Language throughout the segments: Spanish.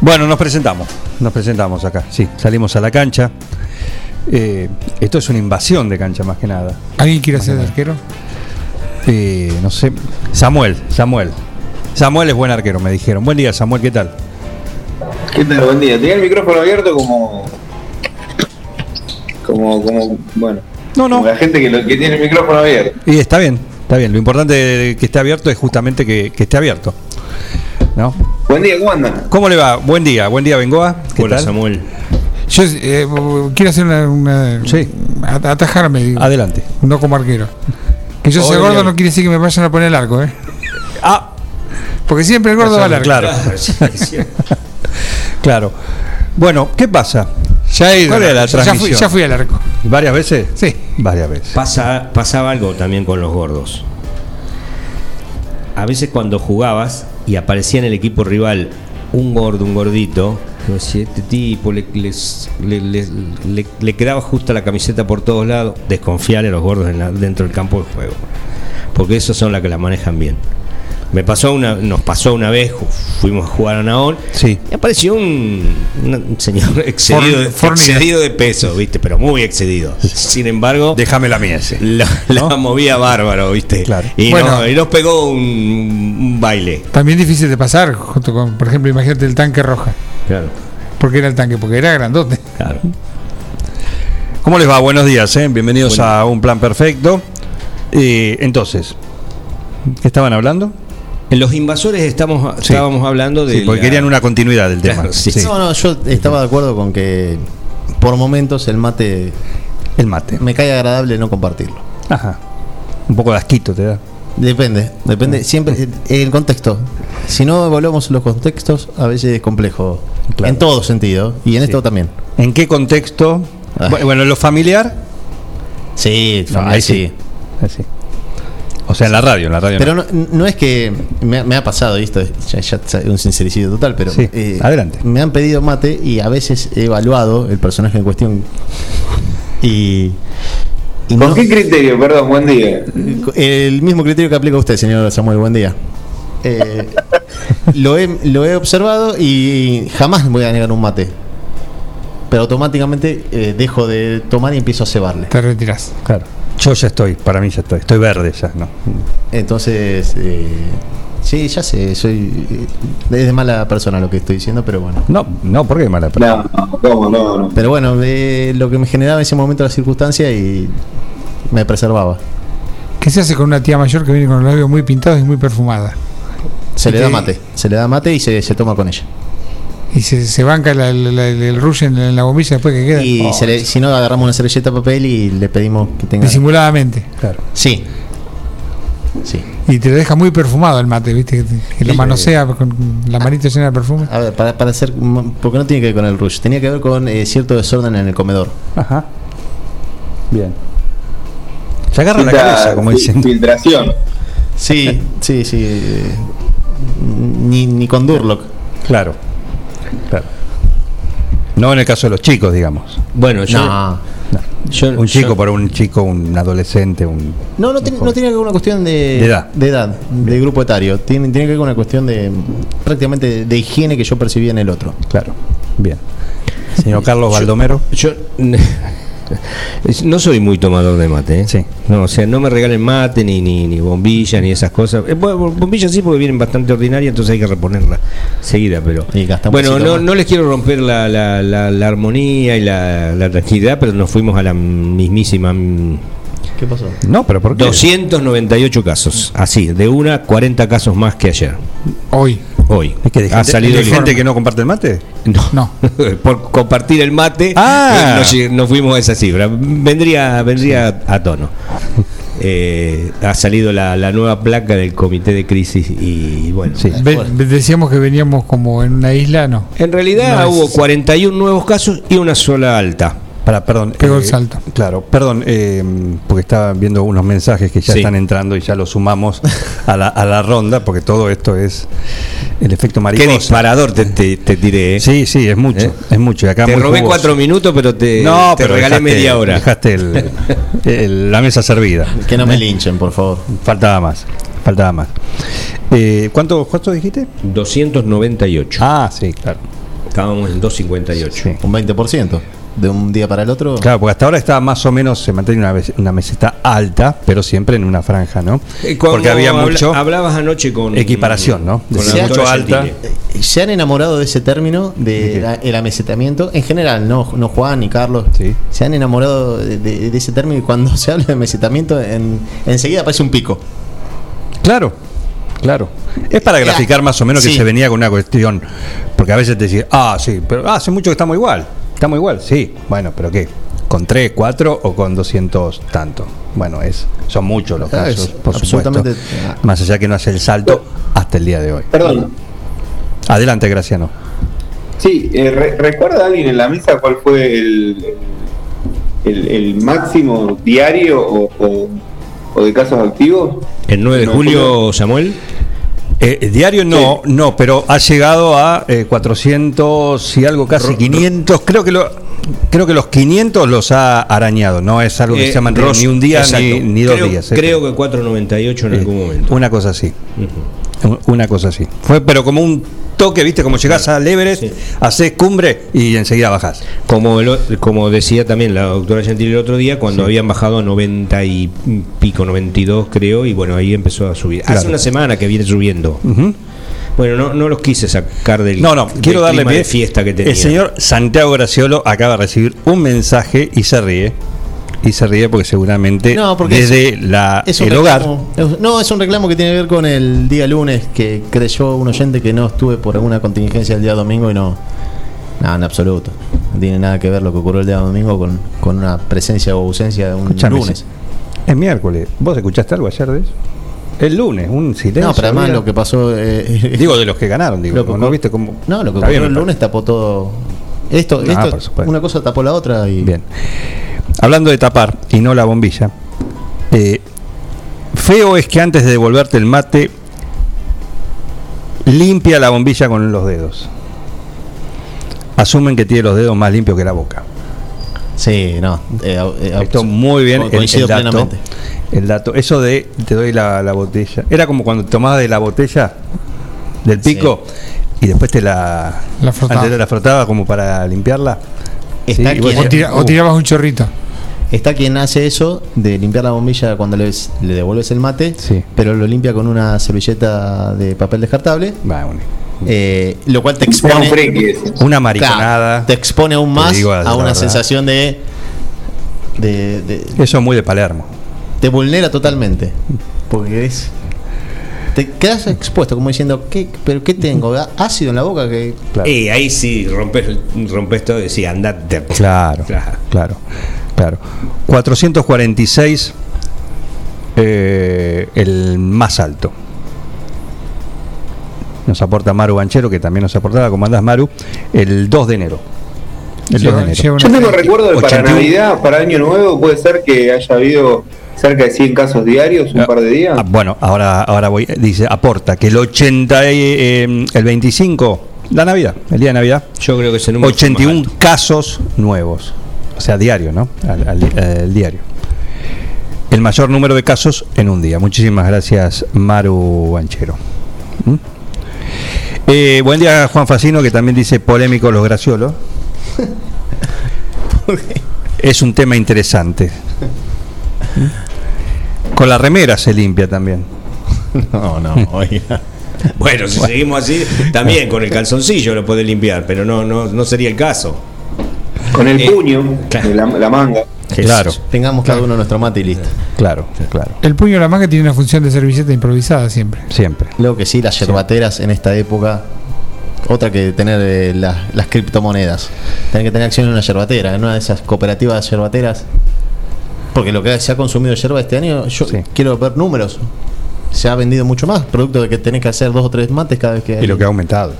Bueno, nos presentamos, nos presentamos acá, sí, salimos a la cancha. Eh, esto es una invasión de cancha más que nada. ¿Alguien quiere ser arquero? Eh, no sé, Samuel, Samuel. Samuel es buen arquero, me dijeron. Buen día, Samuel, ¿qué tal? ¿Qué tal? Buen día. Tenía el micrófono abierto como. Como, como, bueno. No, no. Como la gente que, lo- que tiene el micrófono abierto. Y está bien, está bien. Lo importante de que esté abierto es justamente que, que esté abierto. ¿No? Buen día, ¿cómo andan? ¿Cómo le va? Buen día, buen día, Bengoa. ¿Qué Hola tal? Samuel. Yo eh, quiero hacer una. una- Sí. at- Atajarme, digo, Adelante. no como arquero. Que yo sea gordo no quiere decir que me vayan a poner el arco, ¿eh? Ah, Porque siempre el gordo va al arco. claro. claro. Bueno, ¿qué pasa? Ya he ido. ¿Cuál era la ya, fui, transmisión? ya fui al arco. ¿Varias veces? Sí. Varias veces. Pasa, pasaba algo también con los gordos. A veces cuando jugabas y aparecía en el equipo rival un gordo, un gordito, este tipo le, le- le- le- quedaba justa la camiseta por todos lados, desconfiar a los gordos en la- dentro del campo de juego. Porque esos son las que la manejan bien. Me pasó una, nos pasó una vez, fuimos a jugar a Naón Sí. y apareció un, un señor excedido, de- Fornido. excedido de peso, ¿viste? Pero muy excedido. Sin embargo, Déjame la mía la, la movía bárbaro, ¿viste? Claro. Y, Bueno. nos, y nos pegó un, un baile. También difícil de pasar, junto con, por ejemplo, imagínate el tanque roja. Claro, ¿Por qué era el tanque? Porque era grandote. claro. ¿Cómo les va? Buenos días, ¿eh? bienvenidos Bueno. a Un Plan Perfecto. Eh, entonces, ¿qué estaban hablando? En los invasores estamos, Sí. estábamos hablando de. Sí, porque la- querían una continuidad del tema. Claro, sí. Sí. No, no, yo estaba de acuerdo con que por momentos el mate El mate. me cae agradable no compartirlo. Ajá. Un poco de asquito te da. Depende, depende, siempre el contexto. Si no evaluamos los contextos, a veces es complejo. Claro. En todo sentido, y en esto también. ¿En qué contexto? Ah. Bu- Bueno, en lo familiar. Sí, No, ahí sí. Ahí sí. O sea, en la radio, en la radio. Pero no. no, es que me, ha- me ha pasado, y esto es ya, ya es un sincericidio total, pero Sí, eh, adelante. me han pedido mate y a veces he evaluado el personaje en cuestión y, y ¿Con no- qué criterio? Perdón, buen día. el mismo criterio que aplica usted, señor Samuel, buen día. Eh, lo, he, lo he observado y jamás voy a negar un mate. Pero automáticamente eh, dejo de tomar y empiezo a cebarle. Te retirás. Claro. Yo ya estoy, para mí ya estoy. Estoy verde ya, ¿no? Entonces, eh, sí, ya sé, soy eh, es de mala persona lo que estoy diciendo, pero bueno. No, no, ¿por qué mala persona? No, no. No, no. Pero bueno, eh, lo que me generaba en ese momento la circunstancia y me preservaba. ¿Qué se hace con una tía mayor que viene con los labios muy pintados y muy perfumada? Se ¿Y le da mate, se le da mate y se, se toma con ella. Y se, se banca la- la- la- el rush en, en la bombilla después que queda. Y Oh, se le- si no, agarramos una servilleta de papel y le pedimos que tenga. disimuladamente. Claro. Sí. Sí. Y te lo deja muy perfumado el mate, ¿viste? Que, lo manosea con la manita llena de perfume. A ver, para, para hacer. Porque no tiene que ver con el rush, tenía que ver con eh, cierto desorden en el comedor. Ajá. Bien. Se agarra la Esta cabeza, como dicen. Filtración. Sí, sí, sí. Ni, ni con Durlock. Claro. Claro. No en el caso de los chicos, digamos. Bueno, yo. No. yo- Un chico yo- para un chico, un adolescente, un. No, no, tiene- no tiene que ver con una cuestión de, De edad. de edad, de grupo etario. Tiene, tiene que ver con una cuestión de prácticamente de higiene que yo percibía en el otro. Claro. Bien. Señor Carlos Baldomero. Yo, No soy muy tomador de mate, ¿eh? Sí. No, o sea, no me regalen mate, ni, ni, ni bombillas, ni esas cosas. Eh, bueno, bombillas sí, porque vienen bastante ordinarias, entonces hay que reponerla seguida, pero. Bueno, no, no les quiero romper la, la, la, la armonía y la, la tranquilidad, pero nos fuimos a la mismísima. mm, ¿Qué pasó? No, pero ¿por qué? 298 casos. Así, de una, 40 casos más que ayer. Hoy. Hoy. ¿Es que de ha gente, salido de gente que no comparte el mate? No, No. por compartir el mate, Ah. eh, nos, lleg- nos fuimos a esa cifra. Vendría, vendría a tono. Eh, ha salido la, la nueva placa del comité de crisis y bueno. Sí. Ve- decíamos que veníamos como en una isla, no. En realidad No es- hubo 41 nuevos casos y una sola alta. Para, perdón. Pegó el salto. Claro, perdón, eh, porque estaba viendo unos mensajes que ya Sí. están entrando y ya los sumamos a la, a la ronda, porque todo esto es el efecto Qué mariposa. disparador te, te, te tiré. ¿eh? Sí, sí, es mucho, ¿Eh? es mucho. Y acá te muy robé jugoso. cuatro minutos, pero te, No, te pero regalé dejaste- media hora. Dejaste el- el- la mesa servida. Que no me linchen, por favor. Faltaba más, faltaba más. Eh, ¿cuánto, ¿Cuánto dijiste? 298. Ah, sí, claro. Estábamos en 258. Sí. Un 20%. De un día para el otro. Claro, porque hasta ahora estaba más o menos, se mantiene una, una meseta alta, pero siempre en una franja, ¿no? Eh, Porque había habla- mucho Hablabas anoche con. equiparación, ¿no? Con Decía la mucho alta. Eh, ¿Se han enamorado de ese término, ¿De la- el amesetamiento? En general, no, no Juan ni Carlos. Sí. Se han enamorado de, de- de ese término y cuando se habla de amesetamiento, en, enseguida aparece un pico. Claro, claro. Es para Ya, graficar más o menos que se venía con una cuestión. Porque a veces te decís, ah, sí, pero ah, hace mucho que estamos igual. Estamos igual, sí. Bueno, pero ¿qué? ¿Con 3, 4 o con 200 tanto? Bueno, es son muchos los Ah, casos, es por supuesto. absolutamente- Más allá que no hace el salto hasta el día de hoy. Perdón. Adelante, Graciano. Sí, eh, re- ¿recuerda alguien en la mesa cuál fue el, el, el máximo diario o, o- o de casos activos? El 9 de No, julio, Samuel. Eh, diario no, no, pero ha llegado a eh, 400 y algo, casi 500. Creo que lo, creo que los 500 los ha arañado. No es algo que Eh, se ha mantenido ni un día ni, ni dos Creo- días. eh. Creo que 498 en algún momento. Una cosa así. Un- Una cosa así. Fue, pero como un toque, ¿viste? Como llegás al Everest, Sí. haces cumbre y enseguida bajás. Como, el como decía también la doctora Gentile el otro día, cuando habían bajado a 90 y pico, 92 creo, y bueno, ahí empezó a subir. Hace una semana que viene subiendo. Bueno, no, no los quise sacar del, No, no, del quiero darle pie. de fiesta que tenía. El señor Santiago Graciolo acaba de recibir un mensaje y se ríe. Y se ríe porque seguramente No, porque desde es- la, Es el hogar. reclamo- no, es un reclamo que tiene que ver con el día lunes que creyó un oyente que no estuve por alguna contingencia el día domingo y no. Nada, en absoluto. No tiene nada que ver lo que ocurrió el día domingo con, con una presencia o ausencia de un Escuchame, lunes. Es miércoles. ¿Vos escuchaste algo ayer de eso? El lunes, un silencio. No, pero además lo que pasó. eh, Digo, de los que ganaron, digo. Lo que ¿No viste cómo.? No, lo que ocurrió el lunes tapó todo. Esto, esto una cosa tapó la otra y. Bien. Hablando de tapar y no la bombilla, eh, feo es que antes de devolverte el mate, limpia la bombilla con los dedos. Asumen que tiene los dedos más limpios que la boca. Sí, no. eh, eh, Esto muy bien. el- dato, plenamente. el dato. Eso de te doy la, la botella. Era como cuando tomabas de la botella del pico y después te la, La frotaba. antes te la frotaba como para limpiarla. Está Sí, O, tira- o "Uh". tirabas un chorrito. Está quien hace eso de limpiar la bombilla cuando le, le devuelves el mate, Sí. pero lo limpia con una servilleta de papel descartable, Va, bueno. eh, lo cual te expone. Una Claro, mariconada. te expone aún más digo a una verdad. sensación de, de, de- Eso es muy de Palermo. te vulnera totalmente, porque es te quedas expuesto como diciendo ¿qué, pero qué tengo ácido en la boca que Claro. Eh, ahí sí rompes, rompes todo y decís, andate. Claro, Claro. claro, claro. 446, eh, el más alto. Nos aporta Maru Banchero, que también nos aportaba, como andás Maru, el 2 de enero. El 2 de enero. Yo tengo recuerdo de para 81. Navidad, para Año Nuevo, puede ser que haya habido cerca de 100 casos diarios, un Ah, par de días. ah, bueno, ahora, ahora voy, dice, aporta que el 80, y, eh, el 25, la Navidad, el día de Navidad, Yo creo que ese número fue más 81 alto. casos nuevos. O sea, diario, ¿no? Al, al- al diario. El mayor número de casos en un día. Muchísimas gracias, Maru Banchero. ¿Mm? Eh, buen día, Juan Facino, que también dice polémico los graciolos. es un tema interesante. Con la remera se limpia también. No, no, oiga. Bueno, si seguimos así, también con el calzoncillo lo puede limpiar, pero no, no, no sería el caso. Con el Eh, puño, claro. la, la manga. Claro. Tengamos cada uno nuestro mate y listo. Claro, claro. El puño de la manga tiene una función de servilleta improvisada siempre. Siempre. Luego que sí, las yerbateras en esta época. Otra que tener eh, las, las criptomonedas. Tener que tener acción en una yerbatera, en una de esas cooperativas de yerbateras. Porque lo que se ha consumido de yerba este año, yo Sí. quiero ver números. Se ha vendido mucho más, producto de que tenés que hacer dos o tres mates cada vez que hay- Y lo que ha aumentado.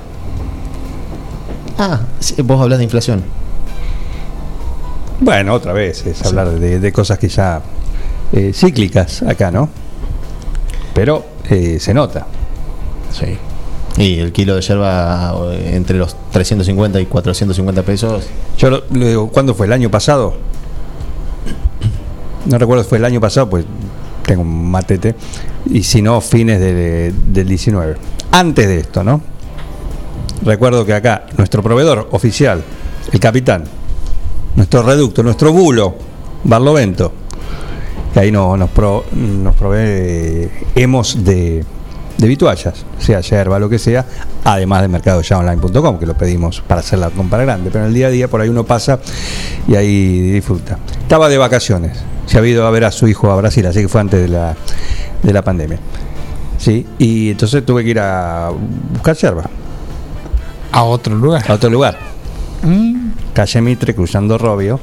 Ah, sí, vos hablas de inflación. Bueno, otra vez, es hablar de, de cosas que ya eh, cíclicas acá, ¿no? Pero eh, se nota. Sí. Y el kilo de yerba eh, entre los 350 y 450 pesos. Yo lo, lo digo, ¿cuándo fue? ¿El año pasado? No recuerdo si fue el año pasado, pues tengo un matete. Y si no, fines de- del 19. Antes de esto, ¿no? Recuerdo que acá, nuestro proveedor oficial, el capitán, nuestro reducto, nuestro bulo, Barlovento, que ahí no- nos, pro- nos proveemos de, de vituallas, sea yerba, lo que sea, además de mercadoyaonline.com, que lo pedimos para hacer la compra grande, pero en el día a día por ahí uno pasa y ahí disfruta. Estaba de vacaciones, se ha ido a ver a su hijo a Brasil, así que fue antes de la, de la pandemia. Sí, y entonces tuve que ir a buscar yerba A otro lugar. a otro lugar. Mm, calle Mitre, cruzando Robio.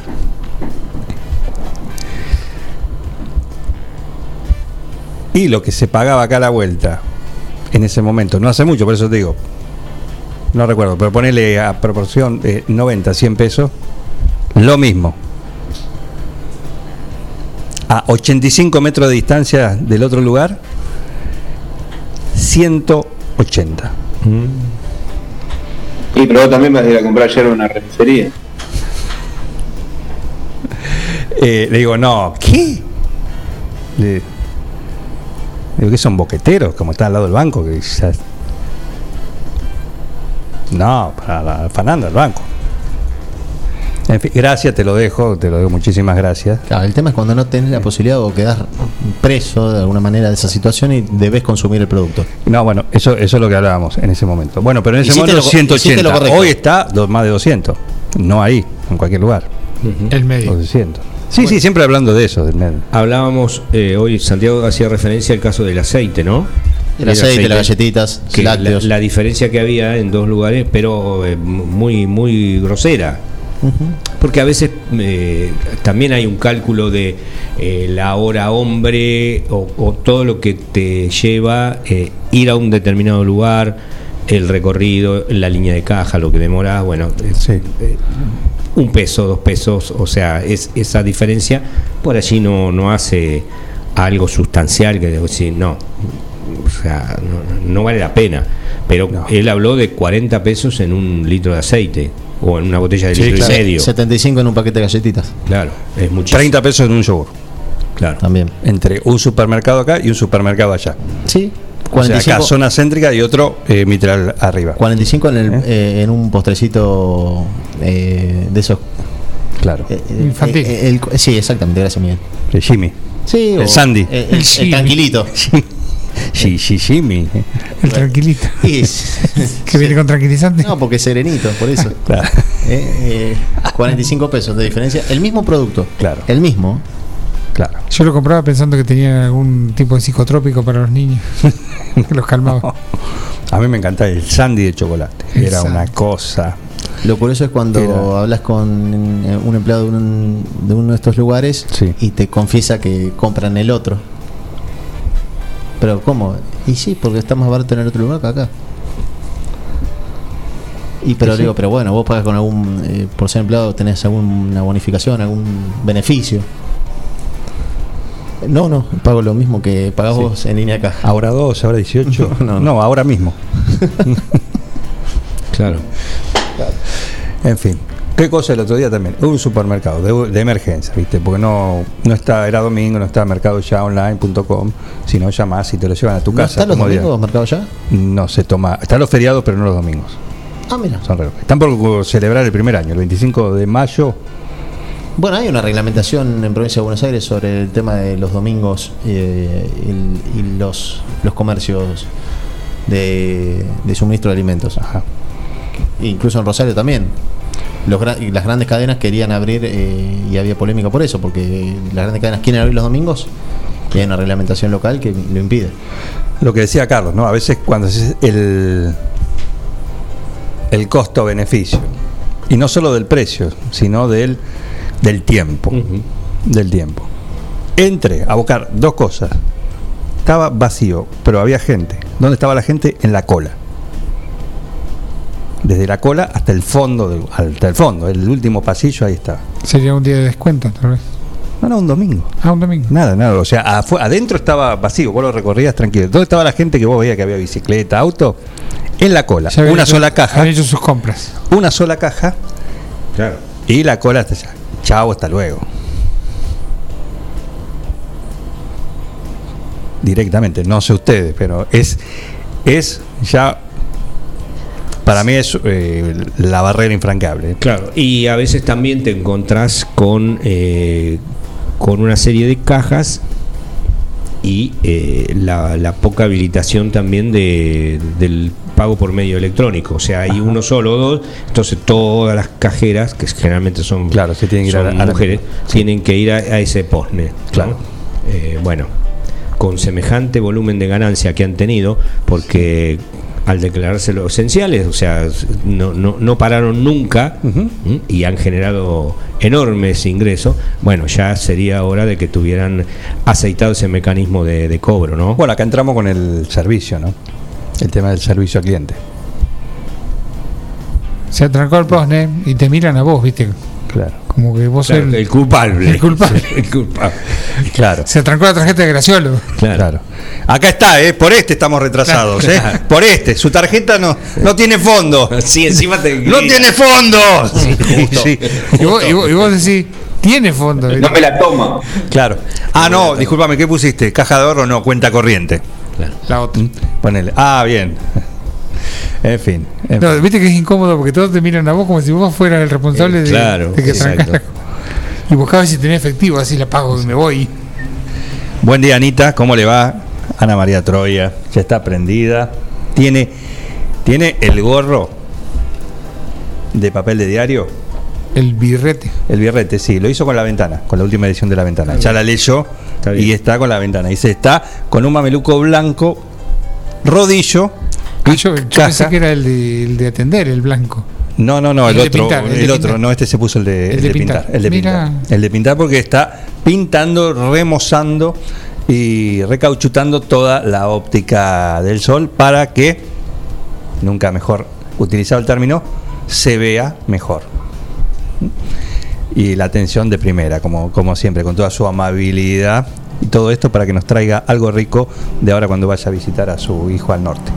Y lo que se pagaba acá a la vuelta, en ese momento, no hace mucho, por eso te digo, no recuerdo, pero ponele a proporción de 90, 100 pesos, lo mismo. A 85 metros de distancia del otro lugar, 180. Y pero vos también vas a ir a comprar ayer una remisería. Eh, le digo, no, ¿qué? Le, digo, ¿qué son boqueteros? Como está al lado del banco. Que ya- No, para la afanando del banco. En fin, gracias, te lo dejo, te lo digo, muchísimas gracias. Claro, el tema es cuando no tenés la posibilidad o quedás preso de alguna manera de esa situación y debes consumir el producto. No, bueno, eso, eso es lo que hablábamos en ese momento. Bueno, pero en ese Hiciste momento lo co- hiciste 180. lo correcto. Hoy está más de 200. No ahí, en cualquier lugar. el medio. 200. Sí, sí, siempre hablando de eso. del medio. Hablábamos, eh, hoy Santiago hacía referencia al caso del aceite, ¿no? El aceite, las galletitas, que la, lácteos. la diferencia que había en dos lugares, pero eh, muy, muy grosera. Porque a veces eh, también hay un cálculo de eh, la hora hombre o, o todo lo que te lleva eh, ir a un determinado lugar, el recorrido, la línea de caja, lo que demoras, bueno, Sí. eh, un peso, dos pesos, o sea, es esa diferencia por allí no, no hace algo sustancial que decir, no, o sea, no, no vale la pena. Pero No. él habló de 40 pesos en un litro de aceite o en una botella de Sí, litro claro. y medio. 75 en un paquete de galletitas. Claro, es muchísimo. 30 pesos en un yogur. Claro. También. Entre un supermercado acá y un supermercado allá. Sí. O sea, 45, acá zona céntrica y otro eh, mitral arriba. 45 en, el, ¿Eh? eh, en un postrecito eh, de esos. Claro. eh, Infantil. eh, el- sí, exactamente, gracias Miguel. El Jimmy. Sí, El Sandy. eh, el, El el Jimmy. tranquilito. Sí, sí, Jimmy. El tranquilito. Y es- Que viene con tranquilizante. no, porque es serenito, por eso. Claro. Eh, eh, 45 pesos de diferencia. El mismo producto. Claro. El mismo. Claro. Yo lo compraba pensando que tenía algún tipo de psicotrópico para los niños. que los calmaba. A mí me encanta el sandy de chocolate. Era una cosa. Lo curioso es cuando Era- hablas con eh, un empleado de, un- de uno de estos lugares Sí. y te confiesa que compran el otro. Pero ¿cómo? Y sí, porque está más barato en el otro lugar que acá. Y pero Sí, digo, pero bueno, vos pagas con algún, eh, por ser empleado, tenés alguna bonificación, algún beneficio. No, no, pago lo mismo que pagás Sí. vos en línea caja. Ahora 12, ahora 18. No, No, no. ahora mismo. Claro. En fin. ¿Qué cosa el otro día también? Hubo un supermercado de, de emergencia, ¿viste? Porque no, no está, era domingo, no está mercadoyaonline.com, sino llamás y te lo llevan a tu ¿No casa. están los como día. domingos marcados ya? No se toma. Están los feriados, pero no los domingos. Ah, mira. Son re- Están por celebrar el primer año, el 25 de mayo. Bueno, hay una reglamentación en provincia de Buenos Aires sobre el tema de los domingos eh, y los, los comercios de, de suministro de alimentos. Ajá. Incluso en Rosario también. Los las grandes cadenas querían abrir eh, y había polémica por eso, porque las grandes cadenas quieren abrir los domingos y hay una reglamentación local que lo impide. Lo que decía Carlos, ¿no? A veces cuando es el, el costo-beneficio, y no solo del precio, sino del, del tiempo, del tiempo. Entre a buscar dos cosas. Estaba vacío, pero había gente. ¿Dónde estaba la gente? En la cola. Desde la cola hasta el fondo, del- hasta el fondo, el último pasillo, ahí está. Sería un día de descuento, tal vez. No, no, un domingo. Ah, un domingo. Nada, nada. O sea, adentro estaba vacío, vos lo recorrías tranquilo. ¿Dónde estaba la gente que vos veías que había bicicleta, auto? En la cola. Una hecho- sola caja. Habían hecho sus compras. Una sola caja Claro. y la cola hasta allá. Chao, hasta luego. Directamente, no sé ustedes, pero es, es ya. Para mí es eh, la barrera infrancable. Claro, y a veces también te encontrás con, eh, con una serie de cajas y eh, la, la poca habilitación también de, del pago por medio electrónico. O sea, hay uno solo o dos, entonces todas las cajeras, que generalmente son, Claro, se tienen que ir son a la- a la- mujeres, tienen que ir a, a ese postnet. ¿no? Claro. Eh, bueno, con semejante volumen de ganancia que han tenido, porque al declararse los esenciales, o sea, no, no, no pararon nunca y han generado enormes ingresos, bueno, ya sería hora de que tuvieran aceitado ese mecanismo de, de cobro, ¿no? Bueno, acá entramos con el servicio, ¿no? El tema del servicio al cliente. Se atrancó el postnet y te miran a vos, ¿viste? Claro. Como que vos Claro, el, el culpable. el culpable. El culpable. Claro. Se atrancó la tarjeta de Graciolo. Claro. Claro. Acá está, ¿eh? por este estamos retrasados, ¿eh? por este. Su tarjeta no, no tiene fondo. Sí, encima te ¡No tiene fondo! Sí, Y vos, y vos- y vos decís, tiene fondo. No me la toma. Claro. Ah, no, discúlpame, ¿qué pusiste? ¿Caja de ahorro? No, cuenta corriente. Claro. La otra. Ponele. Ah, bien. En fin. en No, fin. viste que es incómodo porque todos te miran a vos como si vos fueras el responsable Eh, de, claro, de que exacto. Y buscaba si tenía efectivo, así la pago y me voy. Buen día, Anita. ¿Cómo le va? Ana María Troya. Ya está prendida. Tiene, tiene el gorro de papel de diario. El birrete. El birrete, sí, lo hizo con la ventana, con la última edición de la ventana. Ya la leyó Está y está con la ventana. Dice, está con un mameluco blanco, rodillo. Yo, pensé que era el de, el de atender, el blanco. No, no, no, el, El otro, pintar, el otro, pintar. no, este se puso el de, el de pintar. El de Mira. pintar. El de pintar porque está pintando, remozando y recauchutando toda la óptica del sol para que, nunca mejor utilizado el término, se vea mejor. Y la atención de primera, como, como siempre, con toda su amabilidad y todo esto para que nos traiga algo rico de ahora cuando vaya a visitar a su hijo al norte.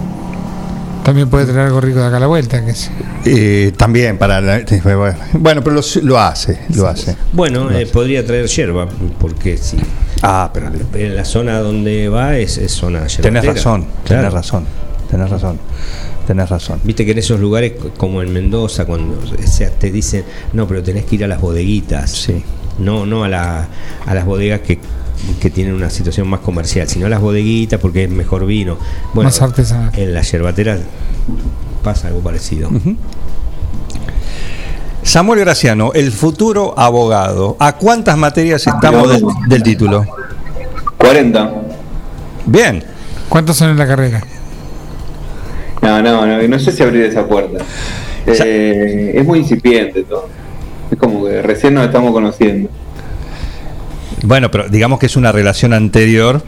También puede traer algo rico de acá a la vuelta. Que es, Eh, también para la- bueno pero lo, lo hace lo hace Bueno, eh, podría traer yerba, porque si ah pero en la zona donde va es, es zona tenés yerbatera. razón Claro. tenés razón tenés razón tenés razón Viste que en esos lugares como en Mendoza cuando o sea, te dicen, "No, pero tenés que ir a las bodeguitas." sí No no a la a las bodegas que que tienen una situación más comercial, sino las bodeguitas porque es mejor vino. Bueno, Más artesanal. En las yerbateras pasa algo parecido. Samuel Graciano el futuro abogado a cuántas materias estamos del, del título 40. bien ¿Cuántos son en la carrera? No, no, no, no sé si abrir esa puerta. Eh, es muy incipiente todo. Es como que recién nos estamos conociendo. Bueno pero digamos que es una relación anterior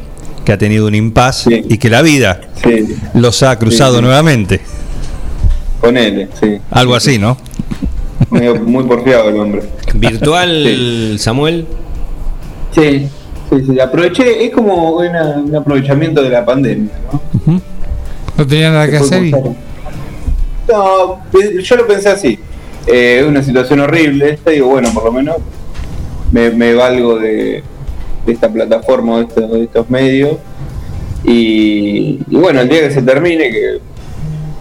que ha tenido un impas Sí. y que la vida Sí, los ha cruzado Sí, sí. nuevamente ponele, sí. algo así no muy porfiado el hombre. Virtual Samuel Sí, sí, sí. Aproveché, es como una- un aprovechamiento de la pandemia, ¿no? No tenía nada que hacer y. No, yo lo pensé así. Eh, Es una situación horrible esta, digo, bueno, por lo menos me, me valgo de, de esta plataforma, de estos, de estos medios. Y, y bueno, el día que se termine, que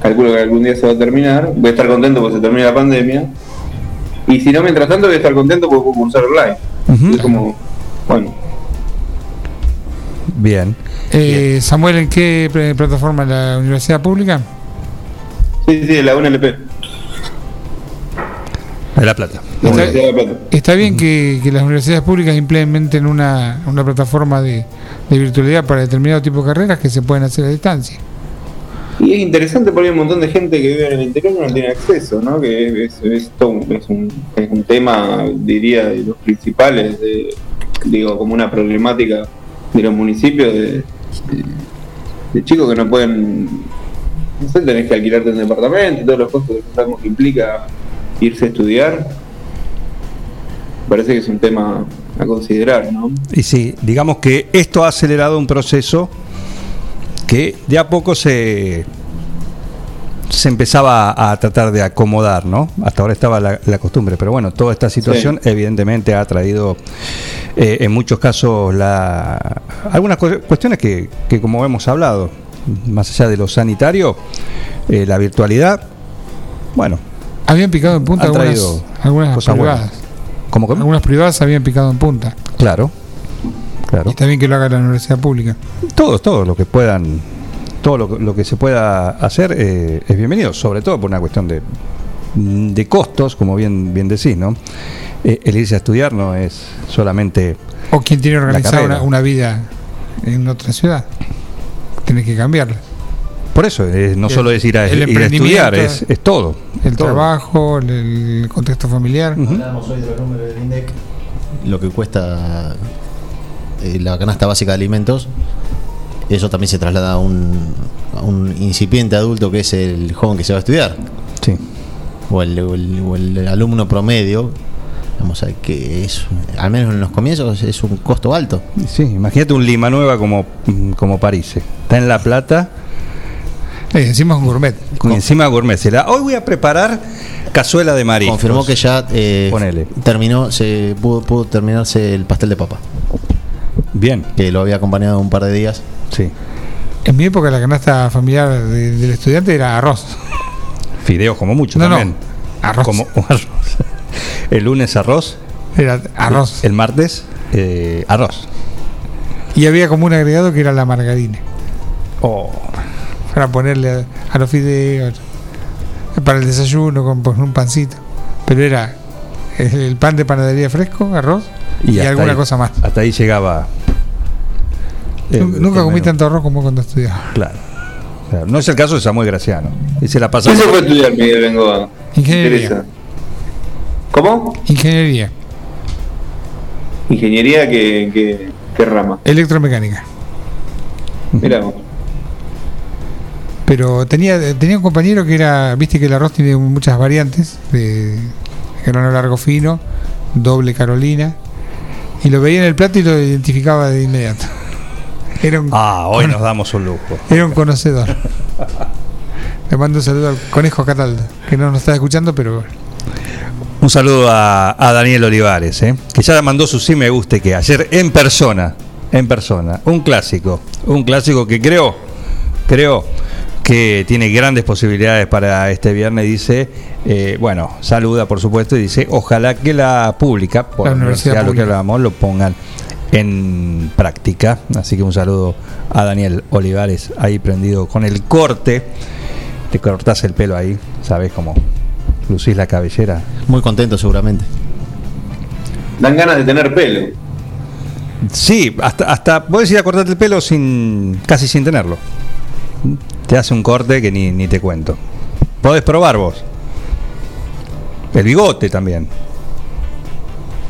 calculo que algún día se va a terminar, voy a estar contento porque se termine la pandemia. Y si no, mientras tanto voy a estar contento porque puedo cursar online. Es como, bueno, Bien. Eh, Samuel, ¿en qué pl- plataforma? ¿En la universidad pública? sí, sí, la UNLP. De La Plata. La Está- Universidad de La Plata. Está bien que, que las universidades públicas implementen una, una plataforma de, de virtualidad para determinado tipo de carreras que se pueden hacer a distancia. Y es interesante porque hay un montón de gente que vive en el interior que no tiene acceso, ¿no? Que es, es, todo un- es un, es un tema, diría, de los principales, de, digo, como una problemática de los municipios, de, de- de chicos que no pueden, no sé, tenés que alquilarte un departamento y todos los costos que implica irse a estudiar. Parece que es un tema a considerar, ¿no? Y sí, digamos que esto ha acelerado un proceso que de a poco se, se empezaba a tratar de acomodar, ¿no? Hasta ahora estaba la, la costumbre, pero bueno, toda esta situación evidentemente ha traído eh, en muchos casos la, algunas cu- cuestiones que, que como hemos hablado, más allá de lo sanitario, eh, la virtualidad, bueno, Habían picado en punta algunas, algunas cosas privadas. buenas. ¿cómo, cómo? Algunas privadas habían picado en punta. Claro, Y claro. está bien que lo haga la universidad pública. Todos, todo lo que puedan, todo lo, lo que se pueda hacer eh, es bienvenido, sobre todo por una cuestión de, de costos, como bien, bien decís, ¿no? Eh, el irse a estudiar no es solamente O quien tiene organizada una, una vida en otra ciudad. Tenés que cambiarla. Por eso, eh, no El- solo es ir a, el ir a estudiar, es, es todo. El todo. trabajo, el, el contexto familiar. Hablábamos hoy de los números del INDEC, lo que cuesta eh, la canasta básica de alimentos. Eso también se traslada a un, a un incipiente adulto que es el joven que se va a estudiar, Sí. o el, o el- o el alumno promedio. Vamos a ver que es, al menos en los comienzos, es un costo alto. Sí, imagínate un Lima Nueva como, como París. Está en La Plata, Encima es gourmet. y encima gourmet. Será, hoy voy a preparar cazuela de mariscos. Confirmó que ya eh, Ponele. terminó, se pudo, pudo terminarse el pastel de papa, Bien, que lo había acompañado un par de días. sí. En mi época la canasta familiar de- del estudiante era arroz. Fideos como mucho No, no, también. arroz. Como arroz. El lunes arroz. Era arroz. El martes eh, arroz. Y había como un agregado que era la margarina. Oh, Para ponerle a, a los fideos. Para el desayuno con, con un pancito. Pero era el, el pan de panadería fresco, arroz y, alguna ahí- cosa más. Hasta ahí llegaba. el- Nunca- el comí menú. tanto arroz como cuando estudiaba. Claro, claro. No es el caso de Samuel Graciano. Y se la pasa. ¿Quién se fue a estudiar, Miguel Bengoa? Ingeniería. ¿Cómo? Ingeniería, Ingeniería, ¿qué, qué, qué rama? electromecánica. Mirá, Pero tenía, tenía un compañero que era, viste que el arroz tiene muchas variantes, de grano largo fino, doble carolina, y lo veía en el plato y lo identificaba de inmediato. Era un, Ah, hoy nos damos un lujo. era un conocedor. Le mando un saludo al conejo Cataldo, que no nos está escuchando, pero Un saludo a, a Daniel Olivares, ¿eh? que ya mandó su sí me guste que ayer en persona, en persona, un clásico, un clásico que creo, creo que tiene grandes posibilidades para este viernes. Dice, eh, bueno, saluda por supuesto y dice, ojalá que la pública, por La universidad lo que hablamos, lo pongan en práctica. Así que un saludo a Daniel Olivares, ahí prendido con el corte. Te cortás el pelo ahí, ¿sabes cómo? Lucís la cabellera. Muy contento seguramente. dan ganas de tener pelo. Sí, hasta, hasta podés ir a cortarte el pelo sin casi sin tenerlo. Te hace un corte que ni, ni te cuento. Podés probar vos. El bigote también.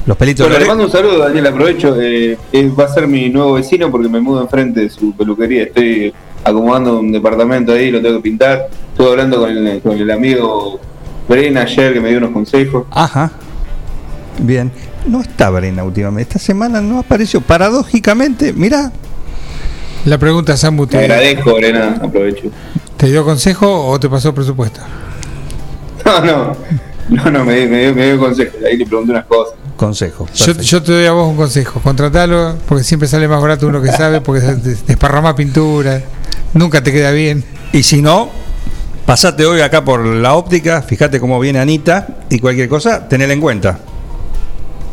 Los pelitos Bueno, de le mando un saludo, Daniel, aprovecho. eh, eh, va a ser mi nuevo vecino porque me mudo enfrente de su peluquería. Estoy acomodando un departamento ahí, lo tengo que pintar. Estuve hablando con el, con el amigo Brena ayer que me dio unos consejos. Ajá. Bien. No está Brena últimamente. Esta semana no apareció. Paradójicamente, mirá. La pregunta, Samu, Te ¿te, agradezco, Brena, aprovecho. ¿te dio consejo o te pasó presupuesto? No, no, no, no, me, me dio, me dio consejos. Ahí le pregunté unas cosas. Consejo. Yo, yo te doy a vos un consejo, contratalo, porque siempre sale más barato uno que sabe, porque des- desparrama pintura, nunca te queda bien. Y si no, Pasate hoy acá por la óptica, fíjate cómo viene Anita y cualquier cosa, tenela en cuenta.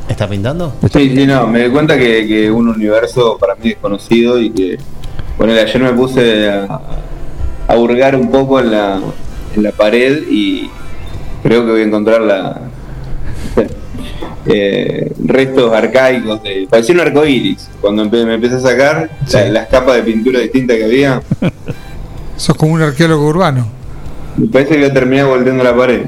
¿Está pintando? Sí, sí, no, me di cuenta que, que un universo para mí desconocido y que, bueno, ayer me puse a, a hurgar un poco en la, en la pared y creo que voy a encontrar la eh, restos arcaicos de parecía un arco iris cuando empe- me empecé a sacar la- las capas de pintura distinta que había Sos como un arqueólogo urbano. me parece que voy a terminar volteando la pared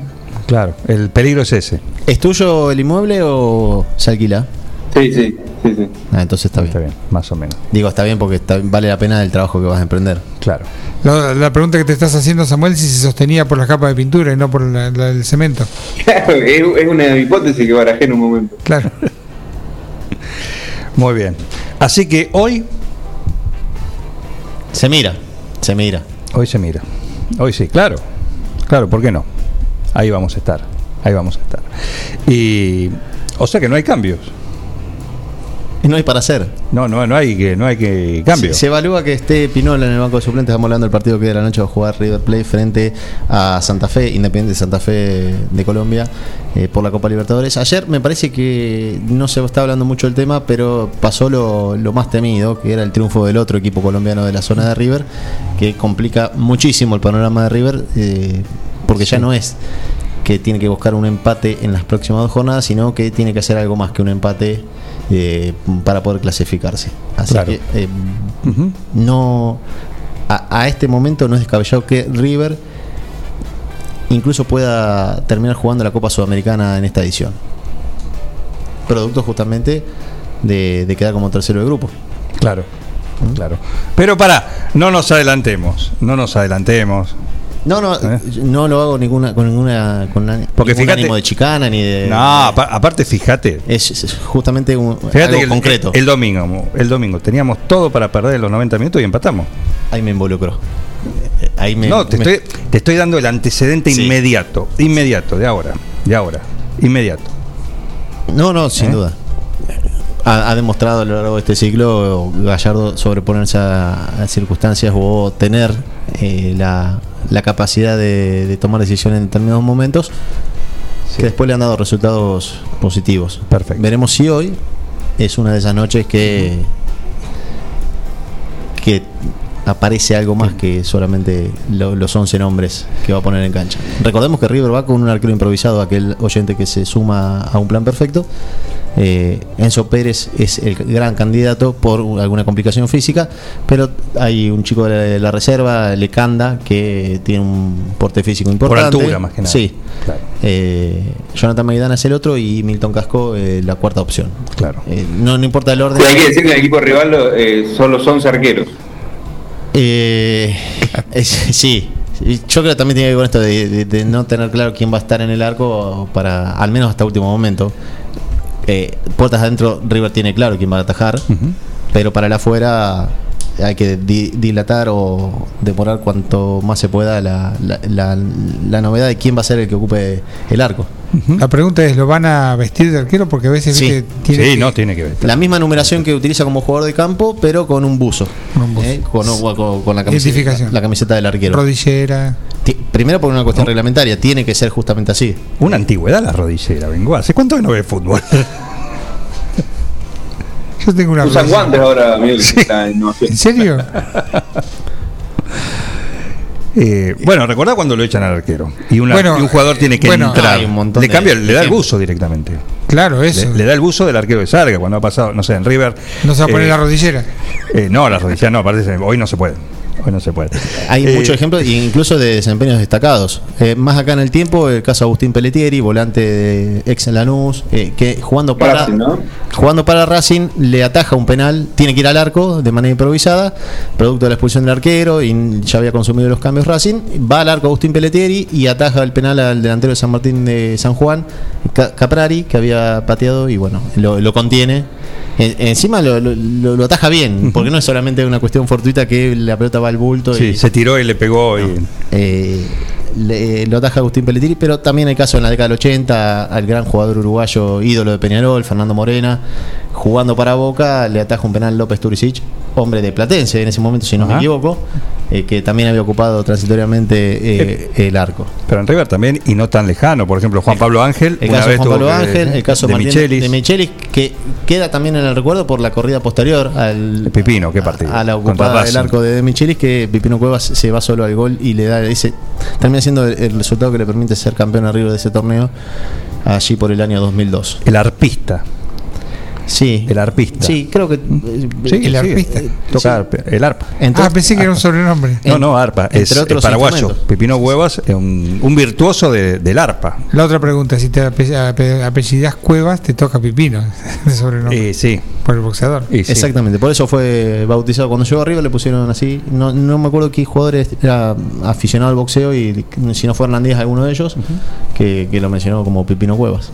Claro, el peligro es ese. ¿Es tuyo el inmueble o se alquila? Sí, sí, sí, sí. Ah, entonces está bien. Está bien, más o menos. Digo, está bien porque está- vale la pena el trabajo que vas a emprender. Claro. La, la pregunta que te estás haciendo, Samuel, si se sostenía por las capas de pintura y no por la- la- el cemento. Claro, es, es una hipótesis que barajé en un momento Claro. Muy bien. Así que hoy, Se mira, se mira. hoy se mira. Hoy sí, claro. Claro, ¿por qué no? Ahí vamos a estar. Ahí vamos a estar. Y o sea que no hay cambios. No hay para hacer. No, no, no hay que no hay que cambios. Se, se evalúa que esté Pinola en el banco de suplentes. Estamos hablando del partido que de la noche va a jugar River Plate frente a Santa Fe, Independiente de Santa Fe de Colombia, eh, por la Copa Libertadores. Ayer me parece que no se está hablando mucho del tema, pero pasó lo, lo más temido, que era el triunfo del otro equipo colombiano de la zona de River, que complica muchísimo el panorama de River, eh, porque ya no es que tiene que buscar un empate en las próximas dos jornadas, sino que tiene que hacer algo más que un empate eh, para poder clasificarse. Así Claro. que eh, no a, a este momento no es descabellado que River incluso pueda terminar jugando la Copa Sudamericana en esta edición. Producto justamente de, de quedar como tercero de grupo. Claro. Claro. Pero para, no nos adelantemos, no nos adelantemos. No, no, ¿Eh? no lo hago ninguna, con ninguna con na- Porque ningún fíjate- ánimo de chicana ni de. No, apa- aparte fíjate, es, es justamente un, Fíjate algo que el, concreto. el domingo, el domingo teníamos todo para perder los 90 minutos y empatamos. Ahí me involucró. Eh, Ahí me, no, te, me- estoy, te estoy dando el antecedente Sí. inmediato, inmediato, de ahora, de ahora, inmediato. No, no, sin ¿Eh? duda. Ha, ha demostrado a lo largo de este ciclo Gallardo sobreponerse a, a circunstancias o tener eh, la, la capacidad de, de tomar decisiones en determinados momentos que después le han dado resultados positivos. Perfecto. Veremos si hoy es una de esas noches que que aparece algo más que solamente lo- los 11 nombres que va a poner en cancha. Recordemos que River va con un arquero improvisado, aquel oyente que se suma a un plan perfecto. Eh, Enzo Pérez es el gran candidato por alguna complicación física, pero hay un chico de la, de la reserva, Lecanda, que tiene un porte físico importante. altura, más que nada. Sí. Claro. Eh, Jonathan Maidana es el otro y Milton Casco eh, la cuarta opción. Claro. Eh, no, no importa el orden. hay que decir que el equipo rival eh, son los 11 arqueros Eh, es- sí, Y yo creo que también tiene que ver con esto de, de- de no tener claro quién va a estar en el arco para, al menos hasta último momento. Eh, puertas adentro, River tiene claro quién va a atajar, pero para el afuera hay que di- dilatar o demorar cuanto más se pueda la, la- la- la novedad de quién va a ser el que ocupe el arco. La pregunta es, ¿lo van a vestir de arquero? Porque a veces Sí. viste, tiene sí, que- no, tiene que ver. La misma numeración que utiliza como jugador de campo, pero con un buzo. Con un buzo. Eh, con, con- con la, camiseta, la camiseta del arquero. rodillera. Primero por una cuestión reglamentaria, tiene que ser justamente así. Una antigüedad la rodillera, vengo. ¿Hace cuánto que no ve fútbol? Yo tengo una usan guantes ahora Miguel está en Nueva York. ¿En serio? Eh, bueno, recordá cuando lo echan al arquero. Y, una- Bueno, y un jugador tiene que bueno, entrar. hay un le de cambia, le da el buzo directamente. Claro, eso. Le, le da el buzo del arquero de Sarga cuando ha pasado, no sé, en River. no se va a poner eh, la rodillera. eh, no, la rodilla no, parece, hoy no se puede. Hoy no se puede. Hay Eh, muchos ejemplos, incluso de desempeños destacados. Eh, más acá en el tiempo, el caso de Agustín Pelletieri, volante de ex en Lanús, eh, que jugando para, Racing, ¿no? jugando para Racing le ataja un penal, tiene que ir al arco de manera improvisada, producto de la expulsión del arquero y ya había consumido los cambios Racing. Va al arco Agustín Pelletieri y ataja el penal al delantero de San Martín de San Juan, Ca- Caprari, que había pateado y bueno, lo, lo contiene. En- encima lo, lo- lo- ataja bien, porque no es solamente una cuestión fortuita que la pelota va al bulto Sí, y se tiró y le pegó. y- eh, le- lo ataja Agustín Pelletieri, pero también hay caso en la década del 80 al gran jugador uruguayo ídolo de Peñarol, Fernando Morena, jugando para Boca, le ataja un penal López Turicic, hombre de Platense en ese momento, si no me equivoco. eh, que también había ocupado transitoriamente eh, el arco. Pero en River también, y no tan lejano. Por ejemplo, Juan Pablo Ángel. El caso de Juan Pablo Ángel, el caso de Martín- Michelis. de Michelis, que queda también en el recuerdo por la corrida posterior al Pipino, qué partido. a la ocupada del arco de, de Michelis, que Pipino Cuevas se va solo al gol y le da ese. termina siendo el, el resultado que le permite ser campeón a River de ese torneo allí por el año 2002. El arpista. Sí. El arpista. Sí, creo que. Sí, El sí, arpista. eh, Toca arpa, el arpa. Entre- ah, pensé que era un sobrenombre. No, no, arpa. entre Es, otros es paraguayo. Huevas es un, un virtuoso de- del arpa. La otra pregunta, si te ape- ape- apellidas Cuevas, te toca Pipino, de sobrenombre, sí. por el boxeador. sí. Exactamente, por eso fue bautizado. Cuando llegó arriba le pusieron así. No, no me acuerdo qué jugador era aficionado al boxeo y si no fue Hernández alguno de ellos, que, que lo mencionó como Pipino Cuevas.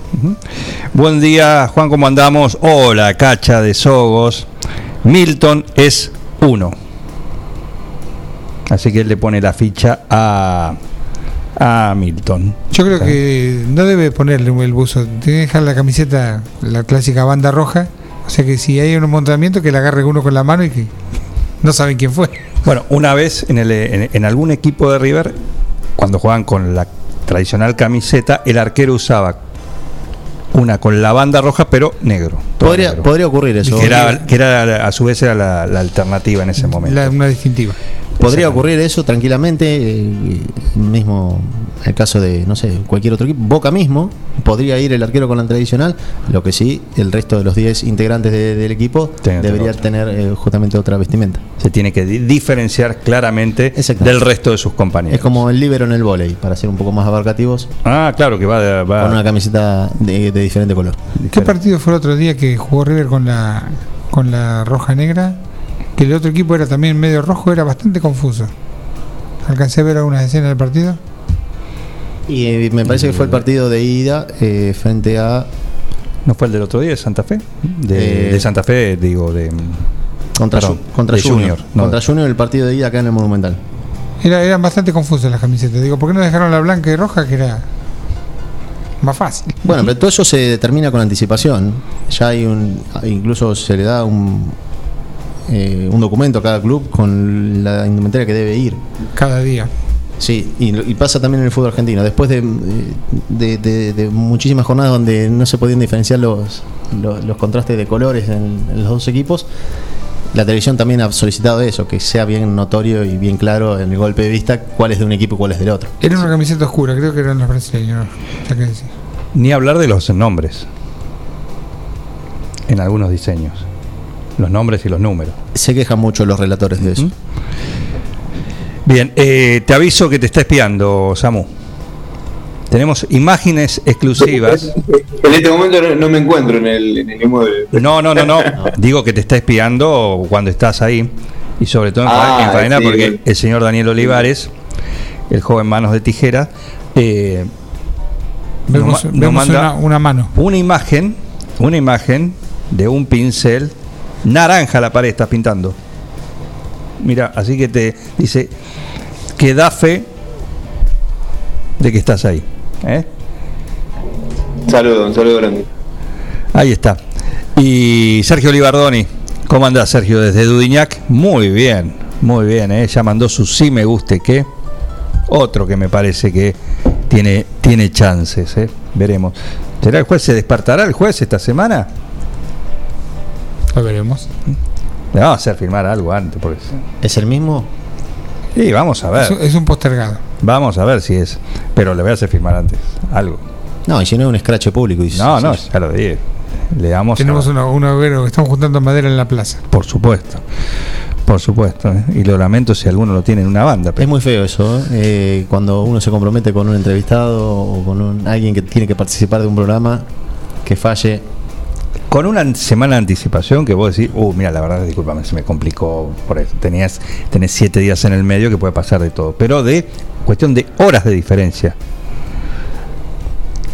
Buen día, Juan, ¿cómo andamos? Hola, Cacha de Sogos. Milton es uno. Así que él le pone la ficha a, a Milton. Yo creo que no debe ponerle el buzo, tiene que dejar la camiseta, la clásica banda roja. O sea que si hay un montamiento, que le agarre uno con la mano y que no saben quién fue. Bueno, una vez en, el, en, en algún equipo de River, cuando jugaban con la tradicional camiseta, el arquero usaba una con la banda roja, pero negro. Podría, negro. podría ocurrir eso. que era, que era a su vez era la, la alternativa en ese momento. La- una distintiva. Podría ocurrir eso tranquilamente, eh, mismo el caso de, no sé, cualquier otro equipo. Boca mismo, podría ir el arquero con la tradicional, lo que sí, el resto de los 10 integrantes de- del equipo debería tener tener eh, justamente otra vestimenta. Se tiene que di- diferenciar claramente del resto de sus compañeros. Es como el libero en el volei, para ser un poco más abarcativos, Ah, claro, que va, de- va- con una camiseta de, de diferente color. ¿Qué partido fue el otro día que jugó River con la con la roja negra? Que el otro equipo era también medio rojo, era bastante confuso. Alcancé a ver algunas escenas del partido. Y eh, me parece que fue el partido de ida eh, frente a ¿No fue el del otro día de Santa Fe? De, Eh, de Santa Fe, digo, de. contra, Perdón, contra de Junior. Junior, no. Contra Junior el partido de ida acá en el Monumental. Era, eran bastante confusas las camisetas. Digo, ¿por qué no dejaron la blanca y roja que era más fácil? Bueno, pero todo eso se determina con anticipación. Ya hay un. Incluso se le da un. Eh, un documento a cada club con la indumentaria que debe ir. Cada día. Sí, y, y pasa también en el fútbol argentino. Después de, de- de- de muchísimas jornadas donde no se podían diferenciar los, los, los contrastes de colores en, en los dos equipos, la televisión también ha solicitado eso, que sea bien notorio y bien claro en el golpe de vista cuál es de un equipo y cuál es del otro. Era una camiseta oscura, creo que eran los brasileños. Ni hablar de los nombres. En algunos diseños. Los nombres y los números. Se quejan mucho los relatores de eso. Bien, eh, te aviso que te está espiando, Samu. Tenemos imágenes exclusivas. En este momento no, me encuentro en el, en el inmueble. No, no, no, no. Digo que te está espiando cuando estás ahí. Y sobre todo en, Ah, en faena, sí, porque el señor Daniel Olivares, el joven manos de tijera, eh, nos Vemos, nos manda una, una mano. una imagen, una imagen de un pincel naranja la pared estás pintando. Mira, así que te dice que da fe de que estás ahí. ¿eh? Saludo, un saludo grande. Ahí está. Y Sergio Olivardoni, ¿cómo andás Sergio desde Dudiñac? Muy bien, muy bien, ¿eh? ya mandó su sí me guste que otro que me parece que tiene, tiene chances, ¿eh? veremos. ¿Será el juez? ¿Se despertará el juez esta semana? Lo veremos. Le vamos a hacer firmar algo antes, porque ¿Es el mismo? sí, vamos a ver, es un postergado. vamos a ver si es, pero le voy a hacer firmar antes algo. No, y si no es un escrache público. Y No, no, ya lo dije. Le damos a- Tenemos una- un hoguero, estamos juntando madera en la plaza. por supuesto, por supuesto, ¿eh? y lo lamento si alguno lo tiene en una banda, pero Es muy feo eso, ¿eh? Eh, cuando uno se compromete con un entrevistado o con un- alguien que tiene que participar de un programa, que falle. Con una semana de anticipación que vos decís, uh, mira, la verdad, discúlpame, se me complicó por eso. Tenías, tenés siete días en el medio que puede pasar de todo, pero de cuestión de horas de diferencia.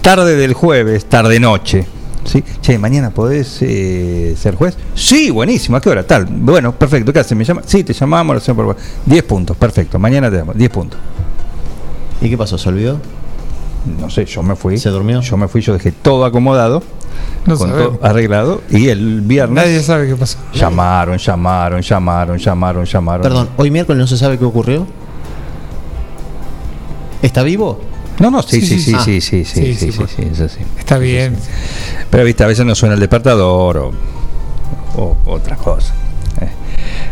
Tarde del jueves, tarde noche. ¿Sí? Che, mañana podés eh, ser juez. Sí, buenísimo. ¿A qué hora? Tal. Bueno, perfecto. ¿Qué haces? ¿Me llama? Sí, te llamamos. lo hacemos por- 10 puntos. Perfecto. Mañana te damos 10 puntos. ¿Y qué pasó? ¿Se olvidó? No sé, yo me fui. ¿Se durmió? Yo me fui, yo dejé todo acomodado, No con todo arreglado, y el viernes Nadie sabe qué pasó. llamaron, llamaron, llamaron, llamaron, llamaron. Perdón, hoy miércoles no se sabe qué ocurrió. ¿Está vivo? No, no, sí, sí, Sí, sí, sí, sí. sí, sí, sí, Sí, sí, sí, sí, por- sí, es así. Está bien. Pero viste, a veces no suena el despertador o, o otras cosas. eh,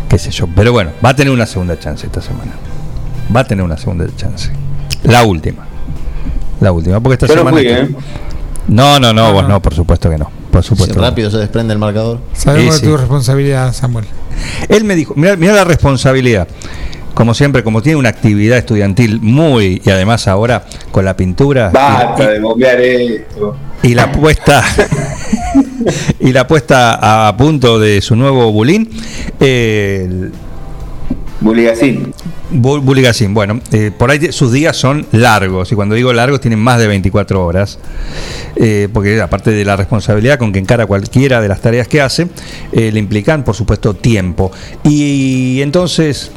qué sé yo. Pero bueno, va a tener una segunda chance esta semana. Va a tener una segunda chance. La última. La última, porque esta no semana. fui, ¿eh? No, no, no, No, vos no. por supuesto que no. Por Si supuesto. que no. rápido se desprende el marcador. Sabemos Sí, de tu sí. responsabilidad, Samuel. Él me dijo, mira, mira la responsabilidad. Como siempre, como tiene una actividad estudiantil muy, y además ahora con la pintura. y- Basta y- de bombear esto. y la puesta y la puesta a punto de su nuevo bulín eh, Buligacín. bu- Buligacín. bueno eh, por ahí sus días son largos y cuando digo largos tienen más de 24 horas eh, porque aparte de la responsabilidad con que encara cualquiera de las tareas que hace eh, le implican por supuesto tiempo y, entonces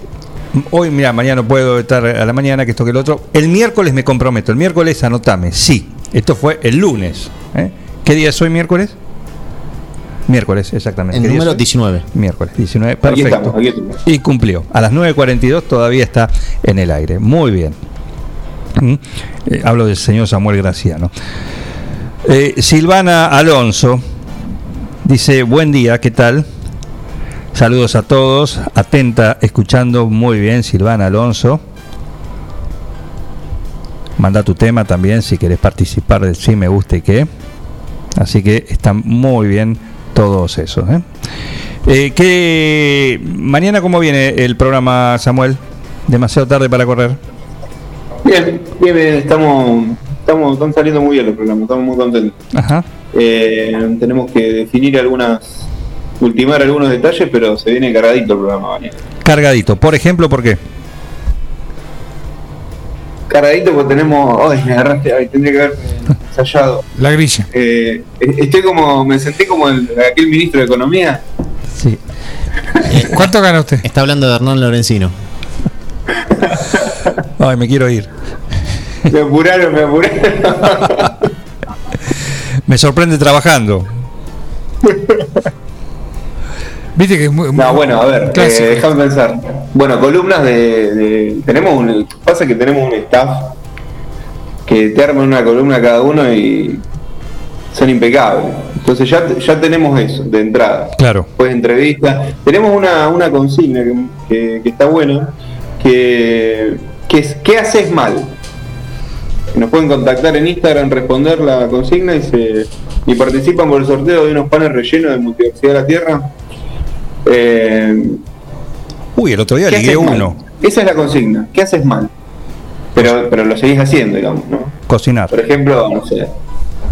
Hoy, mira, mañana no puedo estar a la mañana, que esto que el otro. El miércoles me comprometo. El miércoles anotame. Sí. Esto fue el lunes. ¿eh? ¿Qué día es hoy miércoles? Miércoles, exactamente. El ¿Qué día número es hoy? 19. Miércoles, 19. Aquí Perfecto. estamos, aquí estamos. Y cumplió. A las 9.42 todavía está en el aire. Muy bien. ¿Mm? Eh, hablo del señor Samuel Graciano. Eh, Silvana Alonso dice, buen día, ¿qué tal? Saludos a todos, atenta, escuchando muy bien, Silvana Alonso. Manda tu tema también si querés participar del sí me gusta y qué. Así que están muy bien todos esos. ¿eh? Eh, ¿qué- mañana cómo viene el programa, Samuel? Demasiado tarde para correr. Bien, bien, bien, estamos, estamos, están saliendo muy bien los programas, estamos muy contentos. Ajá. Eh, tenemos que definir algunas, ultimar algunos detalles, pero se viene cargadito el programa mañana. Cargadito. Por ejemplo, ¿por qué? Cargadito porque tenemos, ay, me agarraste, ay, tendría que haber ensayado. La grilla. Eh, estoy como, me sentí como el, aquel ministro de Economía. Sí. ¿Cuánto gana usted? Está hablando de Hernán Lorenzino. Ay, me quiero ir. Me apuraron, me apuraron. Me sorprende trabajando. Viste que es muy. No, bueno, a ver, eh, déjame pensar. Bueno, columnas de, de- Tenemos un. Pasa que tenemos un staff que te arma una columna cada uno y son impecables. Entonces ya, ya tenemos eso de entrada. Claro. Pues entrevista. Tenemos una, una consigna que, que- que está buena, que, que es ¿qué haces mal? Nos pueden contactar en Instagram, responder la consigna y se y participan por el sorteo de unos panes rellenos de Multiversidad de la Tierra. Eh, Uy, el otro día ¿Qué ligué uno. Esa es la consigna. ¿Qué haces mal? Pero, pero lo seguís haciendo, digamos, ¿no? Cocinar. Por ejemplo, no sé,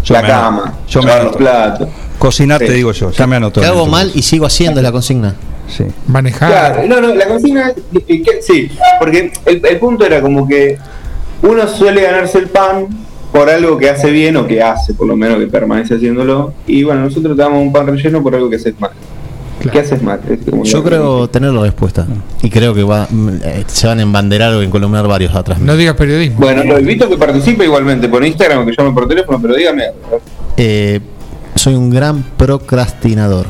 Yo la me cama. Yo me los platos. Cocinar te digo yo. Ya me anoto. ¿Qué en hago mal y sigo haciendo la consigna? Sí. Manejar. Claro, no, no, la consigna es sí, porque el, el punto era como que uno suele ganarse el pan por algo que hace bien o que hace, por lo menos que permanece haciéndolo, y bueno, nosotros te damos un pan relleno por algo que haces mal. ¿Qué haces mal? Yo creo tener la respuesta. Y creo que va, mm, eh, se van a embanderar o encolumnar varios atrás. No digas periodismo. Bueno, lo invito a que participe igualmente por Instagram o que llame por teléfono, pero dígame. Eh, soy un gran procrastinador.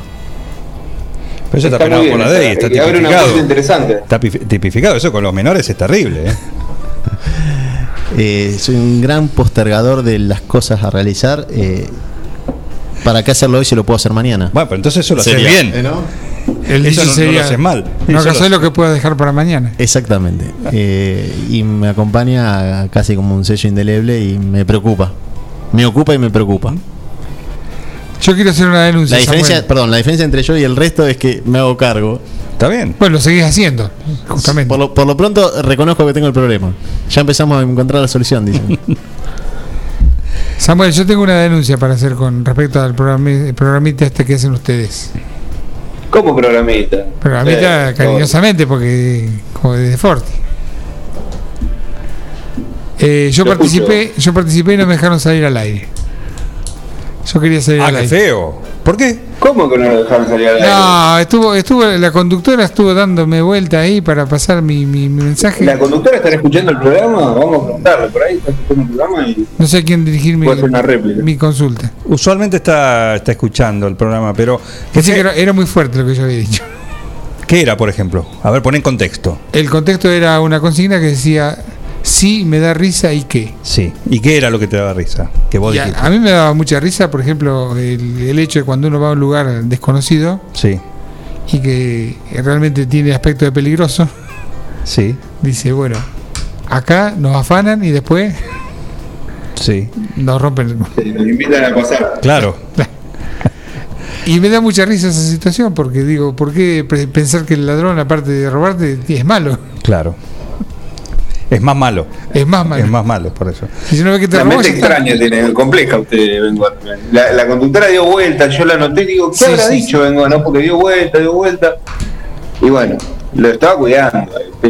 Pero eso está, Está penado por la está- ley, está y abre una tipificado. interesante. Está pif- tipificado. Eso con los menores es terrible. ¿eh? Eh, soy un gran postergador de las cosas a realizar. eh, ¿Para qué hacerlo hoy si lo puedo hacer mañana? Bueno, pero entonces eso lo haces Sería, bien. ¿eh, no? El Eso no lo sería. haces mal. No Eso hagas lo- que puedas dejar para mañana. Exactamente. Eh, y me acompaña casi como un sello indeleble y me preocupa. Me ocupa y me preocupa. Yo quiero hacer una denuncia. La diferencia, Samuel. perdón, la diferencia entre yo y el resto es que me hago cargo. Está bien. Bueno, lo seguís haciendo, justamente. Por lo, por lo pronto reconozco que tengo el problema. Ya empezamos a encontrar la solución, dicen. Samuel, yo tengo una denuncia para hacer con respecto al programi- programita este que hacen ustedes. Como programita. Programita Sí, cariñosamente, porque como desde Forti. Eh, yo participé, yo participé y no me dejaron salir al aire. Yo quería salir Ah, al qué aire. feo. ¿Por qué? ¿Cómo que no lo dejaron salir al aire? No, estuvo, estuvo, la conductora estuvo dándome vuelta ahí para pasar mi, mi- mi mensaje. ¿La conductora está escuchando el programa? Vamos a preguntarle por ahí, está escuchando el programa y No sé a quién dirigir mi, una réplica. mi consulta. Usualmente está, está escuchando el programa, pero ¿qué, Pensé que era, era muy fuerte lo que yo había dicho. qué era, por ejemplo? A ver, pon en contexto. El contexto era una consigna que decía, sí, me da risa y qué. Sí. ¿Y qué era lo que te daba risa? Que vos a, dijiste. a mí me daba mucha risa, por ejemplo, el, el hecho de cuando uno va a un lugar desconocido Sí, y que realmente tiene aspecto de peligroso, sí, dice, bueno, acá nos afanan y después sí. nos rompen. Sí, Nos invitan a pasar. Claro. Y me da mucha risa esa situación porque digo, ¿por qué pre- pensar que el ladrón, aparte de robarte, es malo? Claro. Es más malo. Es más malo. Es más malo, por eso. Si no ve que te La mente extraña tiene, compleja usted, Bengo. La, la conductora dio vuelta, yo la noté y digo, ¿qué Sí, habrá sí, dicho Bengo? No, porque dio vuelta, dio vuelta. Y bueno, lo estaba cuidando.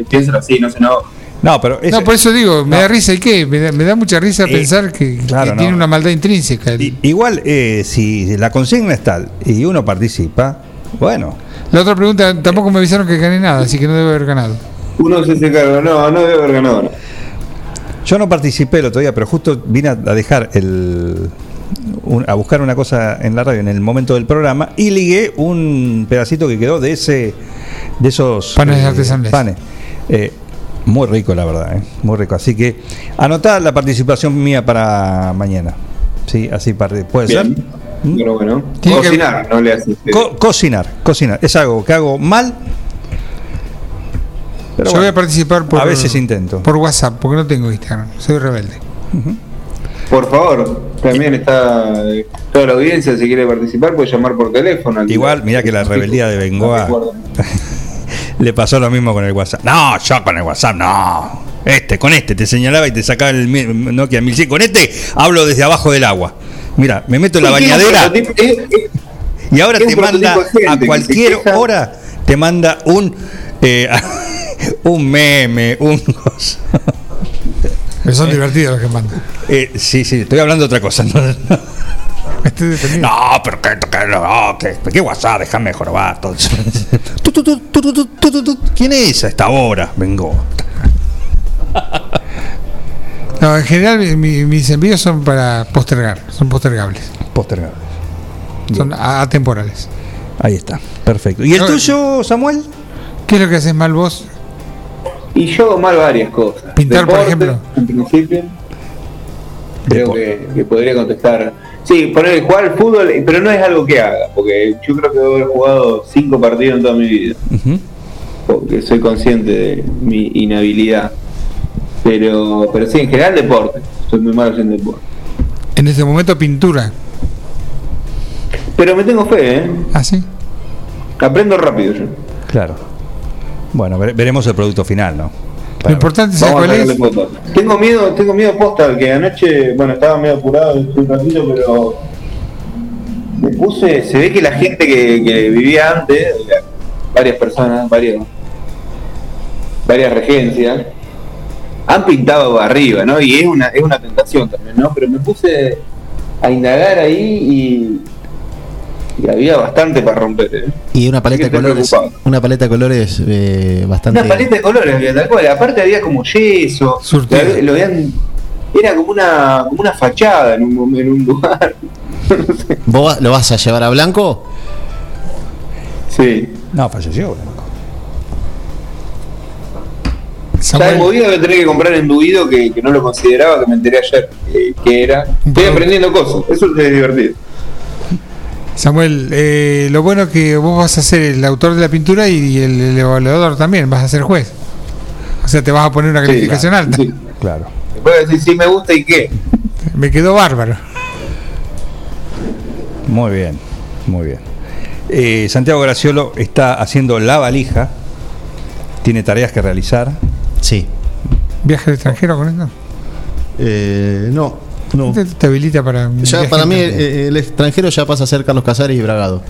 Piénsalo así, no sé, no. No, pero No, por eso digo, me No. da risa y qué, me da, me da mucha risa Eh, pensar que, que claro, no. tiene una maldad intrínseca. i- igual eh, si la consigna es tal y uno participa, bueno, La otra pregunta, tampoco me avisaron que gané nada, así que no debe haber ganado. Uno se hace cargo, no, no debe haber ganado. no. yo no participé el otro día, pero justo vine a, dejar el un- a buscar una cosa en la radio en el momento del programa y ligué un pedacito que quedó de ese de esos Panes artesanales. panes. Eh, muy rico la verdad, eh, muy rico. Así que anotá la participación mía para mañana. Sí, así para, puede Bien. ser. ¿Mm? Pero bueno, que- cocinar, no le hace. Co- cocinar, cocinar. Es algo que hago mal. Pero Yo voy a participar por, a veces intento. por WhatsApp, porque no tengo Instagram, soy rebelde. Por favor, también está eh, toda la audiencia, si quiere participar, puede llamar por teléfono. al- Igual, mirá que la rebeldía de Bengoa le pasó lo mismo con el WhatsApp. No, yo con el WhatsApp no. Este, con este, te señalaba y te sacaba el Nokia 1100. Con este hablo desde abajo del agua. Mira, me meto en la bañadera es- es- y ahora te manda a cualquier hora, te manda un eh, un meme, un cosa. Son divertidos los que mandan. Eh, sí, sí, estoy hablando de otra cosa. No, no. Me estoy. No, pero no, que, ¿qué WhatsApp? Déjame jorobar. todo eso. ¿Quién es a esta hora? Vengo. No, en general mi- mis envíos son para postergar, son postergables, Postergado. son atemporales. Ahí está. Perfecto. ¿Y el tuyo, Samuel? ¿Qué es lo que haces mal vos? Y yo hago mal varias cosas. Pintar, por ejemplo. En principio. Creo Deporte. que, que podría contestar. Sí, poner jugar al fútbol, pero no es algo que haga, porque yo creo que debo haber jugado cinco partidos en toda mi vida, porque soy consciente de mi inhabilidad. Pero, pero sí, en general deporte. Soy muy malo en deporte. En este momento pintura. Pero me tengo fe, ¿eh? ¿Ah, sí? Aprendo rápido yo. Claro. Bueno, vere- veremos el producto final, ¿no? Lo importante es Vamos a cuál sacarle es. fotos. Tengo miedo, tengo miedo posta, que anoche, bueno, estaba medio apurado un ratito, pero me puse, se ve que la gente que, que vivía antes, varias personas, varios, varias regencias, han pintado arriba, ¿no? Y es una, es una tentación también, ¿no? Pero me puse a indagar ahí y, había bastante para romper, ¿eh? Y una paleta de colores. preocupado. Una paleta de colores eh, bastante. Una paleta de colores, había, tal cual. Aparte había como yeso. Surtido. Lo, lo habían- era como una, como una fachada en un, en un lugar. No sé. ¿Vos lo vas a llevar a blanco? sí. No, falleció. Blanco. Samuel, movida voy a tener que comprar enduido que, que no lo consideraba, que me enteré ayer eh, que era. Estoy aprendiendo cosas, eso es divertido. Samuel, eh, lo bueno que vos vas a ser el autor de la pintura y, y el, el evaluador también, vas a ser juez. O sea, te vas a poner una Sí, calificación alta. sí. Claro. Después decir si me gusta y qué. Me quedó bárbaro. Muy bien, muy bien. Eh, Santiago Graciolo está haciendo la valija. Tiene tareas que realizar. Sí. ¿Viaje al extranjero con esto? Eh, no, no. Te, te habilita para Ya para mí extranjero. eh, el extranjero ya pasa a ser Carlos Casares y Bragado.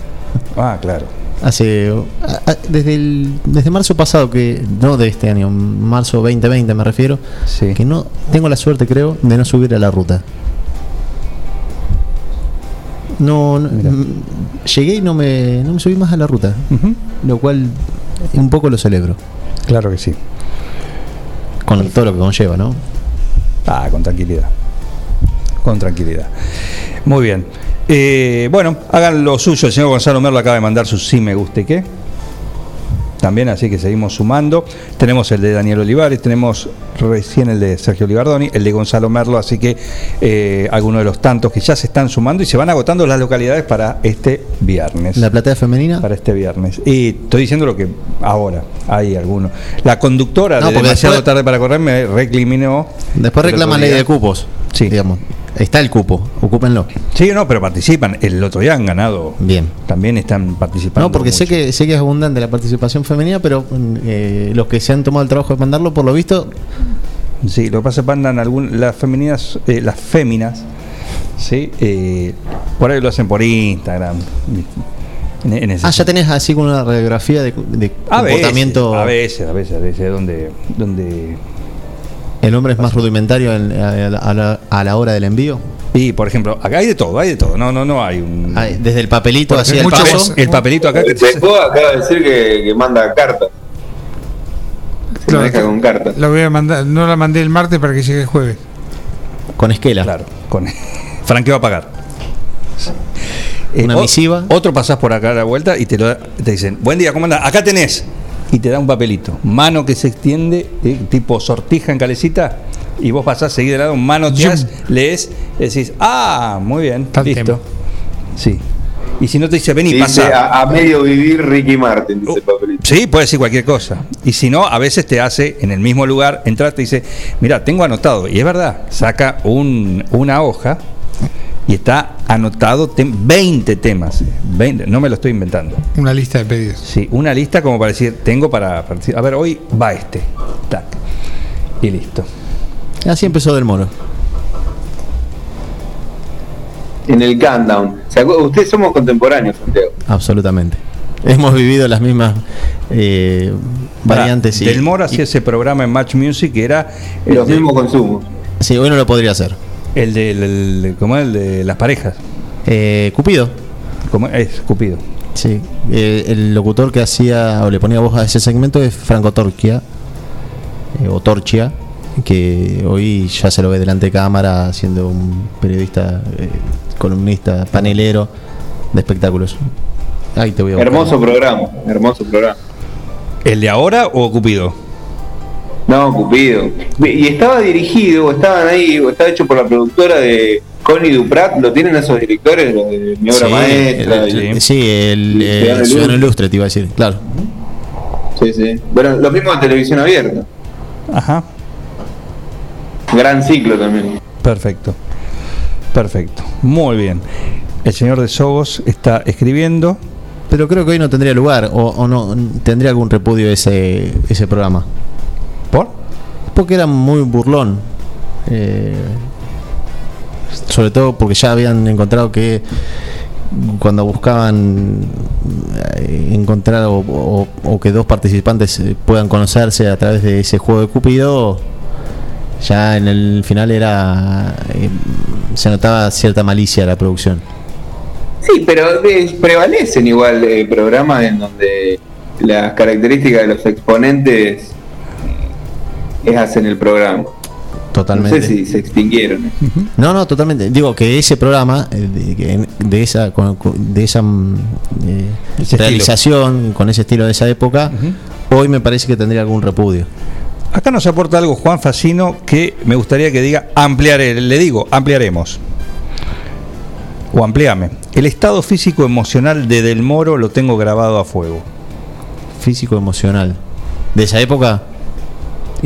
Ah, claro. Hace a- a- desde el desde marzo pasado que no de este año, marzo 2020 me refiero, Sí. que no tengo la suerte creo de no subir a la ruta. No, no, llegué y no me, no me subí más a la ruta, lo cual un poco lo celebro, Claro que sí. con todo lo que conlleva, ¿no? Ah, con tranquilidad. Con tranquilidad. Muy bien. Eh, bueno, hagan lo suyo. El señor Gonzalo Merlo acaba de mandar su sí me guste qué. También, así que seguimos sumando. Tenemos el de Daniel Olivares, tenemos recién el de Sergio Olivardoni, el de Gonzalo Merlo, así que eh, algunos de los tantos que ya se están sumando y se van agotando las localidades para este viernes. La platea femenina, Para este viernes. Y estoy diciendo lo que ahora hay algunos. La conductora No, de demasiado después- tarde para correr me recriminó. después reclaman ley de cupos, Sí. digamos. Está el cupo, ocúpenlo. Sí, no, pero participan. El otro día han ganado. Bien. También están participando. No, porque sé que sé que es abundante la participación femenina, pero eh, los que se han tomado el trabajo de mandarlo, por lo visto, Sí, lo que pasa es que mandan algún, las femeninas, eh, las féminas, sí, eh, por ahí lo hacen por Instagram. En, en ese ah, ya tenés así con una radiografía de, de a veces, comportamiento. a veces, a veces, a veces, donde, donde El hombre es más rudimentario en- a, la- a la, a la hora del envío. y por ejemplo, acá hay de todo, hay de todo. No, no, no hay un Desde el papelito hacia el paso. el papelito acá que acaba de decir que, que manda carta. Se Claro, maneja con carta. La voy a mandar, no la mandé el martes para que llegue el jueves. Con esquela. Claro, con franqueo a pagar. Una o- misiva. Otro pasás por acá a la vuelta y te, lo, te dicen, buen día, ¿cómo andás? Acá tenés. Y te da un papelito. Mano que se extiende, eh, tipo sortija en calecita. Y vos pasás, seguís de lado, mano atrás, lees, decís, ah, muy bien, Tal listo. tema. Sí. Y si no te dice, vení, Dice pasa. a, a medio vivir Ricky Martin, dice el papelito. Sí, puede decir cualquier cosa. Y si no, a veces te hace en el mismo lugar, entras, te dice, mira, tengo anotado. Y es verdad, saca un- una hoja y está anotado tem- 20 temas. 20, no me lo estoy inventando. Una lista de pedidos. Sí, una lista como para decir, tengo para, para decir, a ver, hoy va este. Tac. Y listo. Así empezó Del Moro. En el countdown. Ustedes somos contemporáneos, Santiago. Absolutamente. Hemos vivido las mismas eh, variantes. y- Del Moro hacía ese programa en Match Music que era el, Los de- mismos consumos. Sí, hoy no lo podría hacer. El de, el- el- ¿cómo es? el de las parejas. Eh, Cupido. ¿Cómo es? Cupido. Sí. Eh, el locutor que hacía o le ponía voz a ese segmento es Franco Torquia. eh, o Torchia. Que hoy ya se lo ve delante de cámara siendo un periodista, eh, columnista, panelero de espectáculos. Ahí te voy a buscar. Hermoso programa, hermoso programa. ¿El de ahora o Cupido? No, Cupido. Y estaba dirigido, o estaban ahí, o estaba hecho por la productora de Connie Duprat, lo tienen esos directores, los de mi obra Sí, maestra. el- y- sí, el, Ciudadano Ilustre. Te iba a decir, claro. Sí, sí. Bueno, lo mismo en televisión abierta. Ajá. Gran ciclo también. Perfecto. Perfecto. Muy bien. El señor de Sogos está escribiendo. Pero creo que hoy no tendría lugar, o, o no tendría algún repudio ese, ese programa. ¿Por? Porque era muy burlón. Eh, sobre todo porque ya habían encontrado que cuando buscaban eh, encontrar o, o- o que dos participantes eh, puedan conocerse a través de ese juego de Cupido, ya en el final era eh, se notaba cierta malicia de la producción. Sí, pero prevalecen igual eh, programas en donde las características de los exponentes es hacen el programa. Totalmente. No sé si se extinguieron. No, no, totalmente. Digo que ese programa, eh, de, que- de esa, de esa mm, eh, realización, con ese estilo de esa época, hoy me parece que tendría algún repudio. Acá nos aporta algo Juan Facino que me gustaría que diga ampliaré. Le digo, ampliaremos. O ampliame. El estado físico emocional de Del Moro lo tengo grabado a fuego. Físico emocional. De esa época,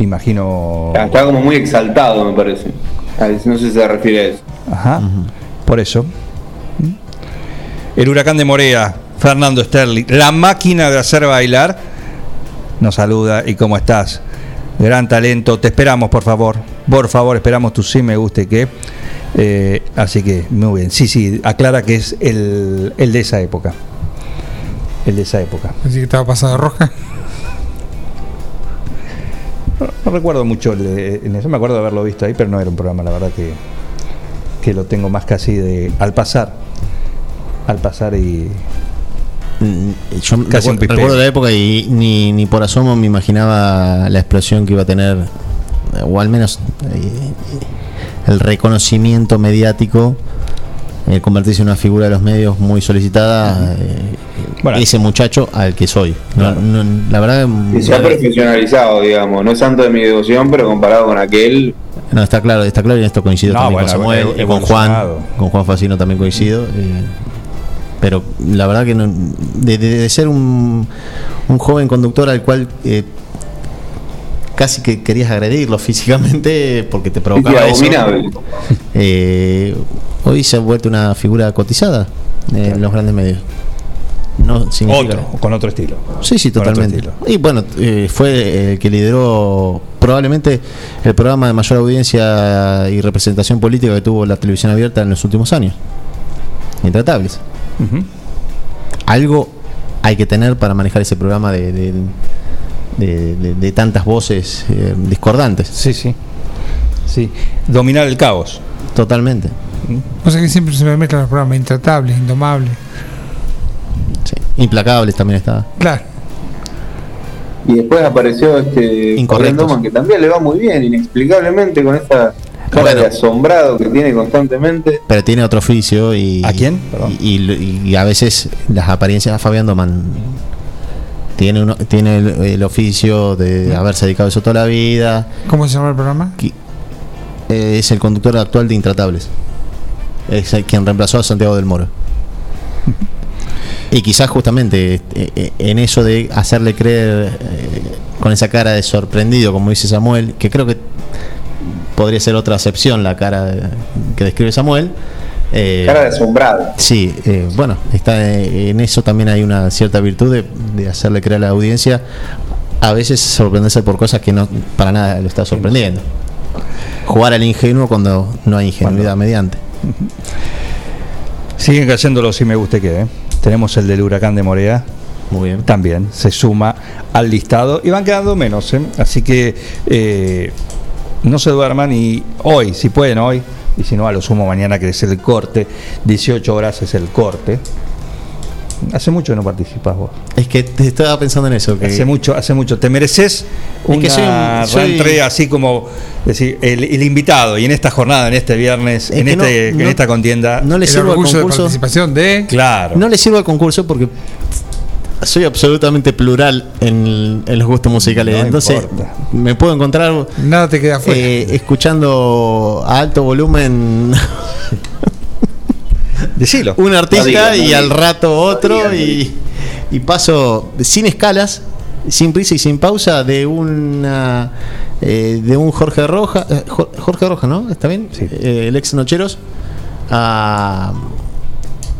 Imagino. Está como muy exaltado, me parece. Ah, No sé si se refiere a eso. Ajá. Por eso. El huracán de Morea, Fernando Sterling, la máquina de hacer bailar, nos saluda. ¿Y cómo estás? Gran talento. Te esperamos, por favor. Por favor, esperamos tu sí me guste que. Eh, así que, muy bien. Sí, sí, aclara que es el, el de esa época. El de esa época. Así que estaba pasada roja. No, recuerdo mucho el eso, me acuerdo de haberlo visto ahí, pero no era un programa, la verdad que, que lo tengo más casi de al pasar. al pasar y. Mm, Yo Casi un recuerdo, la época y ni, ni por asomo me imaginaba la explosión que iba a tener, o al menos eh, el reconocimiento mediático, eh, convertirse en una figura de los medios muy solicitada, eh, Bueno. ese muchacho al que soy. No- Claro. no- la verdad, Y se ha profesionalizado, digamos. No es santo de mi devoción, pero comparado con aquel, no, está claro, está claro y en esto coincido No, también bueno, con Samuel, con Juan, con Juan Facino también coincido. eh, pero la verdad que no- de, de- de ser un, un joven conductor al cual eh, casi que querías agredirlo físicamente porque te provocaba eso. eh, hoy se ha vuelto una figura cotizada en los grandes medios. No significa- Otro, con otro estilo. Sí, sí, totalmente. Y bueno, eh, fue el que lideró probablemente el programa de mayor audiencia y representación política que tuvo la televisión abierta en los últimos años. Intratables. Algo hay que tener para manejar ese programa de, de, de- de- de tantas voces eh, discordantes. Sí, sí. Sí. Dominar el caos. Totalmente. O sea que siempre se me mezclan los programas intratables, indomables. Implacables también está. Claro. Y después apareció este Doman, que también le va muy bien, inexplicablemente, con esa cara Bueno. de asombrado que tiene constantemente. Pero tiene otro oficio y. ¿A quién? Perdón. Y, y- y a veces las apariencias a Fabián Doman tiene, uno, tiene el, el oficio de haberse dedicado a eso toda la vida. ¿Cómo se llama el programa? Eh, es el conductor actual de Intratables. Es el quien reemplazó a Santiago del Moro. Y quizás justamente eh, eh, en eso de hacerle creer eh, con esa cara de sorprendido, como dice Samuel, que creo que podría ser otra acepción la cara que describe Samuel. eh, Cara de asombrado. Sí, eh, bueno, está eh, en eso también hay una cierta virtud de, de hacerle creer a la audiencia, a veces sorprenderse por cosas que no para nada lo está sorprendiendo. Jugar al ingenuo cuando no hay ingenuidad mediante. Siguen cayendo los si me guste que. ¿eh? Tenemos el del huracán de Morea. Muy bien. También se suma al listado y van quedando menos. ¿eh? Así que eh, no se duerman y hoy, si pueden hoy, y si no, a lo sumo mañana que es el corte. 18 horas es el corte. Hace mucho que no participas vos. Es que te estaba pensando en eso. Que Hace mucho, hace mucho. Te mereces Es una que soy un- soy- reentré así como decir, el, el invitado y en esta jornada, en este viernes, Es en, este, no- en esta contienda. no le sirvo al de concurso. participación de. claro. No le sirvo al concurso porque soy absolutamente plural en, en los gustos musicales. No Entonces importa. me puedo encontrar Nada te queda fuera. eh, escuchando a alto volumen Decilo. un artista No no y al rato otro no y, y paso sin escalas, sin prisa y sin pausa de una eh, de un Jorge Roja, eh, Jo- Jorge Roja, ¿no? ¿Está bien? Sí. Eh, el ex Nocheros a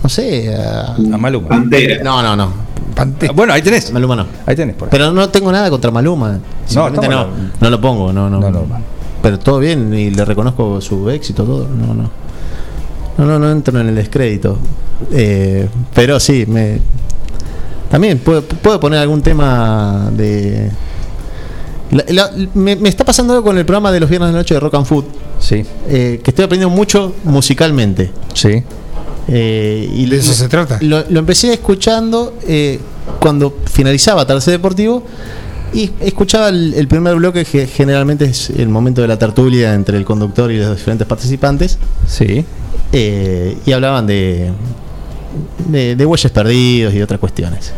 no sé, a- A Maluma. Pantera. no, no, no. Bueno, ahí tenés. Maluma no. Ahí tenés por ahí. Pero no tengo nada contra Maluma. No, bueno. no lo pongo, no, no. No, no. Pero todo bien y le reconozco su éxito, todo. No, no. No, no, no entro en el descrédito. Eh, pero sí, me. También puedo, puedo poner algún tema de. La- la- me, me está pasando algo con el programa de los viernes de noche de Rock and Food, Sí, eh, que estoy aprendiendo mucho musicalmente. sí. Eh, y De eso se trata. Lo, lo empecé escuchando eh, cuando finalizaba Tercer Deportivo y escuchaba el, el primer bloque que generalmente es el momento de la tertulia entre el conductor y los diferentes participantes Sí. Eh, y hablaban de, de, de huellas perdidos y otras cuestiones.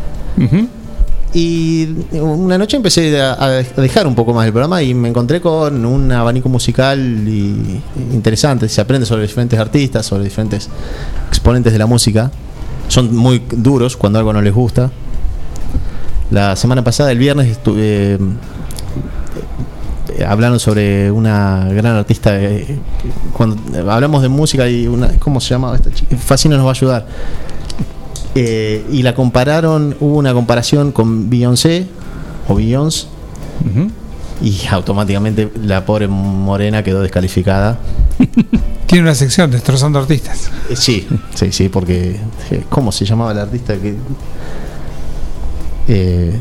Y una noche empecé a, a dejar un poco más el programa y me encontré con un abanico musical y- interesante. Se aprende sobre diferentes artistas, sobre diferentes exponentes de la música. Son muy duros cuando algo no les gusta. La semana pasada, el viernes, estuve. eh, hablaron sobre una gran artista. eh, cuando hablamos de música y una. ¿Cómo se llamaba esta chica? Facino nos va a ayudar. Eh, y la compararon, hubo una comparación con Beyoncé o Beyoncé y automáticamente la pobre morena quedó descalificada. Tiene una sección destrozando artistas. Eh, sí, sí, sí, porque eh, ¿cómo se llamaba la artista que eh,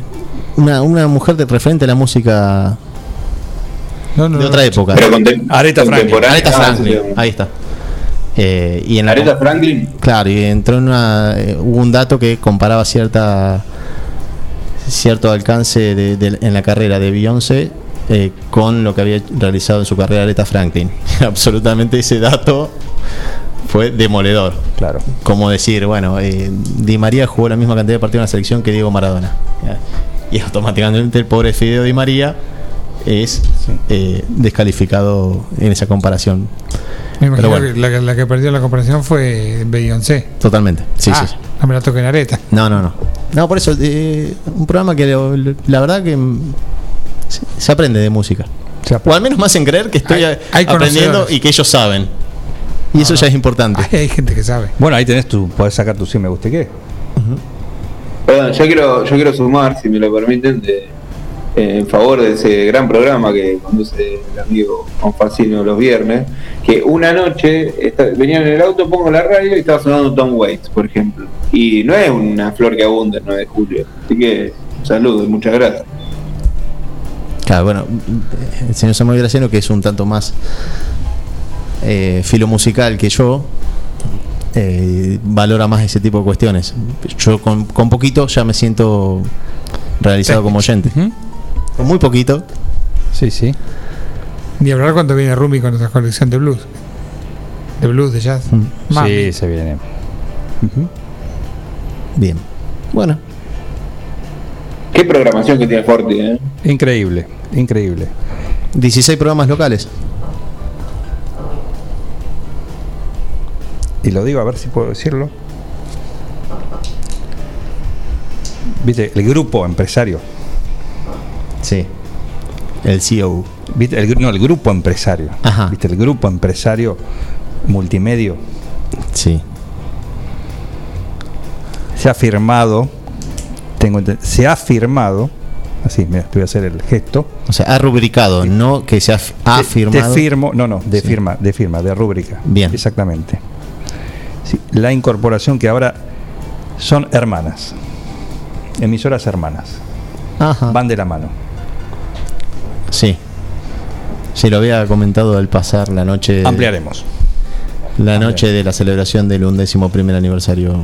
una, una mujer de referente a la música No, no, de otra época? Pero Aretha Franklin. Aretha Ah, Franklin, sí, sí. ahí está. Eh, y en la Aretha Franklin. Claro, y entró en una. eh, hubo un dato que comparaba cierta cierto alcance de- de- en la carrera de Beyoncé eh, con lo que había realizado en su carrera Aretha Franklin. Absolutamente ese dato fue demoledor. Claro. Como decir, bueno, eh, Di María jugó la misma cantidad de partidos en la selección que Diego Maradona. Y automáticamente el pobre Fideo Di María es eh, descalificado en esa comparación. Me imagino Pero bueno. que la, la que perdió la comparación fue Beyoncé. Totalmente. Sí, Ah, sí. No me la toquen areta. No, no, no. No, por eso, eh, un programa que lo- lo- la verdad que mm, se, se aprende de música. Se O al menos más en creer que estoy Hay- a- hay aprendiendo y que ellos saben. Y eso ya es importante. Ay, hay gente que sabe. Bueno, ahí tenés tu, podés sacar tu sí me guste qué. Perdón, yo quiero, yo quiero sumar, si me lo permiten, de- en favor de ese gran programa que conduce el amigo Juan Facino los viernes, que una noche está- venía en el auto, pongo la radio y estaba sonando Tom Waits, por ejemplo. Y no es una flor que abunda el 9 de julio. Así que saludos, muchas gracias. Claro, bueno, el señor Samuel Graciano, que es un tanto más eh, filo musical que yo, eh, valora más ese tipo de cuestiones. Yo con, con poquito ya me siento realizado como oyente. Con muy poquito, Sí, sí. Ni hablar cuando viene Rumi con nuestra colección de blues. De blues, de jazz. Mm. Sí, se viene. Bien. Bueno, Qué programación que tiene Forti, ¿eh? Increíble, increíble. 16 programas locales. Y lo digo a ver si puedo decirlo. Viste, el grupo empresario. Sí. El CEO. ¿Viste? El, gru- no, el grupo empresario. Ajá. ¿Viste? El grupo empresario multimedio Sí. se ha firmado. Tengo se ha firmado. Así, mira, te voy a hacer el gesto. O sea, ha rubricado, no que se ha, f- ha De- firmado. De firmo, no, no, de Sí. firma, de firma, de rúbrica. Bien. Exactamente. Sí, la incorporación que ahora son hermanas. Emisoras hermanas. Ajá. Van de la mano. Sí. Sí, lo había comentado al pasar la noche. Ampliaremos. La noche de la celebración del undécimo primer aniversario.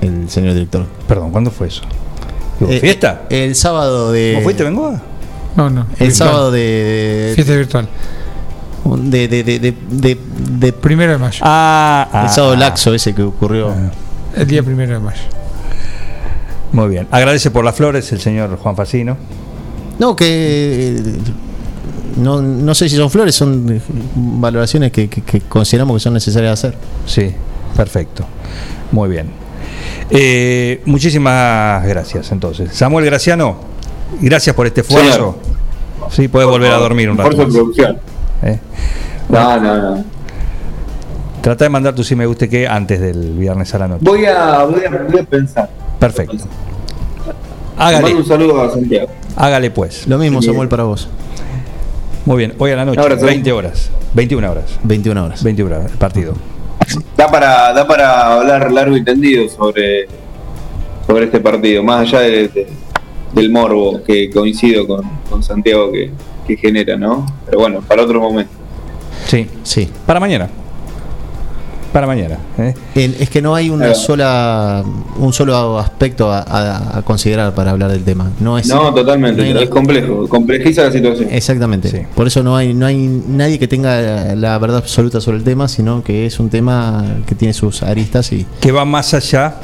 El señor director. Perdón, ¿cuándo fue eso? ¿Hubo Eh, ¿Fiesta? eh, el sábado de. ¿Cómo fuiste, Bengoa? No, no. El virtual. sábado de. Fiesta virtual. De. de, de, de, de- de- Primero de mayo. Ah, ah, el sábado ah. laxo ese que ocurrió. El día primero de mayo. Muy bien. Agradece por las flores el señor Juan Facino. No, que. No, no sé si son flores, son valoraciones que, que- que consideramos que son necesarias hacer. Sí, perfecto. Muy bien. Eh, muchísimas gracias entonces. Samuel Graciano, gracias por este esfuerzo. Sí, puedes volver a dormir un rato. Producción. ¿eh? No, no, no. Trata de mandar tu si me guste que antes del viernes a la noche. Voy a, voy a, voy a pensar. Perfecto. Mando Hágale, un saludo a Santiago. hágale pues. Lo mismo, Sí. Samuel, para vos. Muy bien, hoy a la noche, abrazo. 20 horas, 21 horas, 21 horas. 21 horas, el partido. Da para, da para hablar largo y tendido sobre, sobre este partido, más allá de- de- del morbo que coincido con, con Santiago que, que genera, ¿no? Pero bueno, para otro momento. Sí, Sí. para mañana. Para mañana. ¿eh? El- es que no hay una sola un solo aspecto a, a- a considerar para hablar del tema. No es No, totalmente, no hay- es complejo, complejiza la situación. Exactamente. Sí. Por eso no hay no hay nadie que tenga la verdad absoluta sobre el tema, sino que es un tema que tiene sus aristas y, Que va más allá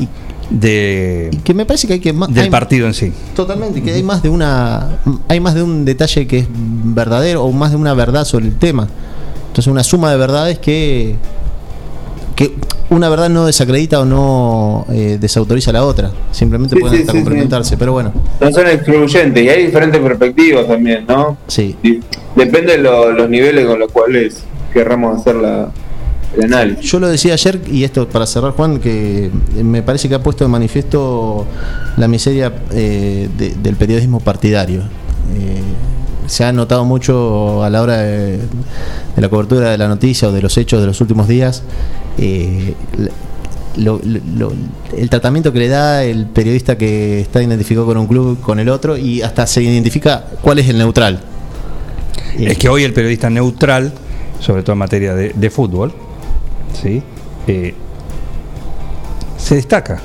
de, y que me parece que hay que del hay- partido en sí. Totalmente, que hay más de una hay más de un detalle que es verdadero o más de una verdad sobre el tema. Entonces una suma de verdades que que una verdad no desacredita o no eh, desautoriza la otra. Simplemente Sí, pueden sí, hasta sí, complementarse. Pero bueno, No son excluyentes y hay diferentes perspectivas también, ¿no? sí. Depende de lo- los niveles con los cuales querramos hacer la, el análisis. Yo lo decía ayer, y esto para cerrar, Juan, que me parece que ha puesto de manifiesto la miseria eh, de- del periodismo partidario. Eh, se ha notado mucho a la hora de, de la cobertura de la noticia o de los hechos de los últimos días. eh, lo- el tratamiento que le da el periodista que está identificado con un club con el otro y hasta se identifica cuál es el neutral. Eh, Es que hoy el periodista neutral sobre todo en materia de, de fútbol, ¿sí? Eh, se destaca.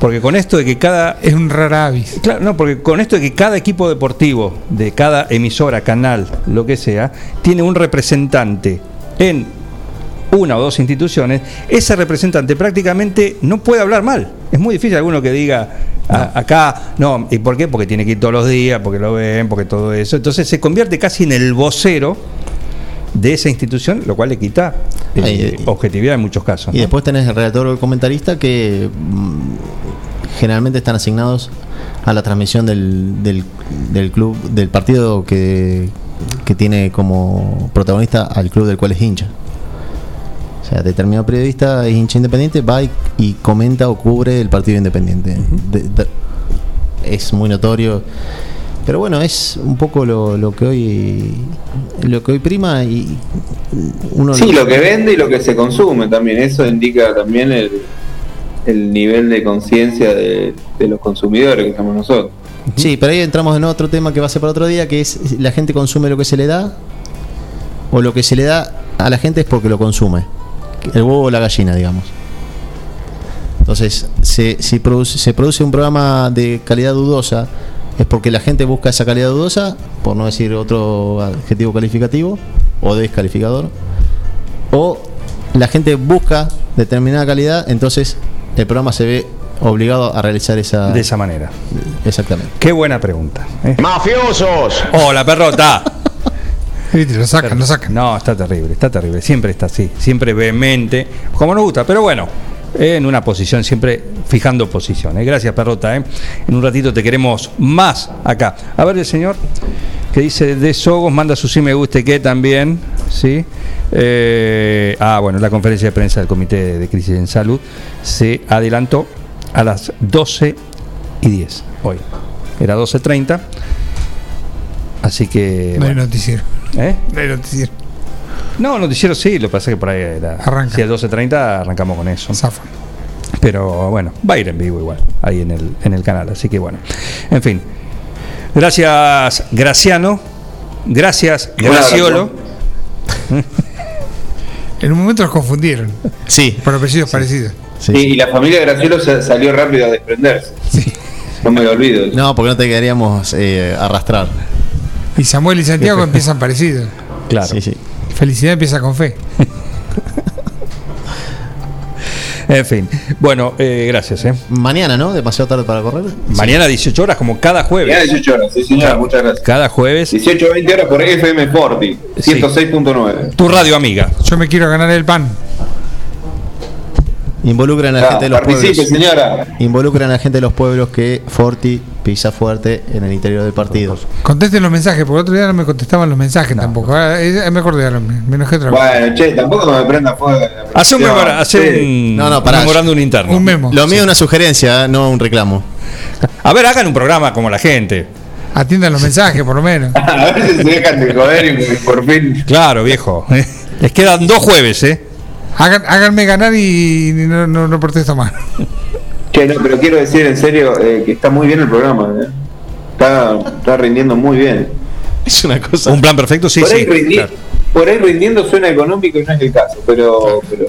Porque con esto de que cada Es un rara avis. Claro, no, porque con esto de que cada equipo deportivo, de cada emisora, canal, lo que sea, tiene un representante en una o dos instituciones, ese representante prácticamente no puede hablar mal. Es muy difícil alguno que diga "A- acá, no, ¿y por qué? Porque tiene que ir todos los días, porque lo ven, porque todo eso. Entonces se convierte casi en el vocero de esa institución, lo cual le quita eh, eh, objetividad en muchos casos. Y ¿no? después tenés el redactor o el comentarista que mm, generalmente están asignados a la transmisión del, del, del club, del partido que, que tiene como protagonista al club del cual es hincha. O sea, determinado periodista es hincha independiente, va y, y comenta o cubre el partido independiente. De- de- es muy notorio. Pero bueno, es un poco lo, lo que hoy lo que hoy prima y uno Sí, lo que vende y lo que se consume también. Eso indica también el, el nivel de conciencia de, los consumidores que somos nosotros. Sí, pero ahí entramos en otro tema que va a ser para otro día, que es la gente consume lo que se le da o lo que se le da a la gente es porque lo consume. El huevo o la gallina, digamos. Entonces, si se produce un programa de calidad dudosa, es porque la gente busca esa calidad dudosa, por no decir otro adjetivo calificativo o descalificador, o la gente busca determinada calidad, entonces el programa se ve obligado a realizar esa... De esa manera. Exactamente. Qué buena pregunta. ¿eh? ¡Mafiosos! Hola, perrota. Lo sacan, lo sacan. No, está terrible, está terrible. Siempre está así, siempre vehemente, como nos gusta, pero bueno, eh, en una posición, siempre fijando posiciones. Gracias, perrota. ¿eh? En un ratito te queremos más acá. A ver, el señor que dice de Sogos, manda su sí me guste que también, ¿sí? Eh, ah, bueno, la conferencia de prensa del Comité de Crisis en Salud se adelantó a las 12 y 10 hoy. Era 12.30. Así que. No hay bueno, noticiero. ¿eh? No hay noticiero. No, noticiero sí, lo que pasa es que por ahí era. Arranca. Si es 12.30 arrancamos con eso. Zafan. Pero bueno, va a ir en vivo igual, ahí en el, en el canal. Así que bueno. En fin. Gracias, Graciano. Gracias. Graciolo. En un momento los confundieron. Sí, Por apellidos parecidos. sí, y, sí. y la familia de Gracielo sa- salió rápido a desprenderse. No me olvido. No, porque no te queríamos eh, arrastrar. Y Samuel y Santiago empiezan parecidos. Claro. Sí, sí. Felicidad empieza con fe. En fin. Bueno, eh, gracias. ¿eh? Mañana, ¿no? Demasiado tarde para correr. Mañana 18 horas, como cada Ya jueves. 18 horas, sí señor, muchas gracias. Cada jueves, 18 o 20 horas por FM Forti, Sí. 106.9. tu radio amiga. Yo me quiero ganar el pan. Involucran a la Ah, gente de los pueblos. señora. Involucran a la gente de los pueblos que Forti pisa fuerte en el interior del partido. Contesten los mensajes, porque el otro día no me contestaban los mensajes tampoco. Ahora, eh, me acordé, ahora me enojé otra vez. Bueno, che, tampoco me prenda fuego. Hace un, presión. memora- hace Sí. un, No, no, pará. un interno. Un memo. Lo mío es una sugerencia, ¿eh? no un reclamo. A ver, hagan un programa como la gente. Atiendan los mensajes, por lo menos. A ver si se dejan de joder y por fin. Claro, viejo. Les quedan dos jueves, ¿eh? Hagan- háganme ganar y no, no, no protesto más. Che, no, pero quiero decir en serio eh, que está muy bien el programa. eh. Está, está rindiendo muy bien. Es una cosa. Un plan perfecto, sí, por, ahí sí. rindi- claro. por ahí rindiendo suena económico y no es el caso, pero, pero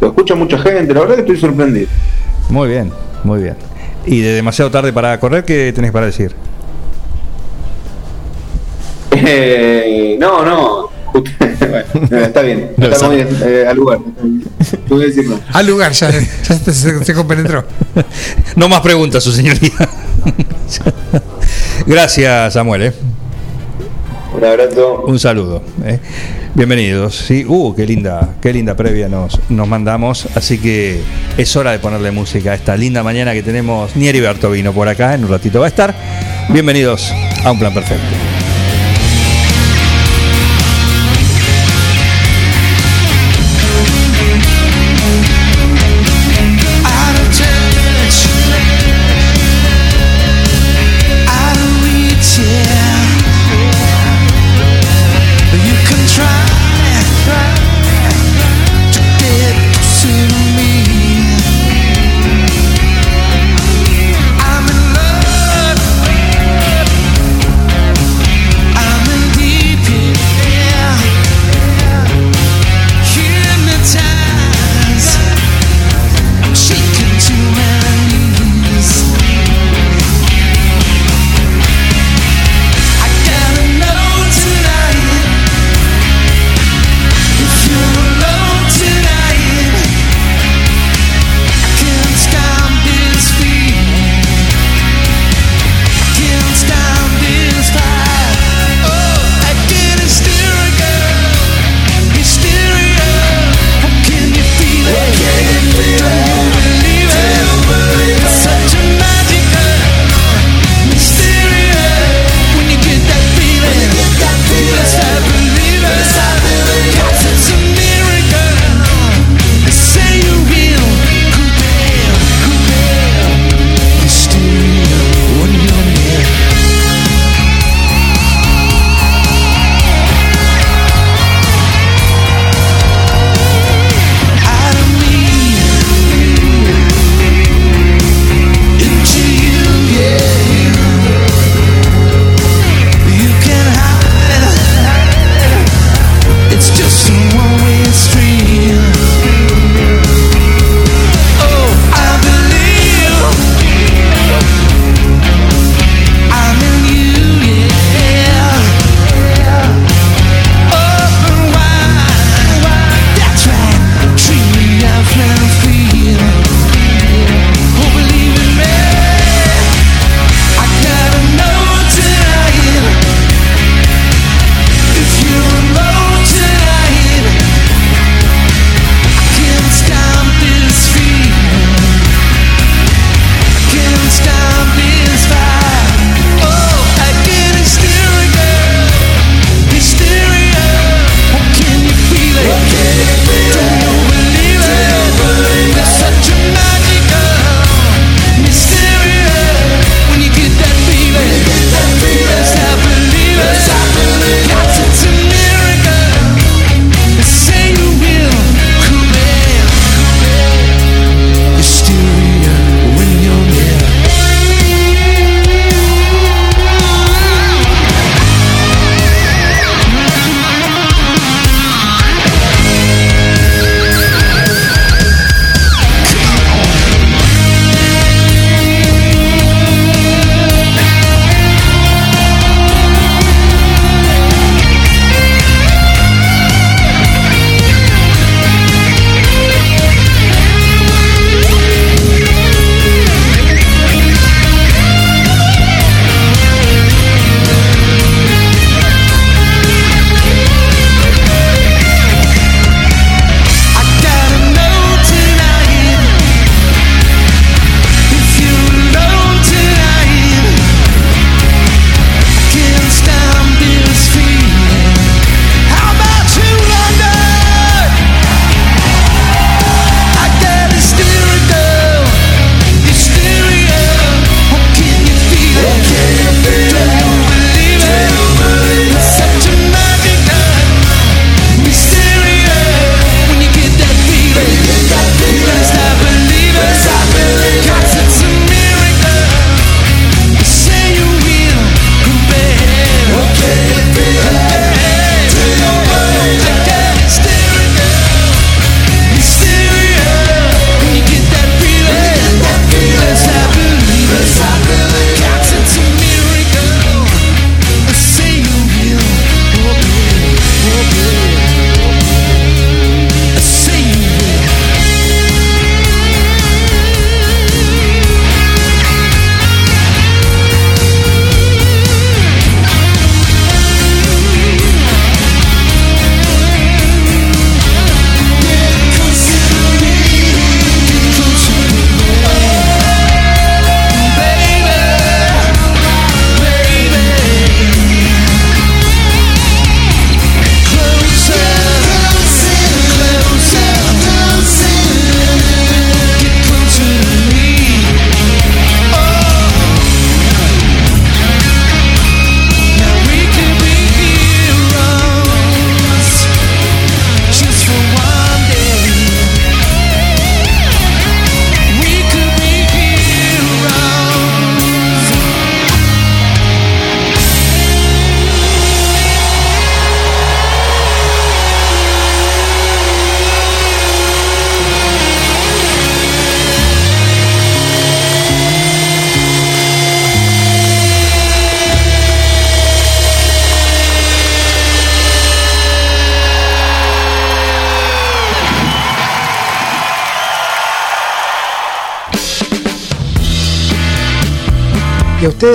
lo escucha mucha gente, la verdad que estoy sorprendido. Muy bien, muy bien. Y de demasiado tarde para correr, ¿qué tenés para decir? Eh, no, no. Bueno, está bien, No, está muy bien, eh, al lugar. Te voy a decir no. Al lugar, ya, ya se, se- se compenetró. No más preguntas, su señoría. Gracias, Samuel. ¿eh? Un abrazo. Un saludo. ¿eh? Bienvenidos. Sí, uh, qué linda, qué linda previa nos, nos mandamos. Así que es hora de ponerle música a esta linda mañana que tenemos. Ni Heriberto vino por acá, en un ratito va a estar. Bienvenidos a un plan perfecto.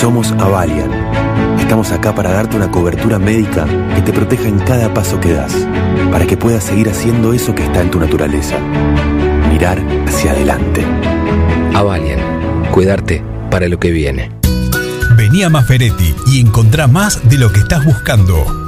Somos Avalian. Estamos acá para darte una cobertura médica que te proteja en cada paso que das, para que puedas seguir haciendo eso que está en tu naturaleza. Mirar hacia adelante. Avalian, cuidarte para lo que viene. Vení a Maferetti y encontrá más de lo que estás buscando.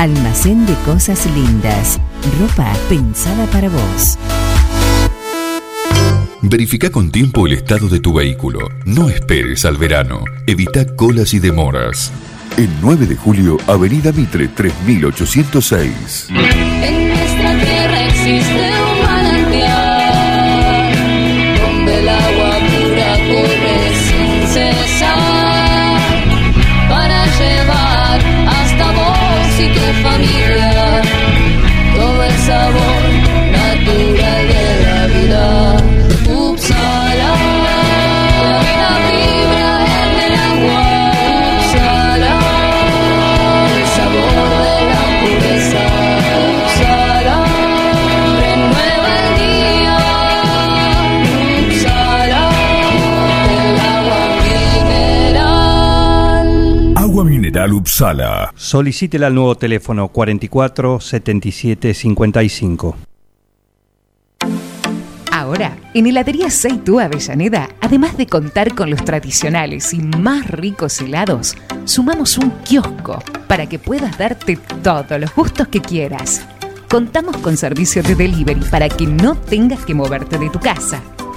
Almacén de cosas lindas. Ropa pensada para vos. Verifica con tiempo el estado de tu vehículo. No esperes al verano. Evita colas y demoras. El 9 de julio, Avenida Mitre 3806. En nuestra tierra existe tu Upsala. Solicítela al nuevo teléfono 44 77 55. Ahora, en Heladería Seitú Avellaneda, además de contar con los tradicionales y más ricos helados, sumamos un kiosco para que puedas darte todos los gustos que quieras. Contamos con servicio de delivery para que no tengas que moverte de tu casa.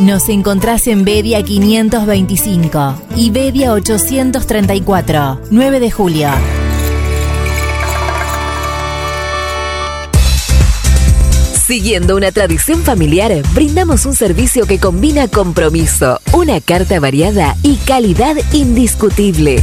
Nos encontrás en Bedia 525 y Bedia 834, 9 de julio. Siguiendo una tradición familiar, brindamos un servicio que combina compromiso, una carta variada y calidad indiscutible.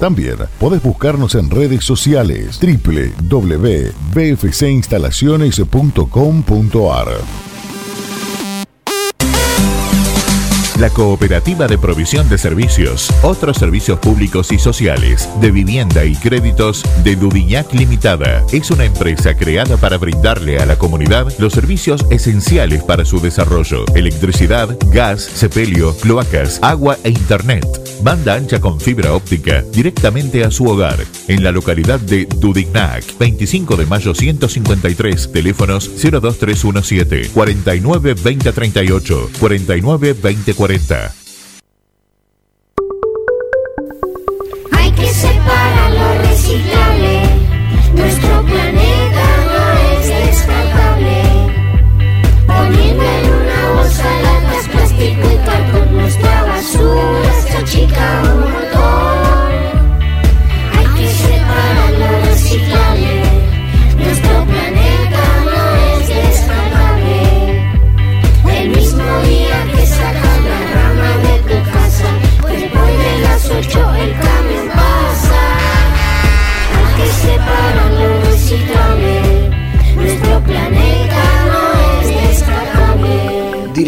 También podés buscarnos en redes sociales www.bfcinstalaciones.com.ar. La Cooperativa de Provisión de Servicios, otros servicios públicos y sociales, de vivienda y créditos de Dudiñac Limitada. Es una empresa creada para brindarle a la comunidad los servicios esenciales para su desarrollo. Electricidad, gas, sepelio, cloacas, agua e internet. Banda ancha con fibra óptica directamente a su hogar en la localidad de Dudignac, 25 de mayo 153, teléfonos 02317 49 20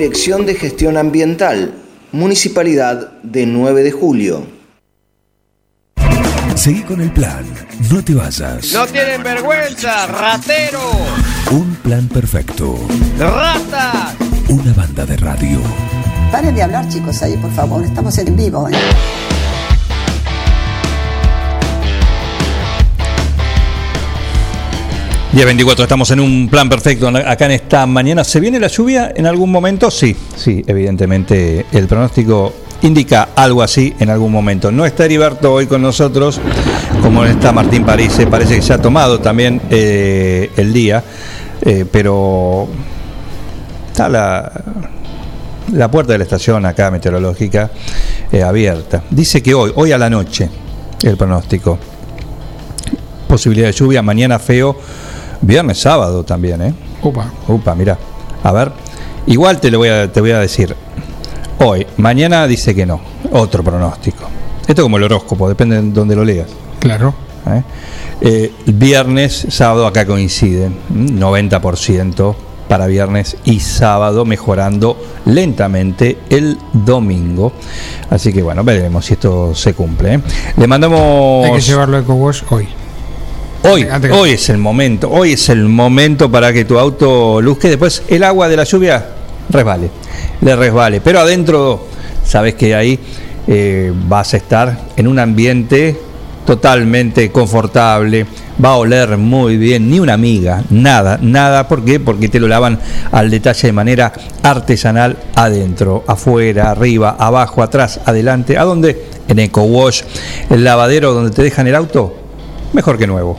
Dirección de Gestión Ambiental, Municipalidad de 9 de Julio. Seguí con el plan. No te vayas. No tienen vergüenza, ratero, Un plan perfecto. rata. Una banda de radio. Paren de hablar, chicos, ahí, por favor. Estamos en vivo. ¿eh? Día 24, estamos en un plan perfecto acá en esta mañana. ¿Se viene la lluvia en algún momento? Sí, sí, evidentemente el pronóstico indica algo así en algún momento. No está Heriberto hoy con nosotros, como está Martín París, parece que se ha tomado también eh, el día, eh, pero está la, la puerta de la estación acá meteorológica eh, abierta. Dice que hoy, hoy a la noche, el pronóstico. Posibilidad de lluvia, mañana feo, viernes, sábado también, ¿eh? Upa. Upa, mira. A ver, igual te lo voy a, te voy a decir. Hoy, mañana dice que no. Otro pronóstico. Esto como el horóscopo, depende de donde lo leas. Claro. ¿eh? Eh, viernes, sábado acá coinciden. ¿m? 90% para viernes y sábado, mejorando lentamente el domingo. Así que bueno, veremos si esto se cumple. ¿eh? Le mandamos. Hay que llevarlo a EcoWash hoy. Hoy, Antes que- hoy es el momento, hoy es el momento para que tu auto luzque. Después el agua de la lluvia resbale, le resbale. Pero adentro, sabes que ahí eh, vas a estar en un ambiente totalmente confortable, va a oler muy bien, ni una amiga, nada, nada. ¿Por qué? Porque te lo lavan al detalle de manera artesanal adentro, afuera, arriba, abajo, atrás, adelante. ¿A dónde? En Eco Wash, el lavadero donde te dejan el auto, mejor que nuevo.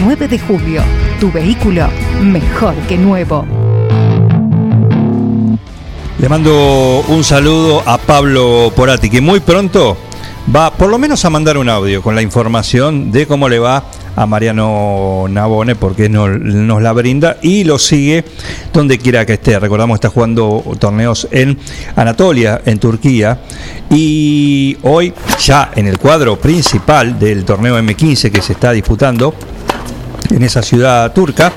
9 de julio. Tu vehículo mejor que nuevo. Le mando un saludo a Pablo Porati, que muy pronto va por lo menos a mandar un audio con la información de cómo le va a Mariano Nabone porque no- nos la brinda y lo sigue donde quiera que esté. Recordamos que está jugando torneos en Anatolia, en Turquía, y hoy ya en el cuadro principal del torneo M15 que se está disputando en esa ciudad turca,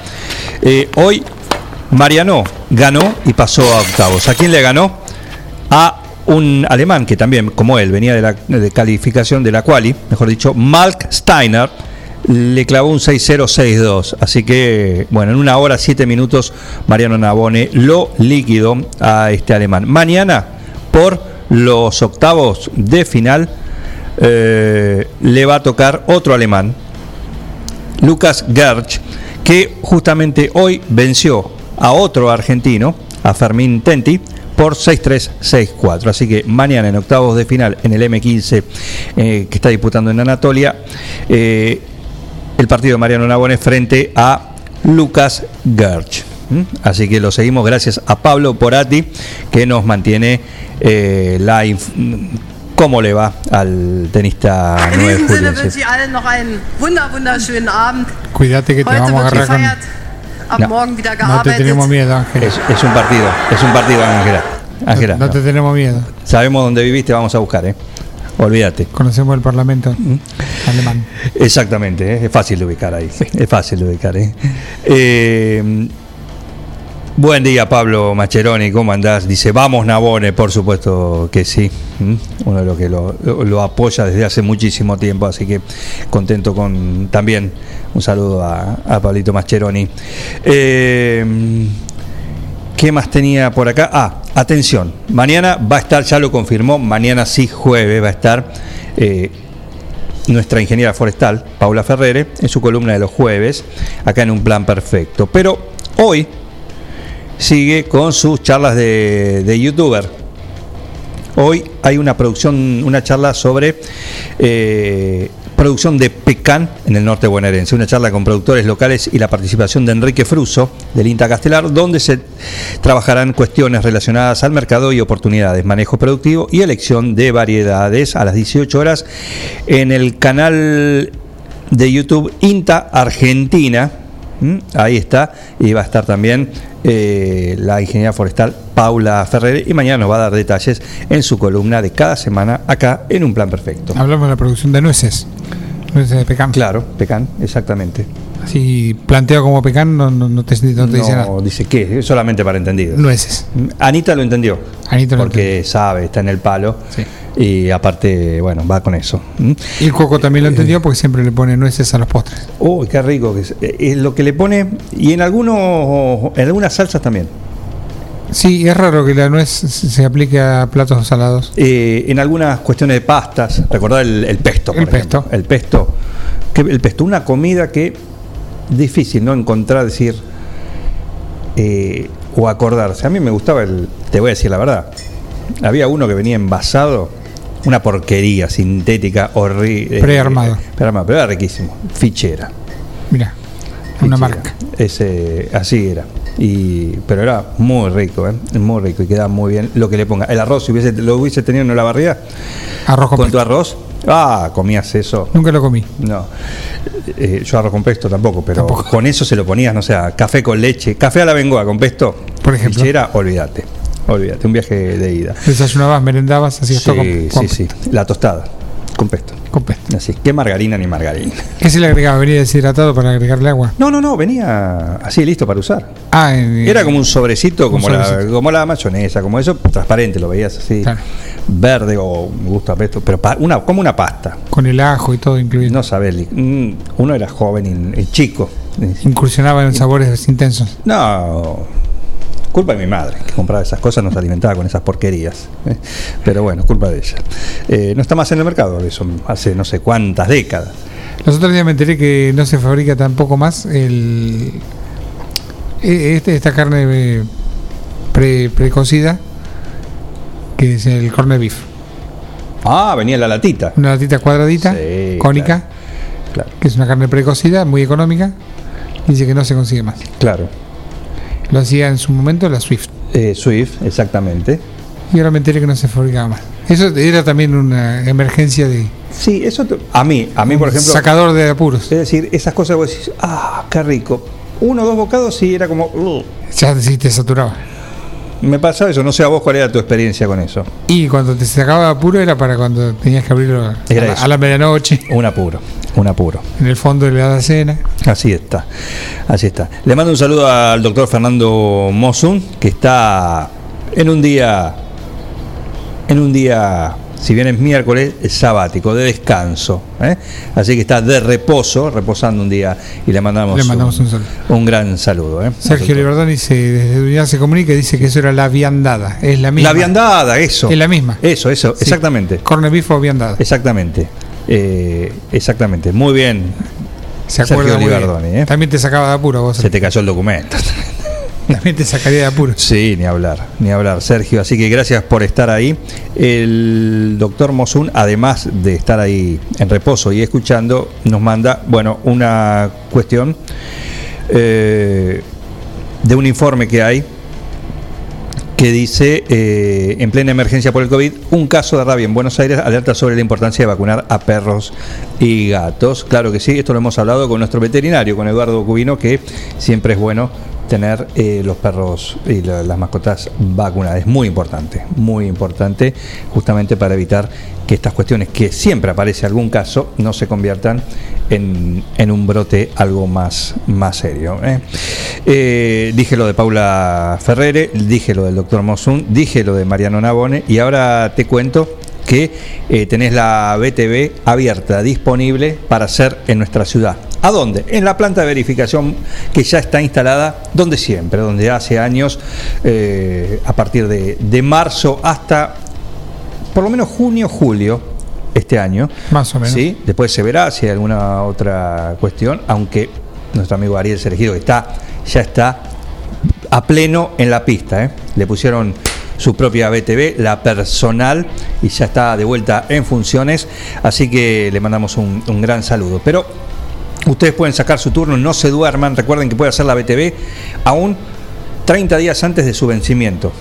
eh, hoy Mariano ganó y pasó a octavos. ¿A quién le ganó? A un alemán que también, como él, venía de la calificación de la quali, mejor dicho, Malk Steiner, le clavó un 6-0-6-2. Así que, bueno, en una hora, siete minutos, Mariano Nabone lo liquidó a este alemán. Mañana, por los octavos de final, eh, le va a tocar otro alemán, Lucas Gerch, que justamente hoy venció a otro argentino, a Fermín Tenti, por 6-3, 6-4. Así que mañana en octavos de final en el M15 eh, que está disputando en Anatolia, eh, el partido de Mariano Nabone frente a Lucas Gerch. Así que lo seguimos gracias a Pablo Porati que nos mantiene eh, la cómo le va al tenista In 9 diesem Sinne juliense. wünsche ich allen noch einen wunder wunderschönen Abend. Cuídate que te vamos a agarrar con. No. No te tenemos miedo, Ángela. Es, es un partido, es un partido, Ángela. Ángela, No, no te no. tenemos miedo. sabemos dónde viviste, vamos a buscar, ¿eh? Olvídate. Conocemos el Parlamento alemán. Exactamente, ¿eh? es fácil de ubicar ahí. Es fácil de ubicar. ¿eh? Eh, buen día, Pablo Macheroni, ¿cómo andás? Dice, vamos Nabone, por supuesto que sí. Uno de los que lo apoya desde hace muchísimo tiempo, así que contento con también un saludo a, a Pablito Macheroni. Eh, ¿Qué más tenía por acá? Ah, atención, mañana va a estar, ya lo confirmó, mañana sí jueves va a estar eh, nuestra ingeniera forestal, Paula Ferrere, en su columna de los jueves, acá en un plan perfecto. Pero hoy sigue con sus charlas de, youtuber. Hoy hay una producción, una charla sobre eh, producción de pecan en el norte bonaerense, una charla con productores locales y la participación de Enrique Fruso del INTA Castelar, donde se trabajarán cuestiones relacionadas al mercado y oportunidades, manejo productivo y elección de variedades a las 18 horas en el canal de YouTube INTA Argentina. ¿Mm? Ahí está, y va a estar también eh, la ingeniera forestal Paula Ferrer y mañana nos va a dar detalles en su columna de cada semana acá en Un Plan Perfecto. Hablamos de la producción de nueces. Nueces de pecan. Claro, pecan, exactamente. Así planteado como pecan no, no, no te, no te dice nada. No, dice qué, solamente para entendidos. Nueces. Anita lo entendió. Anita lo porque sabe, está en el palo. Y aparte, bueno, va con eso. Y el coco también lo entendió porque siempre le pone nueces a los postres. Uy, qué rico que es. Eh, Es lo que le pone. Y en algunos en algunas salsas también. Sí, es raro que la nuez se aplique a platos salados. Eh, en algunas cuestiones de pastas, recordad el, el pesto. por El pesto. ejemplo. El pesto. Que el pesto, una comida que difícil no encontrar, decir eh, o acordarse. A mí me gustaba el, te voy a decir la verdad. Había uno que venía envasado, una porquería sintética, horrible. Prearmado. prearmado, pero era riquísimo. Fichera. Mira, una marca. Ese, así era. Y, pero era muy rico, ¿eh? muy rico y quedaba muy bien lo que le ponga. El arroz, si hubiese, lo hubiese tenido en la barriga, Arroz con, con pesto. tu arroz, ah, comías eso. Nunca lo comí. No, Eh, yo arroz con pesto tampoco, pero con eso se lo ponías, no sé, a café con leche, café a la bengoa con pesto, Por ejemplo. fichera, olvídate, olvídate, un viaje de ida. Desayunabas, merendabas, hacías todo con, Sí, con sí, sí, la tostada, con pesto. Así, qué margarina ni margarina. ¿Qué se le agregaba? ¿Venía deshidratado para agregarle agua? No, no, no, venía así listo para usar. Ah, Era como un sobrecito, Un como, La, como la mayonesa, como eso, transparente, lo veías así, verde o me gusta pesto, pero pa- una, como una pasta. con el ajo y todo incluido. No sabes, mm, uno era joven y, y chico. Incursionaba en sabores intensos. No, culpa de mi madre, que compraba esas cosas, nos alimentaba con esas porquerías. ¿eh? Pero bueno, culpa de ella. Eh, no está más en el mercado, eso hace no sé cuántas décadas. Los otros días me enteré que no se fabrica tampoco más el e- este, esta carne eh, pre, precocida que es el corned beef. Ah, venía la latita. Una latita cuadradita, Sí, cónica, claro. que es una carne precocida, muy económica. Dice que no se consigue más. Claro. Lo hacía en su momento la Swift. Eh, Swift, exactamente. Y ahora me enteré que no se fabricaba más. Eso era también una emergencia de Sí, eso te- a mí, a mí por ejemplo. sacador de apuros. Es decir, esas cosas vos decís, ah, qué rico. Uno o dos bocados y era como. Ya sí te saturaba. Me pasaba eso, no sé a vos cuál era tu experiencia con eso. Y cuando te sacaba de apuro era para cuando tenías que abrirlo a, la, a la medianoche, Un apuro, un apuro. en el fondo de la cena. Así está, así está. Le mando un saludo al doctor Fernando Mosun, que está en un día, en un día, si bien es miércoles, es sabático, de descanso. ¿eh? Así que está de reposo, reposando un día, y le mandamos, Le mandamos un saludo. un gran saludo. ¿eh? Sergio Liberdoni se, desde Unidad se comunica dice que eso era la viandada. Es la misma. La viandada, eso. Es la misma. Eso, eso, Sí. exactamente. Corned beef o viandada. Exactamente. Eh, exactamente. Muy bien. Se Sergio muy bien. Liberdoni, ¿eh? También te sacaba de apuro vos. Se te cayó el documento. También te sacaría de apuro. Sí, ni hablar, ni hablar, Sergio. Así que gracias por estar ahí. El doctor Mosun, además de estar ahí en reposo y escuchando, nos manda, bueno, una cuestión eh, de un informe que hay que dice, eh, en plena emergencia por el COVID, un caso de rabia en Buenos Aires alerta sobre la importancia de vacunar a perros y gatos. Claro que sí, esto lo hemos hablado con nuestro veterinario, con Eduardo Cubino, que siempre es bueno tener eh, los perros y la- las mascotas vacunadas. Es muy importante, muy importante, justamente para evitar que estas cuestiones, que siempre aparece algún caso, no se conviertan en, en un brote algo más, más serio. ¿eh? Eh, dije lo de Paula Ferrere, dije lo del doctor Mosun, dije lo de Mariano Nabone y ahora te cuento que eh, tenés la BTV abierta, disponible para hacer en nuestra ciudad. ¿A dónde? En la planta de verificación que ya está instalada, donde siempre, donde hace años, eh, a partir de, de marzo hasta por lo menos junio, julio este año. Más o menos. ¿sí? Después se verá si hay alguna otra cuestión, aunque nuestro amigo Ariel Seregido está, ya está a pleno en la pista. ¿eh? Le pusieron su propia BTV, la personal, y ya está de vuelta en funciones. Así que le mandamos un, gran saludo. Pero ustedes pueden sacar su turno, no se duerman. Recuerden que puede hacer la BTV aún 30 días antes de su vencimiento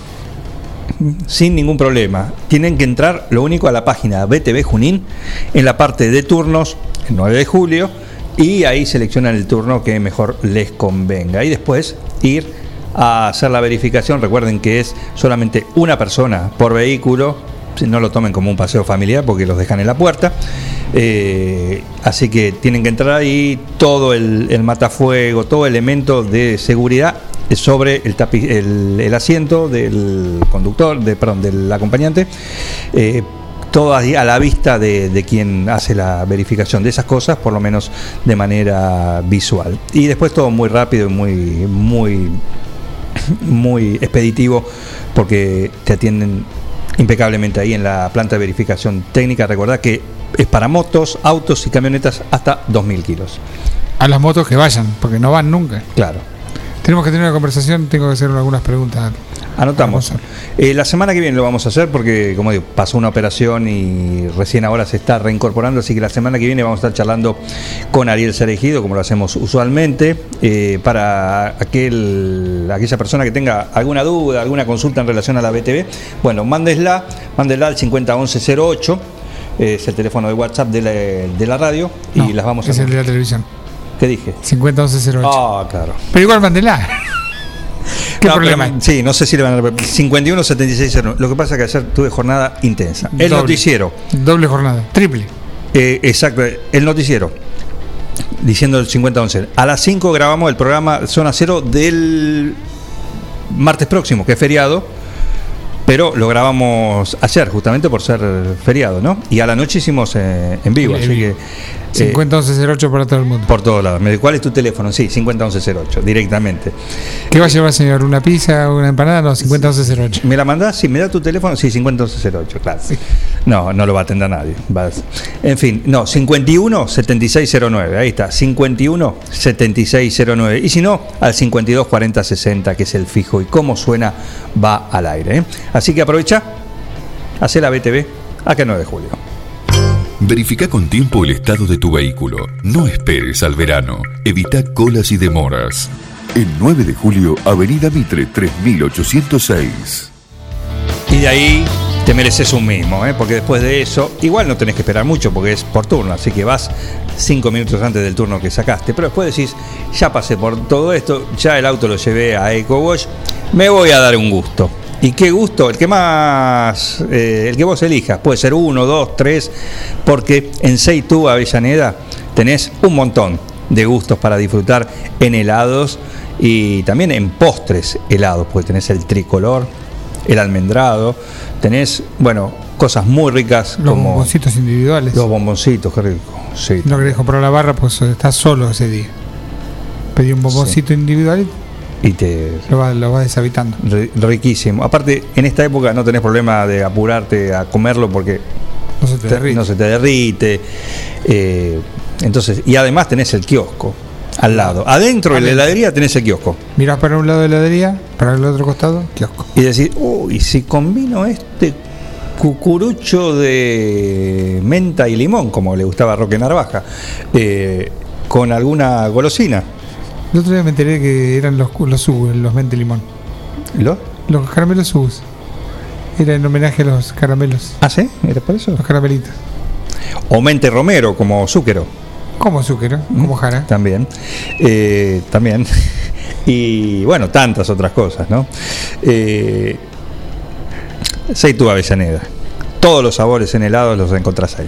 sin ningún problema. Tienen que entrar, lo único, a la página BTV Junín, en la parte de turnos, el 9 de julio, y ahí seleccionan el turno que mejor les convenga. Y después ir a hacer la verificación. Recuerden que es solamente una persona por vehículo. No lo tomen como un paseo familiar porque los dejan en la puerta. Eh, así que tienen que entrar ahí todo el, matafuego, todo elemento de seguridad sobre el, tapi- el, asiento del conductor, de, perdón, del acompañante. eh, todo a la vista de, de quien hace la verificación de esas cosas, por lo menos de manera visual. Y después todo muy rápido y muy, muy, muy expeditivo, porque te atienden impecablemente ahí en la planta de verificación técnica. Recordad que es para motos, autos y camionetas hasta 2.000 kilos. A las motos que vayan, porque no van nunca. Claro. Tenemos que tener una conversación, tengo que hacer algunas preguntas. Anotamos. Eh, la semana que viene lo vamos a hacer porque, como digo, pasó una operación y recién ahora se está reincorporando, así que la semana que viene vamos a estar charlando con Ariel Seregido, como lo hacemos usualmente, eh, para aquel, aquella persona que tenga alguna duda, alguna consulta en relación a la BTV. Bueno, mándesla, mándesla al 501108, eh, es el teléfono de WhatsApp de la, de la radio, y las vamos a Es el de la televisión. ¿Qué dije? 501108. Ah, claro. Pero igual mandela. ¿Qué No, problema pero, sí, no sé si le van a 51 76 Lo que pasa es que ayer tuve jornada intensa. El Doble. noticiero. Doble jornada, triple. Eh, exacto, el noticiero. Diciendo el 50-11. A las 5 grabamos el programa Zona Cero del martes próximo, que es feriado. Pero lo grabamos ayer, justamente por ser feriado, ¿no? Y a la noche hicimos eh, en vivo, así que. 501108 para todo el mundo. Por todos lados. Me- ¿Cuál es tu teléfono? Sí, 501108, directamente. ¿Qué va a llevar, señor? ¿Una pizza, una empanada? No, 501108. ¿Me la mandás? Si me da tu teléfono, sí, 501108, claro. No, no lo va a atender nadie. Va a- En fin, no, 51 7609, ahí está, 51 7609. Y si no, al 52 40 60, que es el fijo. Y cómo suena, va al aire. ¿eh? Así que aprovecha, hace la BTV, acá el 9 de julio. Verifica con tiempo el estado de tu vehículo. No esperes al verano. Evita colas y demoras. El 9 de julio, Avenida Mitre 3806. Y de ahí te mereces un mismo, ¿eh? porque después de eso, igual no tenés que esperar mucho porque es por turno, así que vas cinco minutos antes del turno que sacaste. Pero después decís, ya pasé por todo esto, ya el auto lo llevé a EcoWash, me voy a dar un gusto. ¿Y qué gusto? El que más, eh, el que vos elijas. Puede ser uno, dos, tres, porque en Seitu Avellaneda tenés un montón de gustos para disfrutar en helados y también en postres helados, porque tenés el tricolor, el almendrado, tenés, bueno, cosas muy ricas Los como bomboncitos individuales. los bomboncitos, qué rico. Sí. No querés comprar la barra, pues estás solo ese día. Pedí un bomboncito individual Y te lo vas lo vas deshabitando. ri- riquísimo. Aparte, en esta época no tenés problema de apurarte a comerlo porque No se te derrite. no se te derrite. Eh, entonces, y además tenés el kiosco al lado. Adentro de la heladería tenés el kiosco. Mirás para un lado de la heladería, para el otro costado, kiosco. Y decís, uy, si combino este cucurucho de menta y limón, como le gustaba a Roque Narvaja, eh, con alguna golosina. El otro día me enteré que eran los, los Ubus, los mente limón. ¿Lo? Los caramelos Ubus. Era en homenaje a los caramelos. ¿Ah, sí? ¿Era por eso? Los caramelitos. O mente romero, como zúquero. Como azúcar, como jara. También. Eh, también. Y bueno, tantas otras cosas, ¿no? Eh, Seitu Avellaneda. Todos los sabores en helados los encontrás ahí.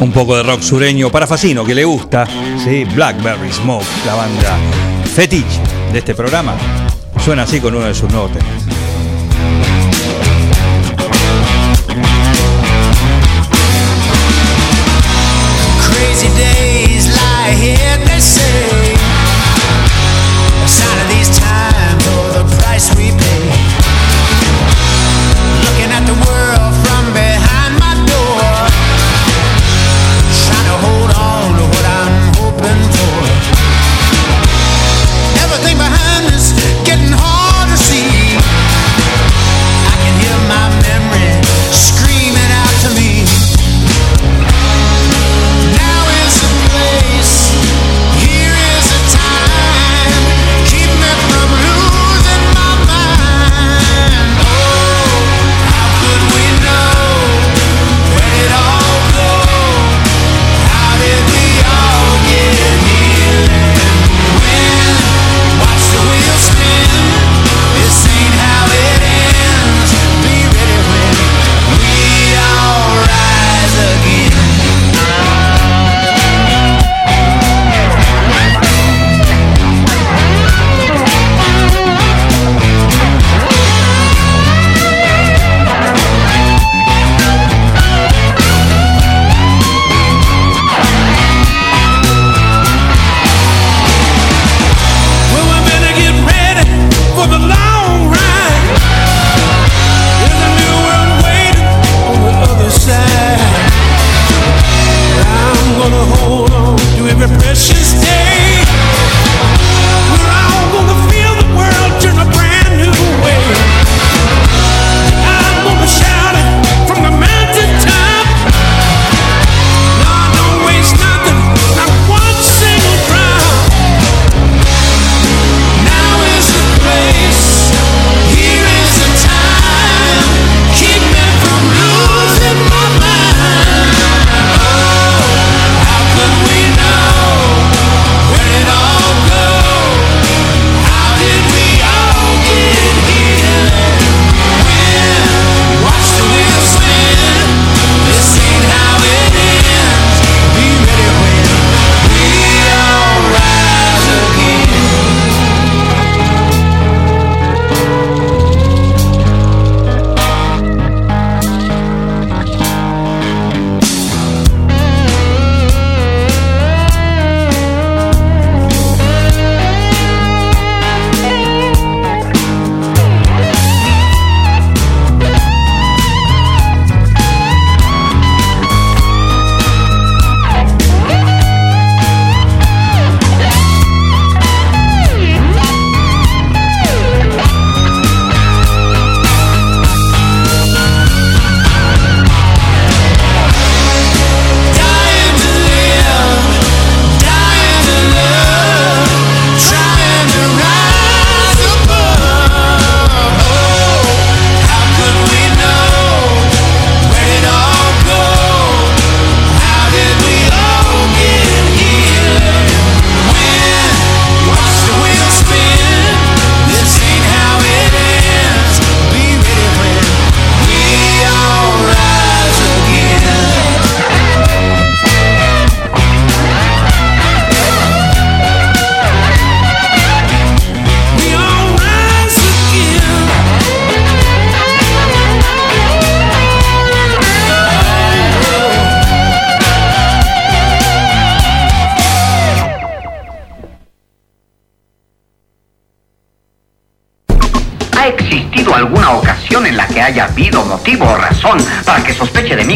Un poco de rock sureño para Facino, que le gusta. Sí, Blackberry Smoke, la banda fetiche de este programa. Suena así con uno de sus nuevos.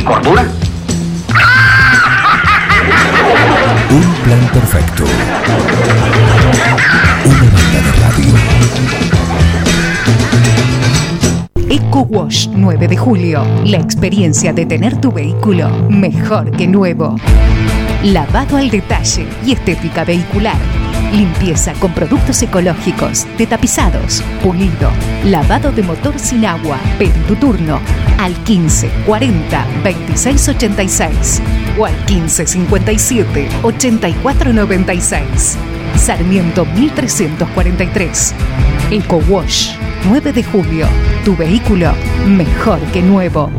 Mi cordura? Un plan perfecto. Una banda de radio. Eco Wash 9 de julio. La experiencia de tener tu vehículo mejor que nuevo. Lavado al detalle y estética vehicular. Limpieza con productos ecológicos, de tapizados, pulido, lavado de motor sin agua. Pedí tu turno al 15 40 26 86 o al 15 57 84 96. Sarmiento 1343. Eco Wash 9 de julio. Tu vehículo mejor que nuevo.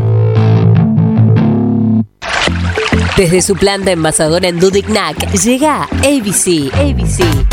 Desde su planta envasadora en Dudignac llega ABC. ABC.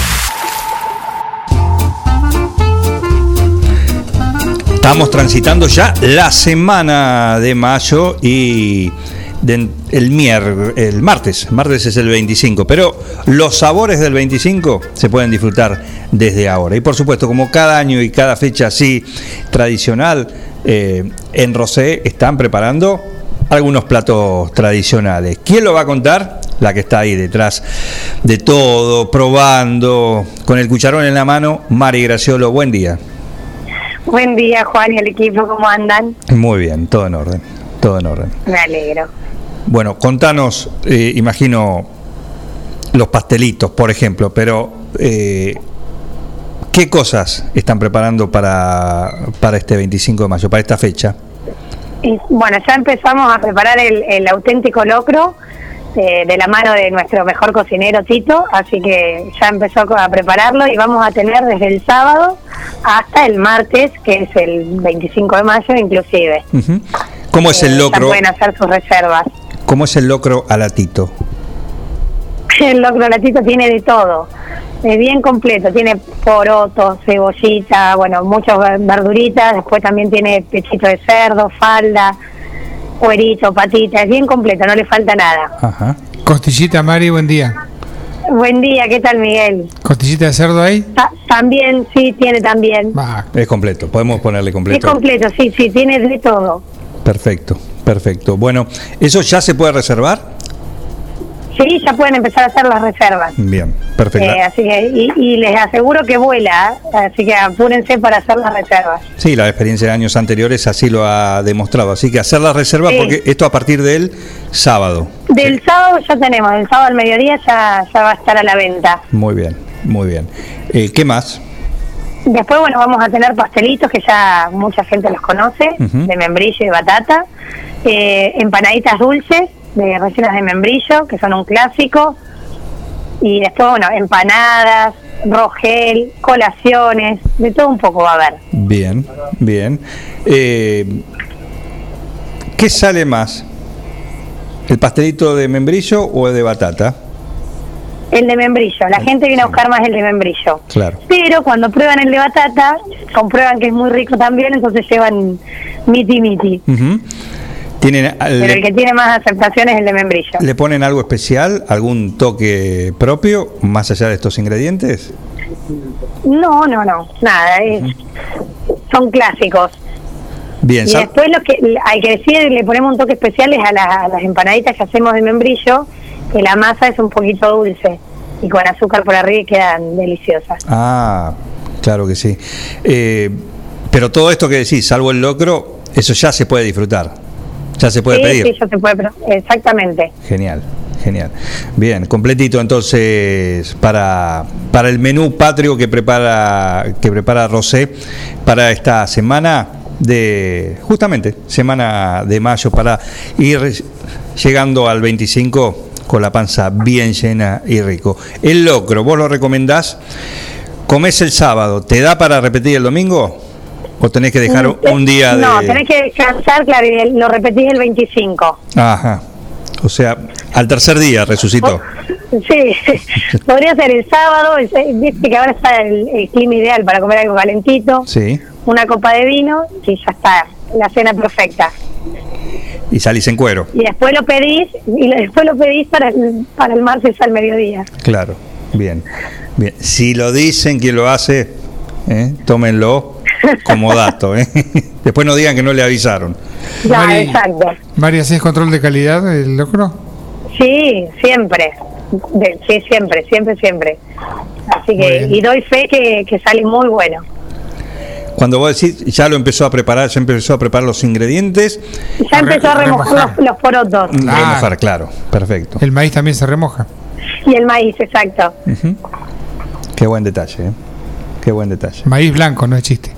Estamos transitando ya la semana de mayo y el, mier, el martes, martes es el 25, pero los sabores del 25 se pueden disfrutar desde ahora. Y por supuesto, como cada año y cada fecha así tradicional, eh, en Rosé están preparando algunos platos tradicionales. ¿Quién lo va a contar? La que está ahí detrás de todo, probando, con el cucharón en la mano, Mari Graciolo, buen día. Buen día, Juan y el equipo, ¿cómo andan? Muy bien, todo en orden, todo en orden. Me alegro. Bueno, contanos, eh, imagino los pastelitos, por ejemplo, pero eh, ¿qué cosas están preparando para, para este 25 de mayo, para esta fecha? Y, bueno, ya empezamos a preparar el, el auténtico locro eh, de la mano de nuestro mejor cocinero Tito, así que ya empezó a prepararlo y vamos a tener desde el sábado hasta el martes, que es el 25 de mayo inclusive. ¿Cómo es el Ya locro? pueden hacer sus reservas. ¿Cómo es el locro alatito? El locro latito tiene de todo. Es bien completo, tiene poroto, cebollita, bueno, muchas ver- verduritas, después también tiene pechito de cerdo, falda, cuerito, patita, es bien completo, no le falta nada. Ajá. Costillita, Mari, buen día. Buen día, ¿qué tal Miguel? Costillita de cerdo ahí. Ta- también, sí, tiene también. Es completo, podemos ponerle Es completo. completo, sí, sí, tiene de todo. Perfecto, perfecto. Bueno, ¿eso ya se puede reservar? Sí, ya pueden empezar a hacer las reservas. Bien, perfecto. Eh, así que, y, y les aseguro que vuela, ¿eh? así que apúrense para hacer las reservas. Sí, la experiencia de años anteriores así lo ha demostrado. Así que hacer la reserva Sí. porque esto a partir del sábado. Del sábado ya tenemos, del sábado al mediodía ya, ya va a estar a la venta. Muy bien, muy bien. Eh, ¿Qué más? Después, bueno, vamos a tener pastelitos que ya mucha gente los conoce, de membrillo y batata, eh, empanaditas dulces de rellenas de membrillo, que son un clásico, y después, bueno, empanadas, rogel, colaciones, de todo un poco va a haber. Bien, bien. Eh, ¿Qué sale más? ¿El pastelito de membrillo o el de batata? El de membrillo, la gente viene a buscar más el de membrillo. Claro. Pero cuando prueban el de batata, comprueban que es muy rico también, entonces llevan miti miti. Ujú. ¿Tienen, Pero el que tiene más aceptación es el de membrillo. le ponen algo especial, algún toque propio, más allá de estos ingredientes? No, no, no, nada, es, son clásicos. Bien, Y después lo que hay que decir, le ponemos un toque especial es a, las- a las empanaditas que hacemos de membrillo, que la masa es un poquito dulce y con azúcar por arriba quedan deliciosas. Ah, claro que sí. Eh, pero todo esto que decís, salvo el locro, eso ya se puede disfrutar. Ya se puede sí, pedir. sí, ya se puede, pero- exactamente. Genial, genial. Bien, completito entonces para, para el menú patrio que prepara que prepara Rosé para esta semana de justamente semana de mayo para ir llegando al 25 con la panza bien llena y rico. El locro, vos lo recomendás, comés el sábado, ¿te da para repetir el domingo? ¿O tenés que dejar un- un día de.? No, tenés que descansar, claro, y lo repetís el 25. Ajá. O sea, al tercer día resucitó. Sí, podría ser el sábado, viste que ahora está el, el clima ideal para comer algo calentito, Sí. una copa de vino y ya está, la cena perfecta. Y salís en cuero. Y después lo pedís, y después lo pedís para el, para el martes al mediodía. Claro. Bien. Bien. Si lo dicen, quien lo hace, ¿eh? tómenlo como dato. ¿eh? Después no digan que no le avisaron. Ya, Mari- exacto. Mari, ¿hacés control de calidad del locro? Sí, siempre. De- sí, siempre, siempre, siempre. Así que, y doy fe que, que sale muy bueno. Cuando vos decís, ya lo empezó a preparar, ya empezó a preparar los ingredientes. Ya empezó a remojar los, los porotos Remojar, claro. Perfecto. El maíz también se remoja. y el maíz, exacto. Qué buen detalle, ¿eh? Qué buen detalle. Maíz blanco, no es chiste.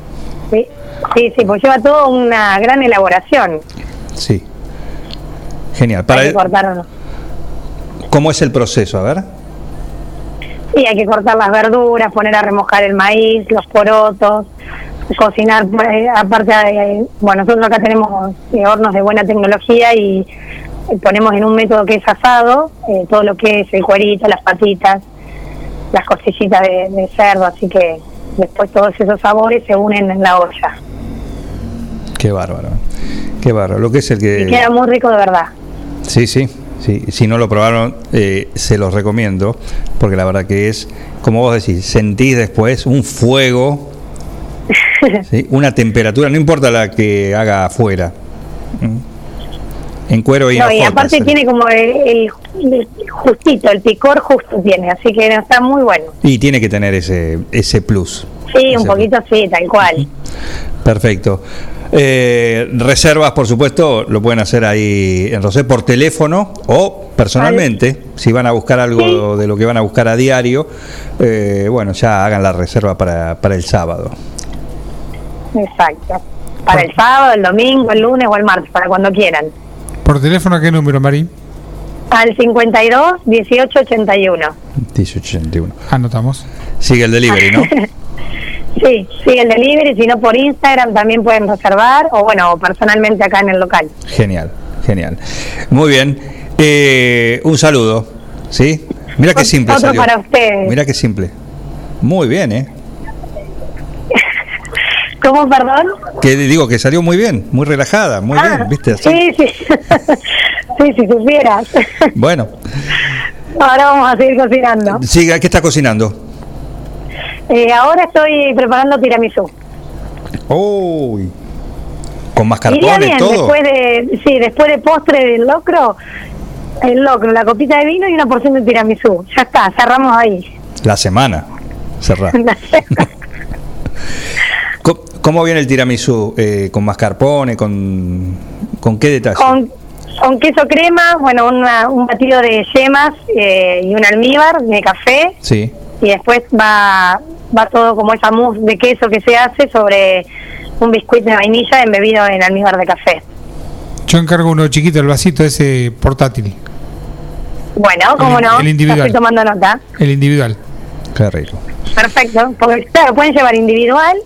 Sí, sí, sí, pues lleva todo una gran elaboración. Sí. Genial. Para hay que cortar, ¿Cómo es el proceso? A ver. sí, hay que cortar las verduras, poner a remojar el maíz, los porotos, cocinar. eh, aparte, eh, bueno, nosotros acá tenemos eh, hornos de buena tecnología y ponemos en un método que es asado eh, todo lo que es el cuerito, las patitas, las costillitas de, de cerdo, así que después todos esos sabores se unen en la olla. Qué bárbaro. Qué bárbaro. Lo que es el Y que. queda muy rico de verdad. Sí, sí, sí. Si no lo probaron, eh, se los recomiendo, porque la verdad que es, como vos decís, sentís después un fuego, ¿sí? una temperatura, no importa la que haga afuera. ¿Mm? En cuero y No, en y aparte ¿sí? tiene como el, el- el justito, el picor justo tiene, así que está muy bueno. Y tiene que tener ese, ese plus. Sí, un poquito sí, tal cual. Perfecto. Eh, reservas, por supuesto, lo pueden hacer ahí en Rosé por teléfono o personalmente, si van a buscar algo de lo que van a buscar a diario, eh, bueno, ya hagan la reserva para, para el sábado. Exacto. Para el sábado, el domingo, el lunes o el martes, para cuando quieran. ¿Por teléfono a qué número, Mari? Al 52 18 81. 1881. Anotamos. Sigue el delivery, ¿no? Sí, sí, el delivery, si no por Instagram también pueden reservar o bueno, personalmente acá en el local. Genial, genial. Muy bien. Eh, un saludo, ¿sí? Mira qué simple Otro salió. para ustedes. Mira qué simple. Muy bien, ¿eh? ¿Cómo, perdón? Que digo que salió muy bien, muy relajada, muy bien, ¿viste? Así. Sí, sí. sí, si supieras. Bueno, Ahora vamos a seguir cocinando. siga, ¿qué está cocinando? Eh, ahora estoy preparando tiramisú. Uy. ¿Con mascarpone bien, todo? después de, sí, después de postre del locro, el locro, la copita de vino y una porción de tiramisú. Ya está, cerramos ahí. La semana. Cerrá. ¿Cómo, viene el tiramisú? Eh, ¿Con mascarpone? ¿Con, ¿Con qué detalle? con, con queso crema, bueno, una- un batido de yemas eh, y un almíbar de café Sí. y después va, va todo como esa mousse de queso que se hace sobre un biscuit de vainilla embebido en almíbar de café. Yo encargo uno chiquito, el vasito ese portátil, Bueno, cómo El- no, el individual. estoy tomando nota. el individual. Qué rico. Perfecto, porque claro, pueden llevar individual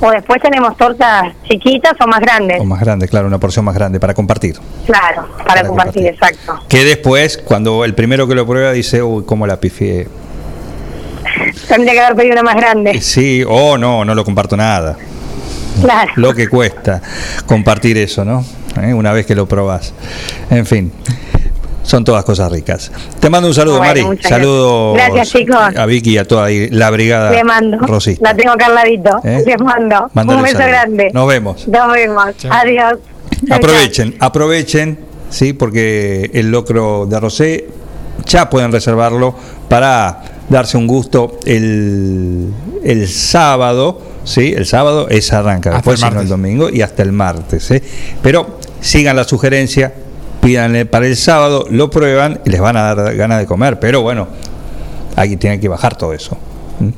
o después tenemos tortas chiquitas o más grandes. O más grande, claro, una porción más grande para compartir. Claro, para, compartir, exacto. Que después, cuando el primero que lo prueba dice, uy, cómo la pifié. Tendría que haber pedido una más grande. Sí, o no, no lo comparto nada. Claro. Lo que cuesta compartir eso, ¿no? ¿Eh? Una vez que lo probás. En fin, son todas cosas ricas. Te mando un saludo, Bueno, Mari. gracias. Chicos. a Vicky y a toda ahí, la brigada Le mando. Rosy. La tengo acá al ladito. ¿Eh? Les mando. Mándale un beso saludo. grande. Nos vemos. Nos vemos. Adiós. Aprovechen, aprovechen, sí, porque el locro de Rosé ya pueden reservarlo para darse un gusto el, el sábado, sí, el sábado es arranca, Hasta después el sino el domingo y hasta el martes, ¿sí? pero sigan la sugerencia, pídanle para el sábado, lo prueban y les van a dar ganas de comer, pero bueno, ahí tienen que bajar todo eso. ¿m?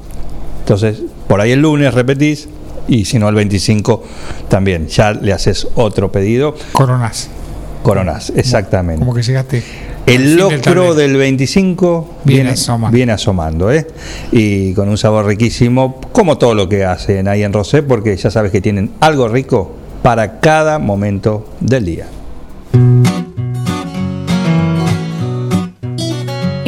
Entonces, por ahí el lunes repetís y si no el 25 también, ya le haces otro pedido. Coronas. coronás, exactamente. Como que llegaste. El del locro tablero. del 25 Viene viene, asomando. viene asomando, ¿eh? Y con un sabor riquísimo, como todo lo que hacen ahí en Rosé, porque ya sabes que tienen algo rico para cada momento del día.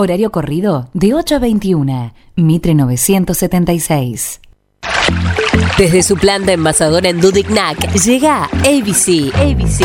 Horario corrido de 8 a 21. Mitre 976. Desde su planta envasadora en Dudignac llega ABC. ABC.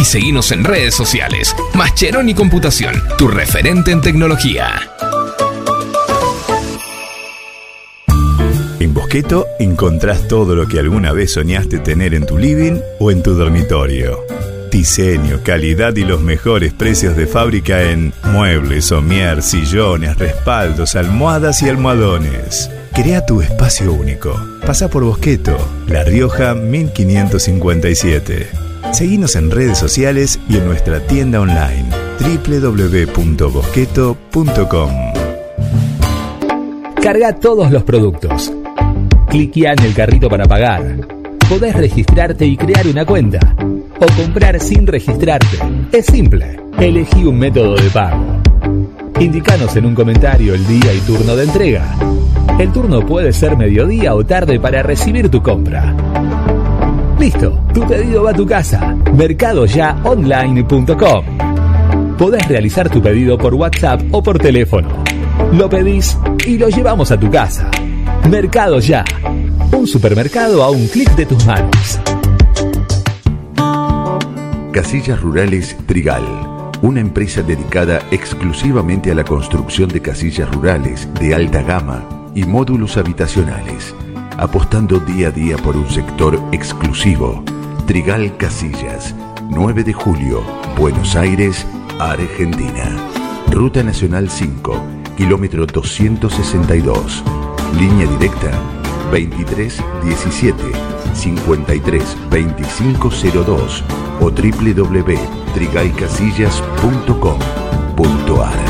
y seguinos en redes sociales. Mascheroni Computación, tu referente en tecnología. En Bosqueto encontrás todo lo que alguna vez soñaste tener en tu living o en tu dormitorio. Diseño, calidad y los mejores precios de fábrica en muebles, somier, sillones, respaldos, almohadas y almohadones. Crea tu espacio único. Pasa por Bosqueto, La Rioja 1557. Seguinos en redes sociales y en nuestra tienda online www.bosqueto.com. Carga todos los productos. Cliquea en el carrito para pagar. Podés registrarte y crear una cuenta. O comprar sin registrarte. Es simple. Elegí un método de pago. Indicanos en un comentario el día y turno de entrega. El turno puede ser mediodía o tarde para recibir tu compra. Listo, tu pedido va a tu casa. Mercadoyaonline.com. Podés realizar tu pedido por WhatsApp o por teléfono. Lo pedís y lo llevamos a tu casa. Mercado Ya. Un supermercado a un clic de tus manos. Casillas Rurales Trigal, una empresa dedicada exclusivamente a la construcción de casillas rurales de alta gama y módulos habitacionales, apostando día a día por un sector exclusivo. Trigal Casillas, 9 de julio, Buenos Aires, Argentina. Ruta Nacional 5, kilómetro 262. Línea directa 23 17 53 2502 o www.trigaycasillas.com.ar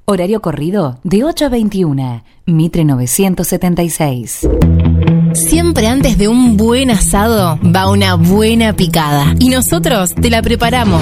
Horario corrido de 8 a 21. Mitre 976. Siempre antes de un buen asado va una buena picada. Y nosotros te la preparamos.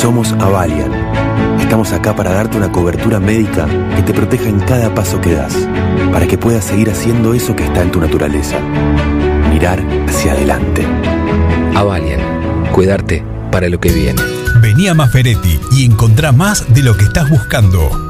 Somos Avalian. Estamos acá para darte una cobertura médica que te proteja en cada paso que das, para que puedas seguir haciendo eso que está en tu naturaleza. Mirar hacia adelante. Avalian, cuidarte para lo que viene. Vení a Maferetti y encontrá más de lo que estás buscando.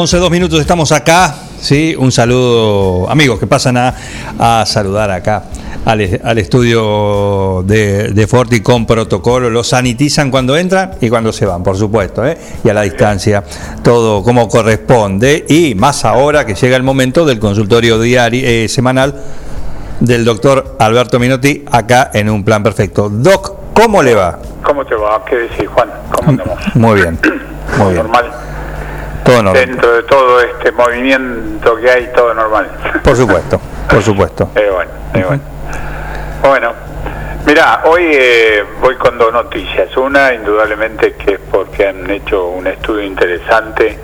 11, dos minutos, estamos acá. ¿sí? Un saludo, amigos que pasan a, a saludar acá al, al estudio de, de Forti con protocolo. Los sanitizan cuando entran y cuando se van, por supuesto, ¿eh? y a la distancia, todo como corresponde. Y más ahora que llega el momento del consultorio diario, eh, semanal del doctor Alberto Minotti acá en un plan perfecto. Doc, ¿cómo le va? ¿Cómo te va? ¿Qué decís, Juan? ¿Cómo andamos? Muy bien, muy bien. Normal. Todo normal. Dentro de todo este movimiento que hay, todo normal. Por supuesto, por supuesto. Eh, bueno, eh, bueno. Bueno, mira, hoy eh, voy con dos noticias. Una, indudablemente, que es porque han hecho un estudio interesante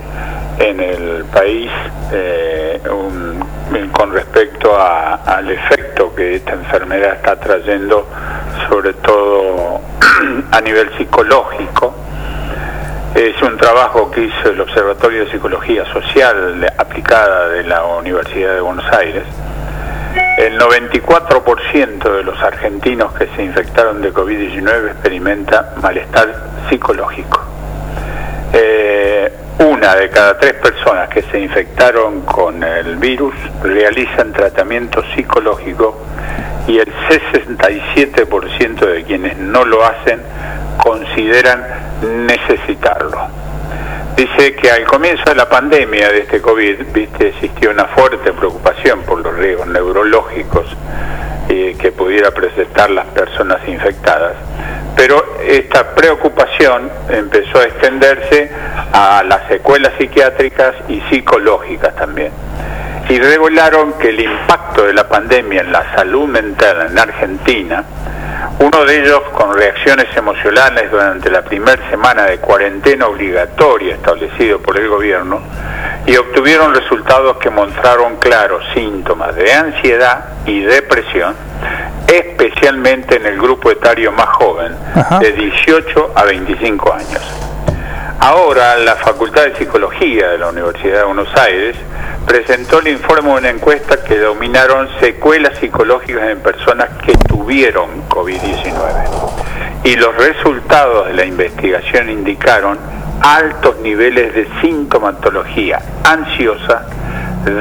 en el país eh, un- con respecto a- al efecto que esta enfermedad está trayendo, sobre todo a nivel psicológico. Es un trabajo que hizo el Observatorio de Psicología Social aplicada de la Universidad de Buenos Aires. El 94% de los argentinos que se infectaron de COVID-19 experimenta malestar psicológico. Eh, una de cada tres personas que se infectaron con el virus realizan tratamiento psicológico y el 67% de quienes no lo hacen consideran necesitarlo. Dice que al comienzo de la pandemia de este COVID, viste, existió una fuerte preocupación por los riesgos neurológicos eh, que pudiera presentar las personas infectadas, pero esta preocupación empezó a extenderse a las secuelas psiquiátricas y psicológicas también. Y revelaron que el impacto de la pandemia en la salud mental en Argentina uno de ellos con reacciones emocionales durante la primera semana de cuarentena obligatoria establecido por el gobierno y obtuvieron resultados que mostraron claros síntomas de ansiedad y depresión, especialmente en el grupo etario más joven, de 18 a 25 años. Ahora, la Facultad de Psicología de la Universidad de Buenos Aires presentó el informe de una encuesta que dominaron secuelas psicológicas en personas que tuvieron COVID-19. Y los resultados de la investigación indicaron altos niveles de sintomatología ansiosa,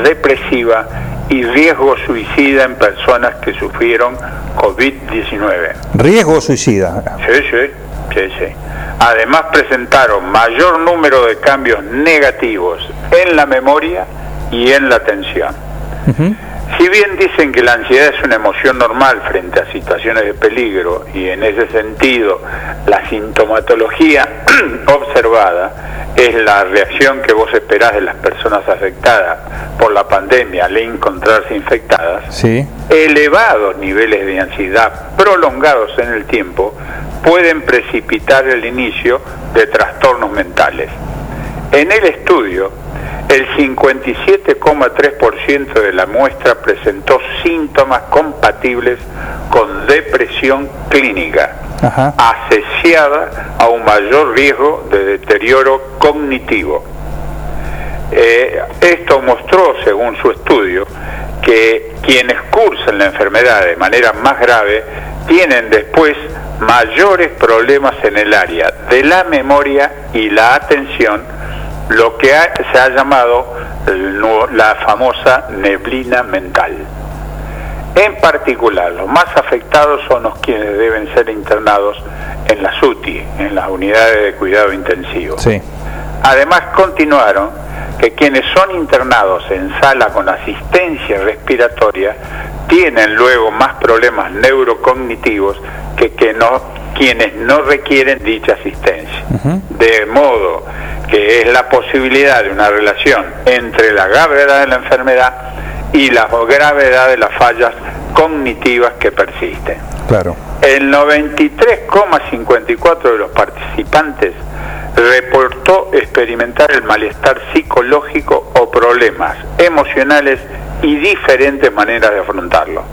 depresiva y riesgo suicida en personas que sufrieron COVID-19. Riesgo suicida. Sí, sí, Además presentaron mayor número de cambios negativos en la memoria y en la atención. Si bien dicen que la ansiedad es una emoción normal frente a situaciones de peligro y en ese sentido la sintomatología observada es la reacción que vos esperás de las personas afectadas por la pandemia al encontrarse infectadas, Sí. elevados niveles de ansiedad prolongados en el tiempo pueden precipitar el inicio de trastornos mentales. En el estudio, el 57,3% de la muestra presentó síntomas compatibles con depresión clínica, asociada a un mayor riesgo de deterioro cognitivo. Eh, esto mostró, según su estudio, que quienes cursan la enfermedad de manera más grave tienen después mayores problemas en el área de la memoria y la atención, lo que ha- se ha llamado la famosa neblina mental. En particular, los más afectados son los quienes deben ser internados en las UTI, en las unidades de cuidado intensivo. Sí. Además, continuaron que quienes son internados en sala con asistencia respiratoria tienen luego más problemas neurocognitivos que, que no, quienes no requieren dicha asistencia. De modo que es la posibilidad de una relación entre la gravedad de la enfermedad y la gravedad de las fallas cognitivas que persisten. Claro. El 93,54 de los participantes reportó experimentar el malestar psicológico o problemas emocionales y diferentes maneras de afrontarlo.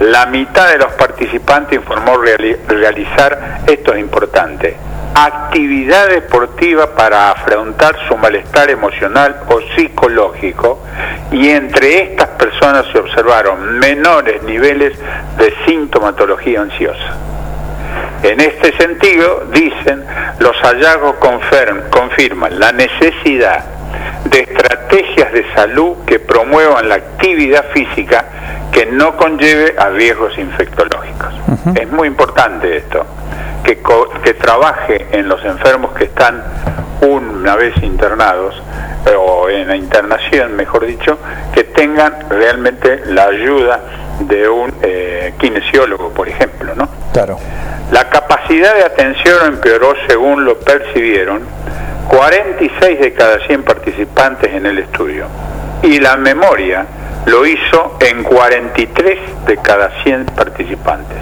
La mitad de los participantes informó reali- realizar, esto es importante, actividad deportiva para afrontar su malestar emocional o psicológico y entre estas personas se observaron menores niveles de sintomatología ansiosa. En este sentido, dicen, los hallazgos confirm- confirman la necesidad de estrategias de salud que promuevan la actividad física que no conlleve a riesgos infectológicos. Es muy importante esto, que, co- que trabaje en los enfermos que están una vez internados, eh, o en la internación, mejor dicho, que tengan realmente la ayuda de un eh, kinesiólogo, por ejemplo, ¿no? Claro. La capacidad de atención empeoró según lo percibieron 46 de cada 100 participantes en el estudio y la memoria lo hizo en 43 de cada 100 participantes.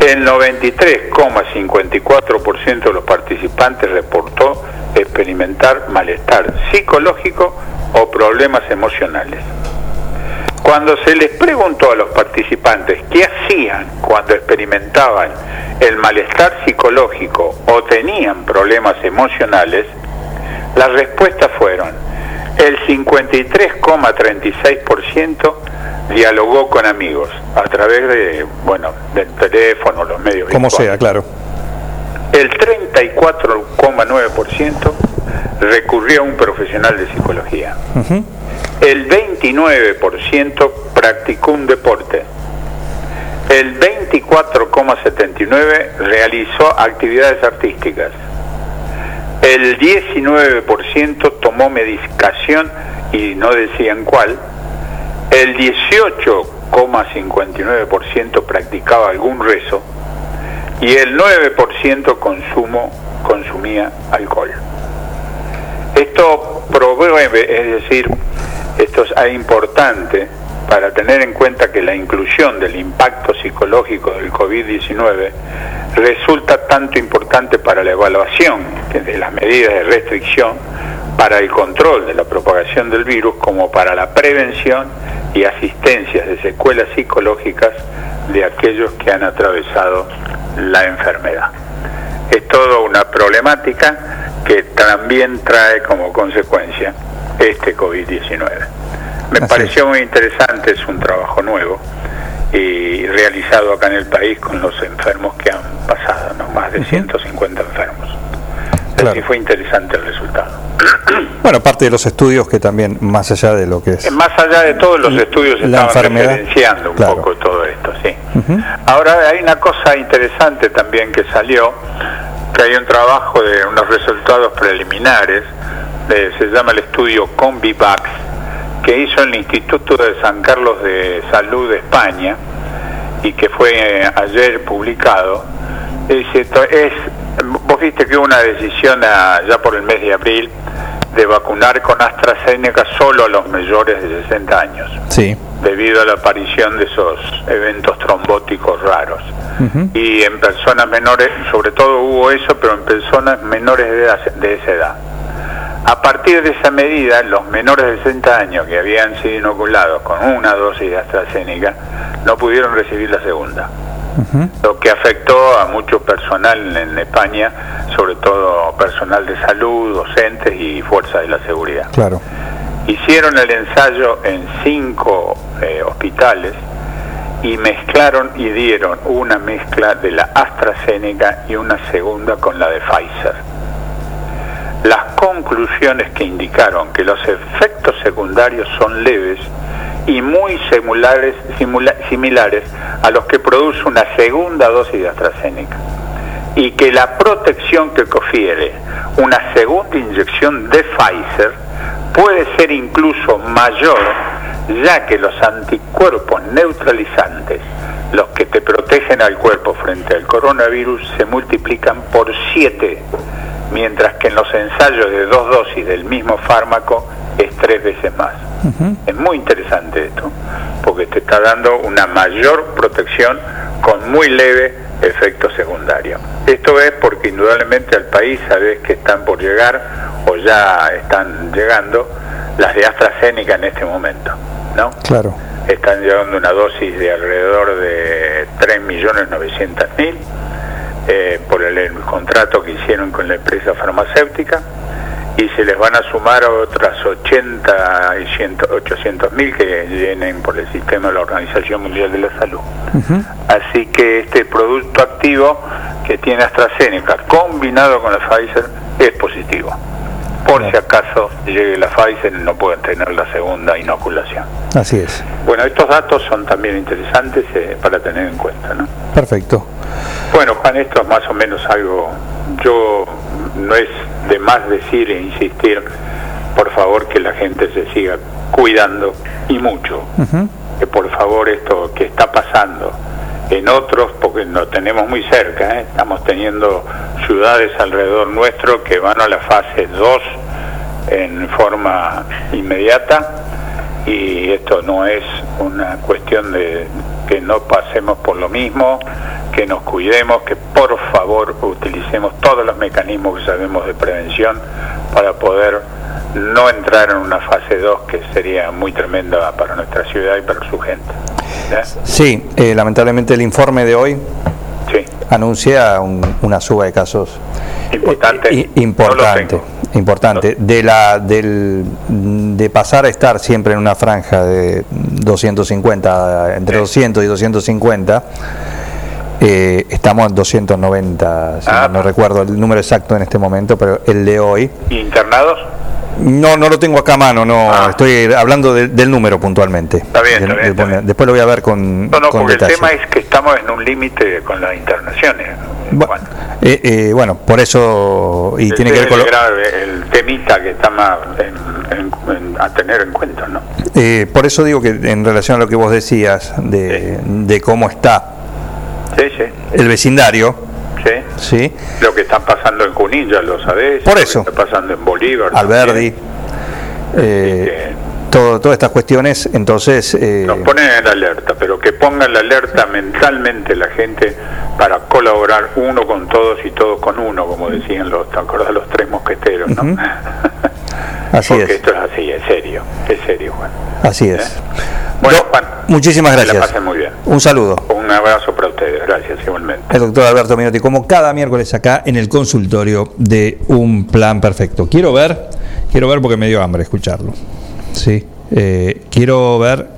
El 93,54% de los participantes reportó experimentar malestar psicológico o problemas emocionales. Cuando se les preguntó a los participantes qué hacían cuando experimentaban el malestar psicológico o tenían problemas emocionales, las respuestas fueron el 53,36% dialogó con amigos a través de, bueno, del teléfono, los medios Como virtuales. sea, claro. El 34,9% recurrió a un profesional de psicología. El 29% practicó un deporte. El 24,79% realizó actividades artísticas. El 19% tomó medicación y no decían cuál. El 18,59% practicaba algún rezo y el 9% consumo, consumía alcohol. Esto promueve, es decir, esto es importante para tener en cuenta que la inclusión del impacto psicológico del COVID-19 resulta tanto importante para la evaluación de las medidas de restricción, para el control de la propagación del virus, como para la prevención y asistencia de secuelas psicológicas de aquellos que han atravesado la enfermedad. Es toda una problemática que también trae como consecuencia este COVID-19. Me pareció muy interesante, es un trabajo nuevo y realizado acá en el país con los enfermos que han pasado, ¿no? más de 150 enfermos. Así fue interesante el resultado. Bueno, parte de los estudios que también, más allá de lo que es. Más allá de todos los estudios La estaban enfermedad, referenciando un claro. poco todo esto, sí. Ahora hay una cosa interesante también que salió, que hay un trabajo de unos resultados preliminares, se llama el estudio Combivax, que hizo el Instituto de San Carlos de Salud de España y que fue eh, ayer publicado. Es, es, vos viste que hubo una decisión ah, ya por el mes de abril de vacunar con AstraZeneca solo a los mayores de 60 años Sí. debido a la aparición de esos eventos trombóticos raros. Y en personas menores, sobre todo hubo eso, pero en personas menores de, edad- de esa edad. A partir de esa medida, los menores de 60 años que habían sido inoculados con una dosis de AstraZeneca no pudieron recibir la segunda, lo que afectó a mucho personal en España, sobre todo personal de salud, docentes y fuerzas de la seguridad. Claro. Hicieron el ensayo en cinco eh, hospitales y mezclaron y dieron una mezcla de la AstraZeneca y una segunda con la de Pfizer. Las conclusiones que indicaron que los efectos secundarios son leves y muy similares, simula- similares a los que produce una segunda dosis de AstraZeneca y que la protección que confiere una segunda inyección de Pfizer puede ser incluso mayor, ya que los anticuerpos neutralizantes, los que te protegen al cuerpo frente al coronavirus, se multiplican por 7, mientras que en los ensayos de dos dosis del mismo fármaco es tres veces más. Es muy interesante esto, porque te está dando una mayor protección con muy leve efecto secundario. Esto es porque indudablemente al país sabes que están por llegar o ya están llegando las de AstraZeneca en este momento, ¿no? Claro. Están llegando una dosis de alrededor de 3.900.000 eh, por el, el contrato que hicieron con la empresa farmacéutica y se les van a sumar otras 80 y 800 mil que vienen por el sistema de la Organización Mundial de la Salud. Así que este producto activo que tiene AstraZeneca combinado con la Pfizer es positivo. Por si acaso llegue la Pfizer no pueden tener la segunda inoculación. Así es. Bueno, estos datos son también interesantes eh, para tener en cuenta, ¿no? Perfecto. Bueno, Juan, esto es más o menos algo, yo no es de más decir e insistir, por favor, que la gente se siga cuidando y mucho. Que por favor esto que está pasando en otros, porque lo tenemos muy cerca, ¿eh? estamos teniendo ciudades alrededor nuestro que van a la fase 2 en forma inmediata y esto no es una cuestión de que no pasemos por lo mismo, que nos cuidemos, que por favor utilicemos todos los mecanismos que sabemos de prevención para poder no entrar en una fase 2 que sería muy tremenda para nuestra ciudad y para su gente. Sí, eh, lamentablemente el informe de hoy anuncia un- una suba de casos Importante. i- importante, importante. De la del de pasar a estar siempre en una franja de 250 entre 200 y 250 eh, estamos en 290, si Ah. no recuerdo el número exacto en este momento, pero el de hoy ¿Internados? no, no lo tengo acá a mano, no, estoy hablando de- del número puntualmente. Está bien, está bien, está Después lo voy a ver con, No, no, con porque detalle. el tema es que estamos en un límite con las internaciones. Eh, eh, bueno, por eso, y tiene que ver con lo- el, grave, el temita que está más en- en- en- a tener en cuenta, ¿no? Eh, por eso digo que en relación a lo que vos decías de, de cómo está Sí, sí, el vecindario, sí. ¿sí? Lo que está pasando en Junín, ya lo sabés. Por lo eso. que está pasando en Bolívar. Alberdi, eh, todo- todas estas cuestiones, entonces eh, Nos ponen en alerta, pero que pongan la alerta mentalmente la gente para colaborar uno con todos y todos con uno, como decían los, ¿te acordás los tres mosqueteros? ¿no? así Porque es, esto es así, es serio, es serio, Juan. así es. Bueno, Juan, Muchísimas que la gracias. pasen muy bien. Un saludo. Un abrazo para ustedes, gracias igualmente. El doctor Alberto Minotti, como cada miércoles acá en el consultorio de Un Plan Perfecto. Quiero ver, quiero ver porque me dio hambre escucharlo. Sí, eh, quiero ver.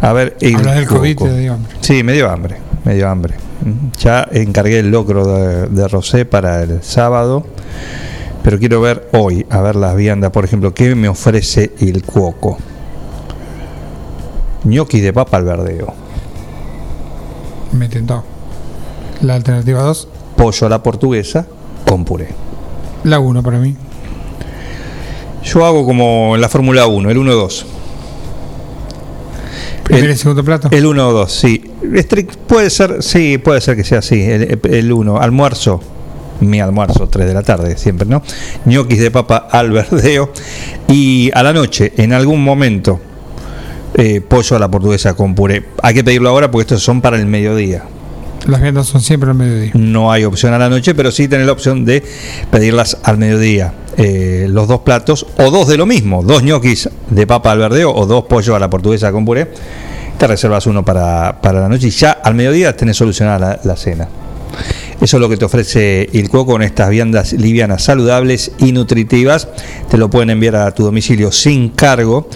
A ver, el Hablas del COVID, te dio hambre. Sí, me dio hambre, me dio hambre. Ya encargué el locro de, de Rosé para el sábado, pero quiero ver hoy, a ver las viandas, por ejemplo, ¿qué me ofrece el cuoco? Gnocchi de papa al verdeo. Me tentó. La alternativa 2, pollo a la portuguesa con puré. la 1 para mí. Yo hago como en la Fórmula 1, el 1-2. ¿Primer y segundo plato? El 1-2, sí. Puede ser, sí, puede ser que sea así. El, el 1, almuerzo, mi almuerzo, 3 de la tarde, siempre, ¿no? Ñoquis de papa al verdeo. Y a la noche, en algún momento, eh, pollo a la portuguesa con puré. Hay que pedirlo ahora porque estos son para el mediodía. Las viandas son siempre al mediodía. No hay opción a la noche, pero sí tenés la opción de pedirlas al mediodía. Eh, los dos platos, o dos de lo mismo, dos ñoquis de papa al verdeo o dos pollos a la portuguesa con puré. Te reservas uno para, para la noche y ya al mediodía tenés solucionada la, la cena. Eso es lo que te ofrece Cuoco con estas viandas livianas, saludables y nutritivas. Te lo pueden enviar a tu domicilio sin cargo.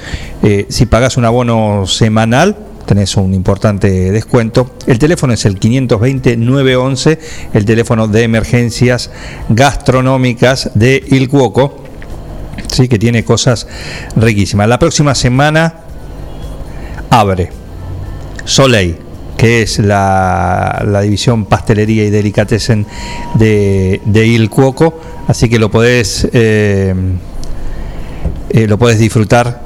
Eh, si pagas un abono semanal, tenés un importante descuento. El teléfono es el 520-911, el teléfono de emergencias gastronómicas de Il Cuoco. Sí, que tiene cosas riquísimas. La próxima semana abre Soleil, que es la, la división pastelería y delicatessen de, de Il Cuoco, así que lo podés eh, eh, lo podés disfrutar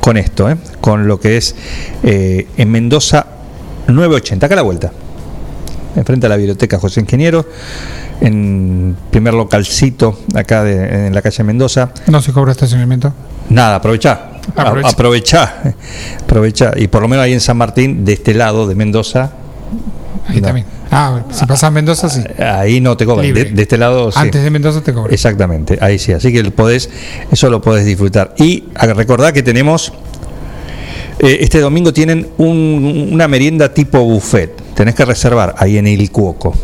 con esto, eh, con lo que es eh, en Mendoza 980, acá a la vuelta, enfrente a la biblioteca José Ingeniero, en primer localcito acá de- en la calle Mendoza. No se cobra estacionamiento. Nada, aprovechá. Aprovecha. A- Aprovechá. Aprovechá. Y por lo menos ahí en San Martín, de este lado de Mendoza. Ahí no. también. Ah, si pasas Mendoza, sí. Ahí no te cobran. De, este lado sí. Antes de Mendoza te cobran. Exactamente, ahí sí. Así que podés, eso lo podés disfrutar. Y a- recordá que tenemos. eh, este domingo tienen un- una merienda tipo buffet. Tenés que reservar ahí en el Cuoco.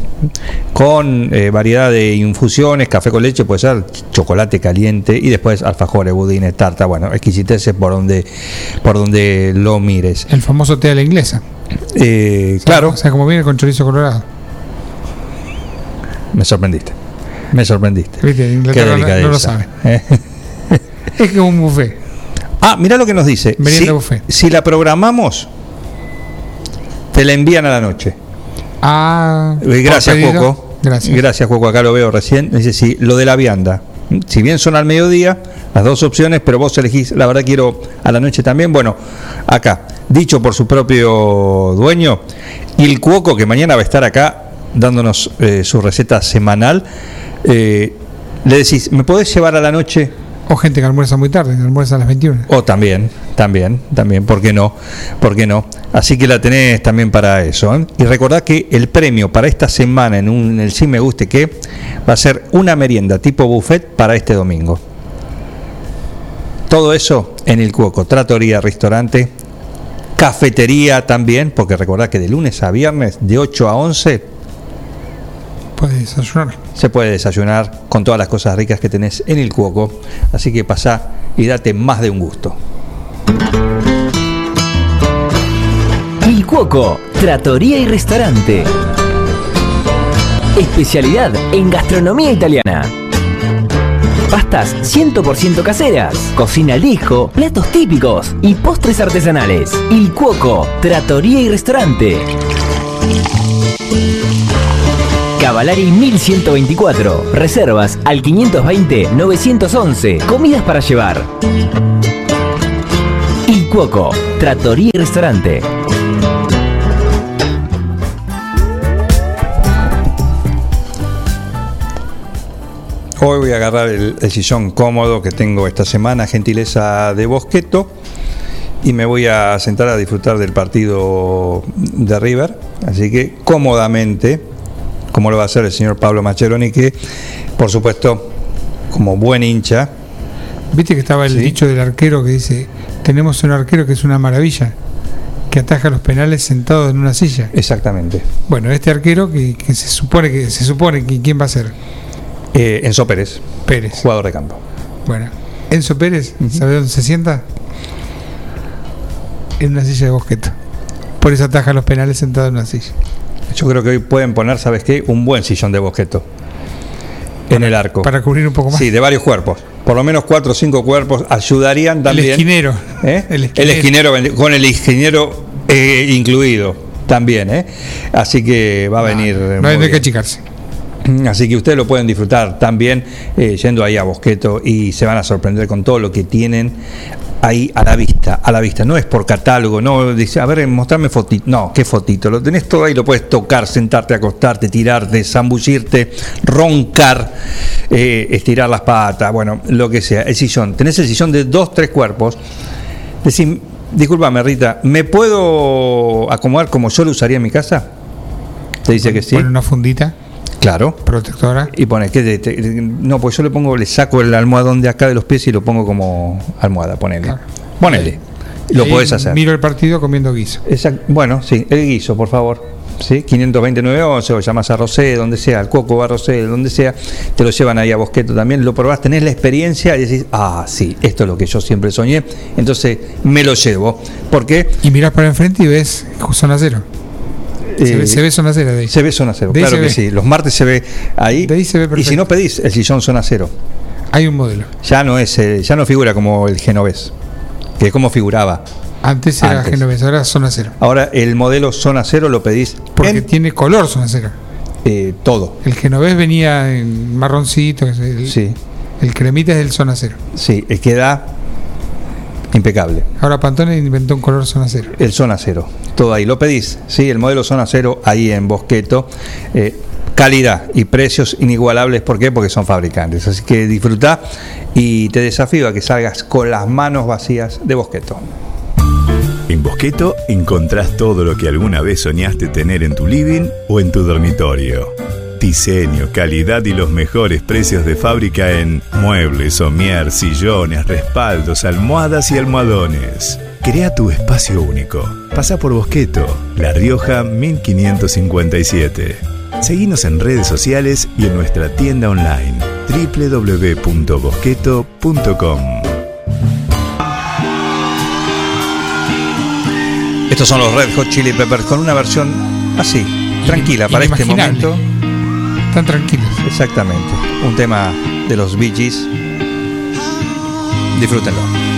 Con eh, variedad de infusiones, café con leche, puede ser chocolate caliente y después alfajores, budines, tarta, bueno, exquisiteces por donde, por donde lo mires. El famoso té a la inglesa. Eh, claro. O sea, como viene con chorizo colorado. Me sorprendiste. Me sorprendiste. Viste, Inglaterra Qué no- no lo. Eh. Es que es un buffet. Ah, mirá lo que nos dice. Si, buffet. si la programamos, te la envían a la noche. Ah, Eh, Gracias. Coco. Gracias. Gracias, Coco. Acá lo veo recién. Dice, sí, lo de la vianda. Si bien son al mediodía, las dos opciones, pero vos elegís, la verdad quiero a la noche también. Bueno, acá, dicho por su propio dueño, y el cuoco que mañana va a estar acá dándonos eh, su receta semanal, eh, le decís, ¿me podés llevar a la noche? O gente que almuerza muy tarde, que almuerza a las 21. O también, también, también, ¿por qué no? ¿Por qué no? Así que la tenés también para eso. ¿eh? Y recordad que el premio para esta semana en, un, en el Sí Me Guste Que va a ser una merienda tipo buffet para este domingo. Todo eso en el Cuoco, tratoría, restaurante, cafetería también, porque recordad que de lunes a viernes, de 8 a 11, Puedes desayunar. se puede desayunar con todas las cosas ricas que tenés en el Cuoco. Así que pasá y date más de un gusto. Il Cuoco, Trattoria y Restaurante. Especialidad en gastronomía italiana. Pastas 100% caseras, cocina al disco, platos típicos y postres artesanales. Il Cuoco, Trattoria y Restaurante. Cavalari 1124. Reservas al 520-911. Comidas para llevar. Il Cuoco, Trattoria y Restaurante. Hoy voy a agarrar el sillón cómodo que tengo esta semana, gentileza de Bosqueto, y me voy a sentar a disfrutar del partido de River. Así que cómodamente, como lo va a hacer el señor Pablo Maccheroni, que por supuesto, como buen hincha, Viste que estaba el dicho del arquero que dice, tenemos un arquero que es una maravilla, que ataja los penales sentado en una silla. Exactamente. Bueno, este arquero que, que se supone que se supone que quién va a ser. eh, Enzo Pérez, Pérez. jugador de campo. Bueno, Enzo Pérez, ¿sabe dónde se sienta? En una silla de bosqueto. Por eso ataja los penales sentado en una silla. Yo creo que hoy pueden poner, ¿sabes qué? Un buen sillón de Bosqueto en el arco. Para cubrir un poco más. Sí, de varios cuerpos. Por lo menos cuatro o cinco cuerpos ayudarían también. esquinero. ¿Eh? El El esquinero. esquinero, con el eh, incluido también, ¿eh? Así que va a venir. No hay de qué achicarse. Así que ustedes lo pueden disfrutar también eh, yendo ahí a Bosqueto y se van a sorprender con todo lo que tienen ahí a la vista, a la vista. No es por catálogo, no dice, a ver, mostrame fotito. No, qué fotito. Lo tenés todo ahí, lo puedes tocar, sentarte, acostarte, tirarte, zambullirte, roncar, eh, estirar las patas, bueno, lo que sea. El sillón. Tenés el sillón de dos, tres cuerpos. Decís, discúlpame, Rita, ¿me puedo acomodar como yo lo usaría en mi casa? Te dice que sí. Pone una fundita Claro. protectora. Y pone que te- te- no, pues yo le pongo, le saco el almohadón de acá de los pies y lo pongo como almohada, ponele. Ponele. Lo podés hacer. Miro el partido comiendo guiso. Exact- bueno, sí, el guiso, por favor. ¿Sí? 52911 o llamas a Rosé, donde sea, al Coco va a Rosé, donde sea, te lo llevan ahí a Bosqueto también, lo probás, tenés la experiencia y decís, ah, sí, esto es lo que yo siempre soñé, entonces me lo llevo. ¿Por qué? Y mirás para enfrente y ves zona cero. Se, Eh, ve, se ve zona cero de ahí. Se ve zona cero, claro se que ve. sí. Los martes se ve ahí. De ahí se ve y si no pedís el sillón zona cero. Hay un modelo. Ya no es, eh, ya no figura como el genovés, que es como figuraba. Antes era Antes. Genovés, ahora zona cero. Ahora el modelo zona cero lo pedís Porque tiene color zona cero. eh, todo. El Genovés venía en marroncito. que el, Sí, el cremita es del zona cero. sí, eh, queda impecable. Ahora Pantone inventó un color zona cero. El zona cero, todo ahí. Lo pedís, sí, el modelo zona cero ahí en Bosqueto. Eh, calidad y precios inigualables, ¿por qué? Porque son fabricantes. Así que disfruta y te desafío a que salgas con las manos vacías de Bosqueto. En Bosqueto encontrás todo lo que alguna vez soñaste tener en tu living o en tu dormitorio. Diseño, calidad y los mejores precios de fábrica en muebles, somier, sillones, respaldos, almohadas y almohadones. Crea tu espacio único. Pasa por Bosqueto, La Rioja 1557. Seguinos en redes sociales y en nuestra tienda online www.bosqueto.com. Estos son los Red Hot Chili Peppers con una versión así, tranquila para este momento. Están tranquilos. Exactamente. Un tema de los Bee. Disfrútenlo.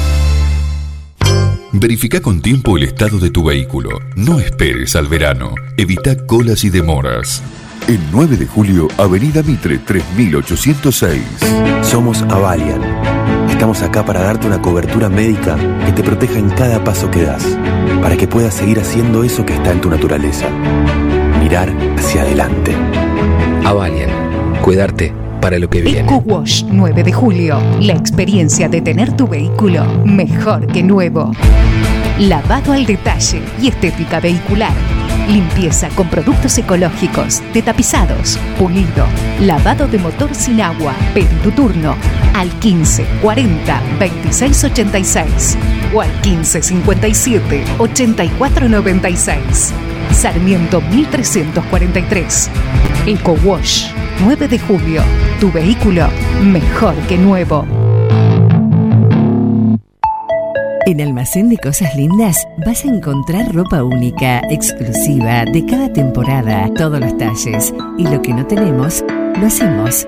Verifica con tiempo el estado de tu vehículo. No esperes al verano. Evita colas y demoras. El 9 de julio, Avenida Mitre 3806. Somos Avalian. Estamos acá para darte una cobertura médica que te proteja en cada paso que das, para que puedas seguir haciendo eso que está en tu naturaleza. Mirar hacia adelante. Avalian, cuidarte para lo que viene. Eco Wash 9 de julio. La experiencia de tener tu vehículo mejor que nuevo. Lavado al detalle y estética vehicular. Limpieza con productos ecológicos, de tapizados, pulido, lavado de motor sin agua. Pedí tu turno al 15 40 26 86 o al 15 57 84 96. Sarmiento 1343. Eco Wash 9 de julio. Tu vehículo mejor que nuevo. En Almacén de Cosas Lindas vas a encontrar ropa única, exclusiva, de cada temporada, todos los talles. Y lo que no tenemos, lo hacemos.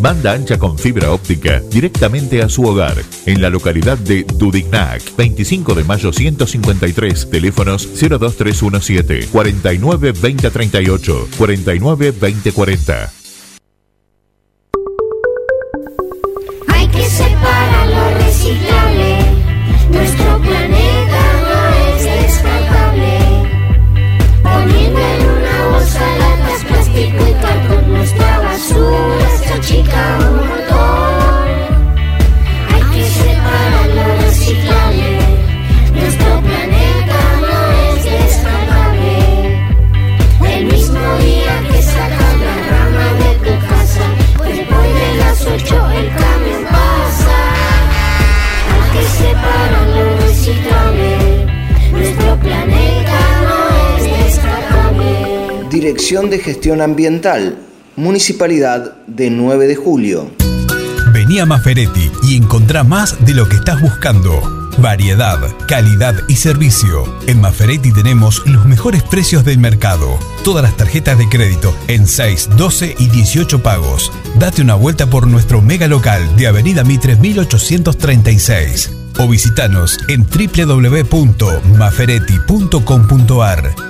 banda ancha con fibra óptica directamente a su hogar en la localidad de Dudignac, 25 de mayo 153, teléfonos 02317 49 20 38 49 20 40. Dirección de Gestión Ambiental, Municipalidad de 9 de Julio. Vení a Maferetti y encontrá más de lo que estás buscando. Variedad, calidad y servicio. En Maferetti tenemos los mejores precios del mercado. Todas las tarjetas de crédito en 6, 12 y 18 pagos. Date una vuelta por nuestro mega local de Avenida Mitre 1836 o visitanos en www.maferetti.com.ar.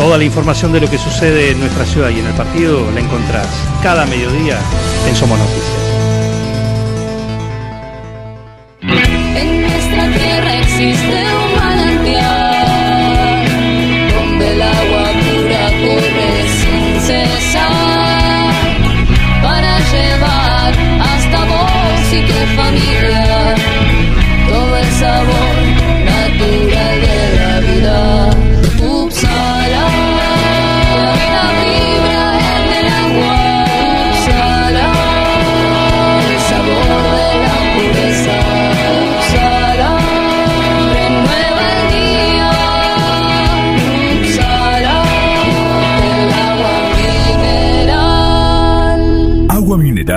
Toda la información de lo que sucede en nuestra ciudad y en el partido la encontrás cada mediodía en Somos Noticias. En nuestra tierra existe un manantial donde el agua pura corre sin cesar para llevar hasta vos y tu familia todo el sabor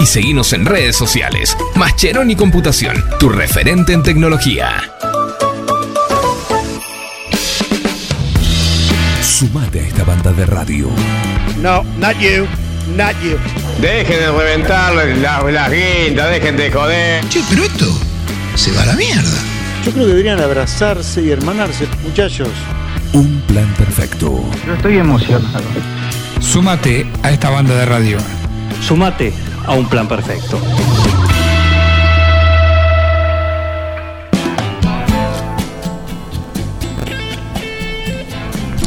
y seguinos en redes sociales. Mascheroni Computación, tu referente en tecnología. Sumate a esta banda de radio. No, not you, not you. Dejen de reventar las la guindas, dejen de joder. Che, pero esto se va a la mierda. Yo creo que deberían abrazarse y hermanarse, muchachos. Un plan perfecto. Yo estoy emocionado. Súmate a esta banda de radio. Sumate a un plan perfecto.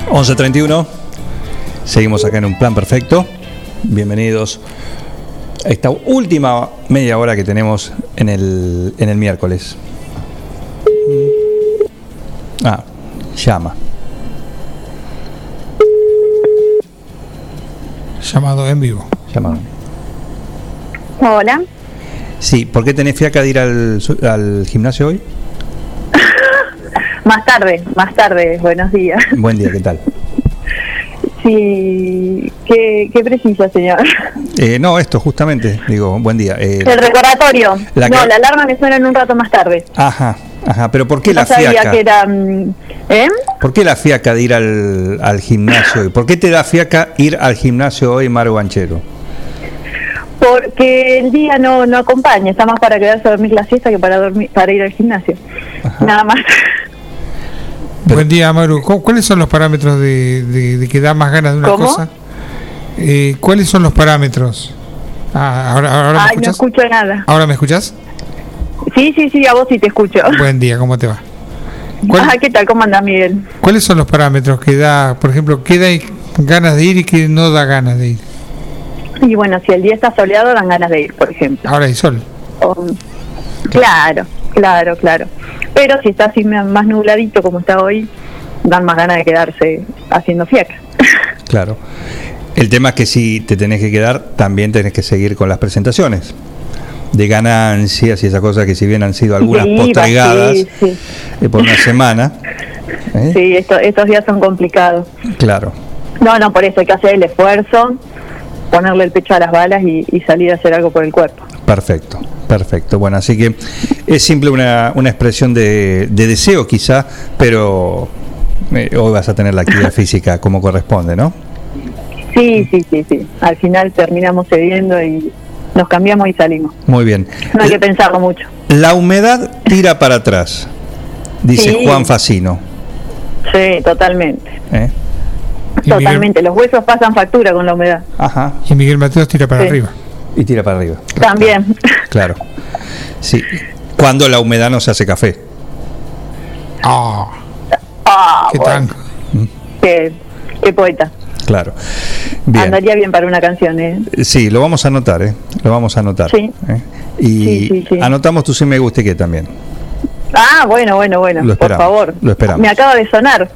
...11.31... Seguimos acá en un plan perfecto. Bienvenidos a esta última media hora que tenemos en el, en el miércoles. Ah, llama. Llamado en vivo. Llamado. Hola. Sí, ¿por qué tenés fiaca de ir al, al gimnasio hoy? Más tarde, más tarde. Buenos días. Buen día, ¿qué tal? Sí, ¿qué, qué precisa, señor? Eh, no, esto justamente, digo, buen día. Eh, El recordatorio. La no, la alarma me suena en un rato más tarde. Ajá, ajá, pero ¿por qué la no sabía fiaca? que era... mm, ¿Eh? ¿Por qué la fiaca de ir al, al gimnasio hoy? ¿Por qué te da fiaca ir al gimnasio hoy, Maru Banchero? Porque el día no, no acompaña. Está más para quedarse a dormir la siesta que para, dormir, para ir al gimnasio. Nada más. Buen día, Maru. ¿Cu- ¿Cuáles son los parámetros de, de- de que da más ganas de una ¿Cómo? cosa? Eh, ¿Cuáles son los parámetros? Ah, ahora, ahora me Ay, no escuchas. escucho nada. ¿Ahora me escuchas? Sí, sí, sí, a vos sí te escucho. Buen día, ¿cómo te va? Ah, ¿Qué tal? ¿Cómo andás, Miguel? ¿Cuáles son los parámetros que da, por ejemplo, qué da ganas de ir y qué no da ganas de ir? Y bueno, si el día está soleado, dan ganas de ir, por ejemplo. Ahora hay sol. O- claro, claro, claro. Pero si está así más nubladito como está hoy, dan más ganas de quedarse haciendo fiaca. Claro. El tema es que si te tenés que quedar, también tenés que seguir con las presentaciones de ganancias y esas cosas que si bien han sido algunas postergadas sí, sí. eh, por una semana, ¿eh? Sí, esto- estos días son complicados. claro. No, no, por eso hay que hacer el esfuerzo, ponerle el pecho a las balas y, y salir a hacer algo por el cuerpo. Perfecto, perfecto. Bueno, así que es simple una, una expresión de, de deseo quizá, pero eh, hoy vas a tener la actividad física como corresponde, ¿no? Sí, sí, sí, sí. Al final terminamos cediendo y nos cambiamos y salimos. Muy bien. No hay que pensarlo mucho. La humedad tira para atrás, dice Sí. Juan Facino. Sí, totalmente. ¿eh? Y Miguel- Totalmente. Los huesos pasan factura con la humedad. Ajá. Y Miguel Mateos tira para Sí. arriba. Y tira para arriba. También. Claro. Sí. Cuando la humedad no se hace café. Ah, Ah, qué bueno, tanco. qué, qué poeta. Claro. Bien. Andaría bien para una canción, ¿eh? Sí, lo vamos a anotar, ¿eh? Lo vamos a anotar. Sí. ¿eh? Y Sí, sí, sí. anotamos tu sí me guste que también. Ah, bueno, bueno, bueno. Lo por favor. lo esperamos. Me acaba de sonar.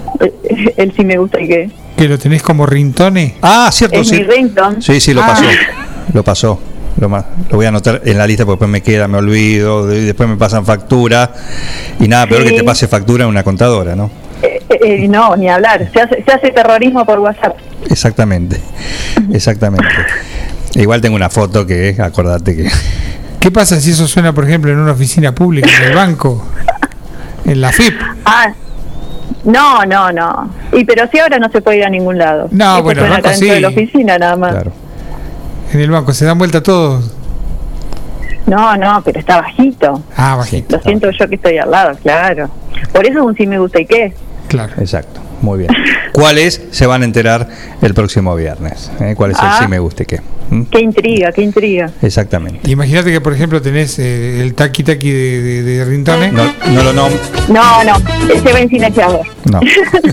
Eh, El sí me gusta y qué. Que lo tenés como rintone. Ah, cierto, Es sí. mi ringtone. Sí, sí, lo Ah. pasó. Lo pasó. Lo, lo voy a anotar en la lista porque después me queda, me olvido, de- después me pasan factura. Y nada, peor Sí. que te pase factura en una contadora, ¿no? Eh, eh, no, ni hablar. Se hace, se hace terrorismo por WhatsApp. Exactamente. Exactamente. Igual tengo una foto que, acordate que. ¿Qué pasa si eso suena, por ejemplo, en una oficina pública, en el banco, en la FIP? Ah, no, no, no. Y pero si ahora no se puede ir a ningún lado. No, Esto bueno, suena banco sí. de la oficina nada más. En el banco, se dan vuelta todos. No, no, pero está bajito. Ah, bajito. Lo siento yo que estoy al lado, claro. Por eso es un sí me gusta y qué. Claro. Exacto. Muy bien. ¿Cuáles se van a enterar el próximo viernes? ¿eh? ¿Cuál es el Ah. sí me guste qué? ¿Mm? Qué intriga, qué intriga. Exactamente. Imagínate que, por ejemplo, tenés eh, el taqui taqui de, de, de rintone. No, no lo nom No, no, ese va en silenciador. No.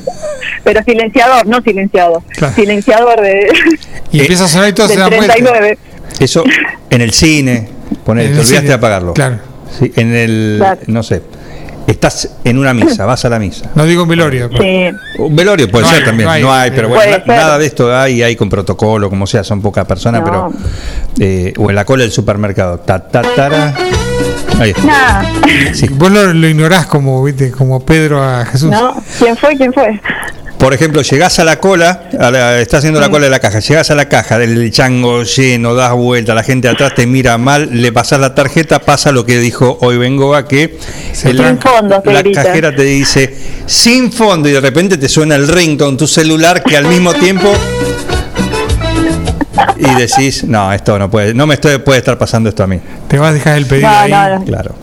pero silenciador, no silenciado. Silenciador de, Y empieza a sonar y todos se. 39. Eso en el cine, ponele, En te el olvidaste cine, de apagarlo. claro. Sí, en el, Claro. no sé, estás en una misa, vas a la misa. No digo un velorio. pero- Sí. Un velorio puede No ser hay, también, no no hay. hay, pero bueno, na- nada de esto hay, hay con protocolo, como sea, son pocas personas, No. pero eh, o en la cola del supermercado, ta, ta, tara. Ahí está. Nada. Vos lo, lo ignorás como, ¿viste? como Pedro a Jesús. No, ¿quién fue? ¿Quién fue? Por ejemplo, llegás a la cola, a la- estás haciendo la cola de la caja, llegás a la caja del chango lleno, das vuelta, la gente atrás te mira mal, le pasás la tarjeta, pasa lo que dijo hoy vengo a que Sin fondo, te la grita. cajera te dice sin fondo y de repente te suena el ringtone tu celular que al mismo tiempo y decís, no, esto no puede, no me estoy, puede estar pasando esto a mí. Te vas a dejar el pedido No, ahí. no, no. Claro.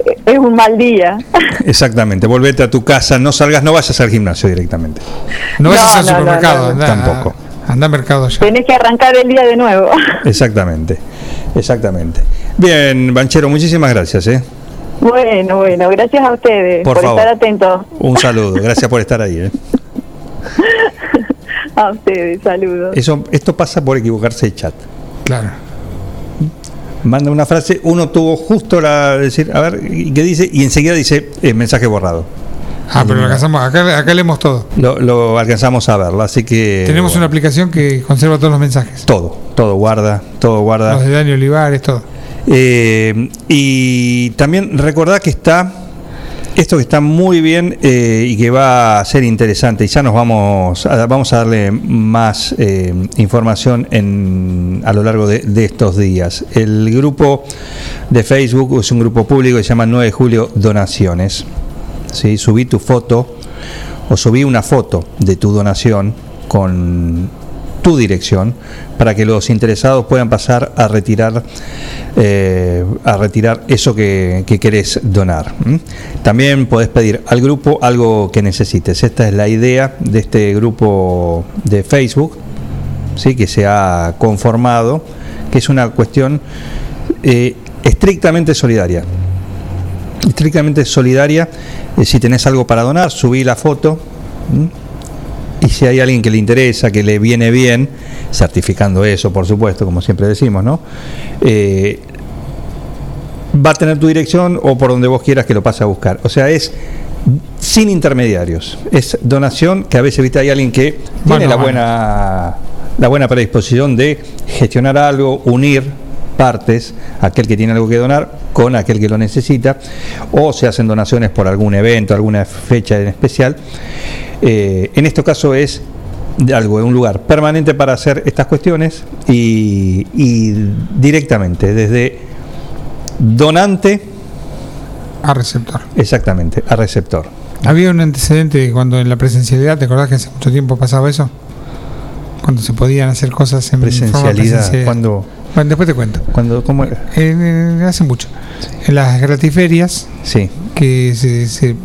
Un mal día. Exactamente, volvete a tu casa, no salgas, no vayas al gimnasio directamente. No vayas No, al no, no, supermercado, no, no. anda, Tampoco. anda al mercado ya. Tenés que arrancar el día de nuevo. Exactamente, exactamente. Bien, Banchero, muchísimas gracias. ¿eh? Bueno, bueno, gracias a ustedes Por por, favor. estar atentos. Un saludo, gracias por estar ahí. ¿eh? A ustedes, saludos. Eso, esto pasa por equivocarse de chat. Claro. Manda una frase, uno tuvo justo la decir, a ver, ¿y ¿qué dice? Y enseguida dice eh, mensaje borrado. Ah, pero lo alcanzamos. Acá, acá leemos todo. Lo, lo alcanzamos a verlo, así que. Tenemos bueno, una aplicación que conserva todos los mensajes. Todo, todo guarda, todo guarda. Los de Dani Olivares, todo. Eh, y también recordad que está esto que está muy bien eh, y que va a ser interesante y ya nos vamos a, vamos a darle más eh, información en, a lo largo de, estos días. El grupo de Facebook es un grupo público que se llama 9 de julio Donaciones. ¿sí? Subí tu foto o subí una foto de tu donación con tu dirección para que los interesados puedan pasar a retirar eh, a retirar eso que, que querés donar. También podés pedir al grupo algo que necesites. Esta es la idea de este grupo de Facebook, ¿sí? que se ha conformado, que es una cuestión eh, estrictamente solidaria. Estrictamente solidaria. Eh, si tenés algo para donar, subí la foto. Y si hay alguien que le interesa, que le viene bien, certificando eso, por supuesto, como siempre decimos, ¿no? Eh, va a tener tu dirección o por donde vos quieras que lo pase a buscar. O sea, es sin intermediarios. Es donación que a veces viste hay alguien que tiene la buena la buena predisposición de gestionar algo, unir partes, aquel que tiene algo que donar con aquel que lo necesita, o se hacen donaciones por algún evento, alguna fecha en especial. Eh, en este caso es de algo, un lugar permanente para hacer estas cuestiones y, y directamente, desde donante a receptor. Exactamente, a receptor. Había un antecedente cuando en la presencialidad, ¿te acordás que hace mucho tiempo pasaba eso? Cuando se podían hacer cosas en Presencialidad, presencial. cuando- Bueno, después te cuento. Cuando, ¿cómo era? Hace mucho. En las gratiferias, Sí. que se, se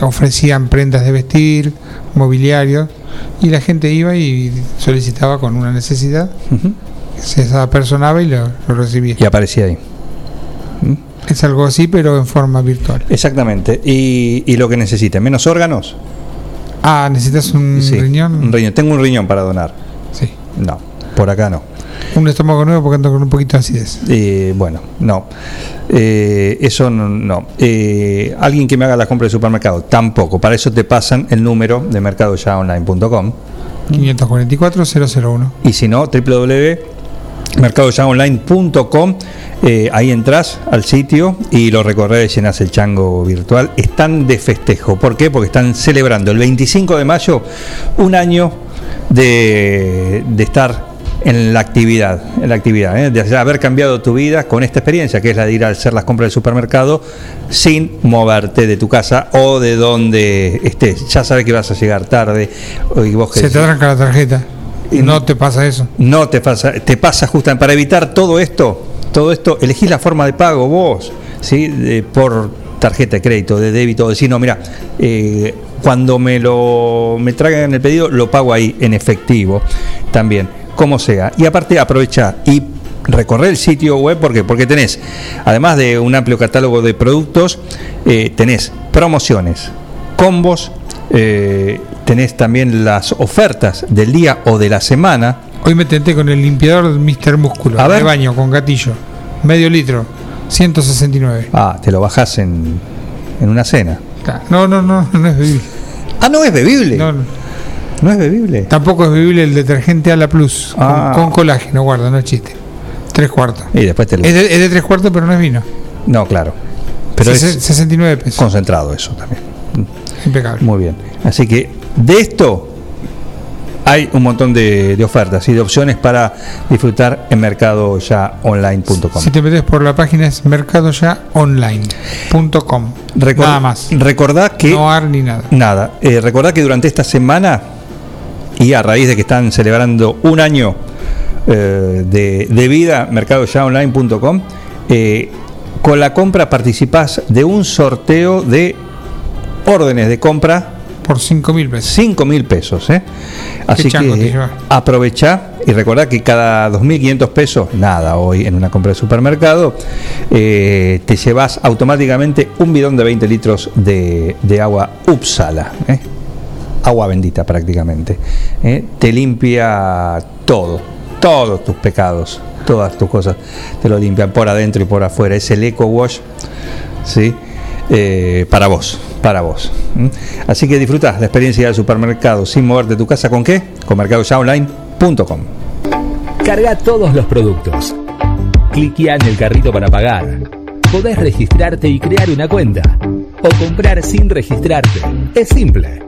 ofrecían prendas de vestir, mobiliario, y la gente iba y solicitaba con una necesidad, se apersonaba y lo, lo recibía. Y aparecía ahí. Es algo así, pero en forma virtual. Exactamente. Y, y lo que necesite, menos órganos. Ah, ¿necesitas un Sí, riñón? Un riñón. Tengo un riñón para donar. Sí. No, por acá no. Un estómago nuevo porque ando con un poquito de acidez. Eh, bueno, no. Eh, eso no. no. Eh, Alguien que me haga la compra de supermercado, tampoco. Para eso te pasan el número de mercadoyaonline.com 544-001. y si no, www.mercadoyaonline.com. Eh, ahí entras al sitio y lo recorres, llenas el chango virtual. Están de festejo. ¿Por qué? Porque están celebrando el 25 de mayo un año de, de estar en la actividad, en la actividad, ¿eh? de haber cambiado tu vida con esta experiencia, que es la de ir a hacer las compras del supermercado sin moverte de tu casa o de donde estés. Ya sabes que vas a llegar tarde. Y vos que Se te arranca la tarjeta. Y no te pasa eso. no te pasa, te pasa justamente para evitar todo esto, todo esto, elegís la forma de pago vos, ¿sí? De- por tarjeta de crédito, de débito, decir, no, mira, eh, cuando me lo me traigan el pedido, lo pago ahí en efectivo también, como sea. Y aparte aprovecha y recorrer el sitio web, ¿por qué? Porque tenés, además de un amplio catálogo de productos, eh, tenés promociones, combos, eh, tenés también las ofertas del día o de la semana. Hoy me tenté con el limpiador Mr. Músculo. A ver. De baño con gatillo. Medio litro. 169. Ah, te lo bajás en, en una cena. No, no, no, no es bebible. Ah, no es bebible. No, no. ¿No es bebible? Tampoco es bebible el detergente Ala Plus. con- Ah. Con, colágeno, guarda, no es chiste. Tres cuartos. Y después te lo... Es de, es de tres cuartos, pero no es vino. No, claro. Pero Sese- es 69 pesos. concentrado eso también. Impecable. Muy bien. Así que de esto hay un montón de, de ofertas y de opciones para disfrutar en mercadoyaonline.com. Si te metes por la página es mercadoyaonline.com. Nada más. Recordá que No ar ni nada. Nada. Eh, recordá que durante esta semana, y a raíz de que están celebrando un año eh, de, de vida, mercadoyaonline.com, eh, con la compra participás de un sorteo de órdenes de compra Por 5 mil pesos. 5 mil pesos. ¿eh? Así que aprovechá y recordá que cada 2.500 pesos, nada hoy en una compra de supermercado, eh, te llevas automáticamente un bidón de 20 litros de, de agua Upsala. ¿eh? Agua bendita prácticamente. ¿eh? Te limpia todo, todos tus pecados, todas tus cosas, te lo limpian por adentro y por afuera. Es el Eco Wash. ¿sí? Eh, para vos, para vos. Así que disfruta la experiencia del supermercado sin moverte de tu casa con qué? Con mercadoyaonline.com. Carga todos los productos. Cliquea en el carrito para pagar. Podés registrarte y crear una cuenta. O comprar sin registrarte. Es simple.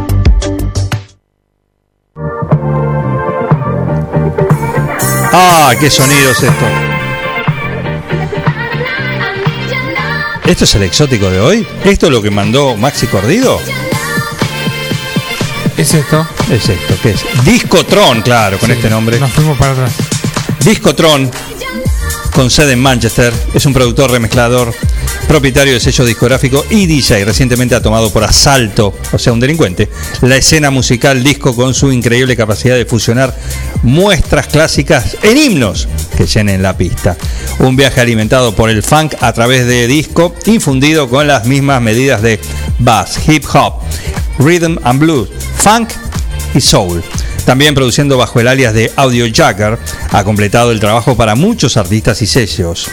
Ah, qué sonido es esto. ¿Esto es el exótico de hoy? ¿Esto es lo que mandó Maxi Cordido? ¿Es esto? Es esto, ¿qué es? Discotron, claro, con Sí, este nombre. Nos fuimos para atrás. Discotron, con sede en Manchester, es un productor remezclador, propietario de sello discográfico y DJ. Recientemente ha tomado por asalto, o sea, un delincuente, la escena musical disco con su increíble capacidad de fusionar muestras clásicas en himnos que llenen la pista. Un viaje alimentado por el funk a través de disco, infundido con las mismas medidas de bass, hip hop, rhythm and blues, funk y soul. También produciendo bajo el alias de Audio Jagger, ha completado el trabajo para muchos artistas y sellos.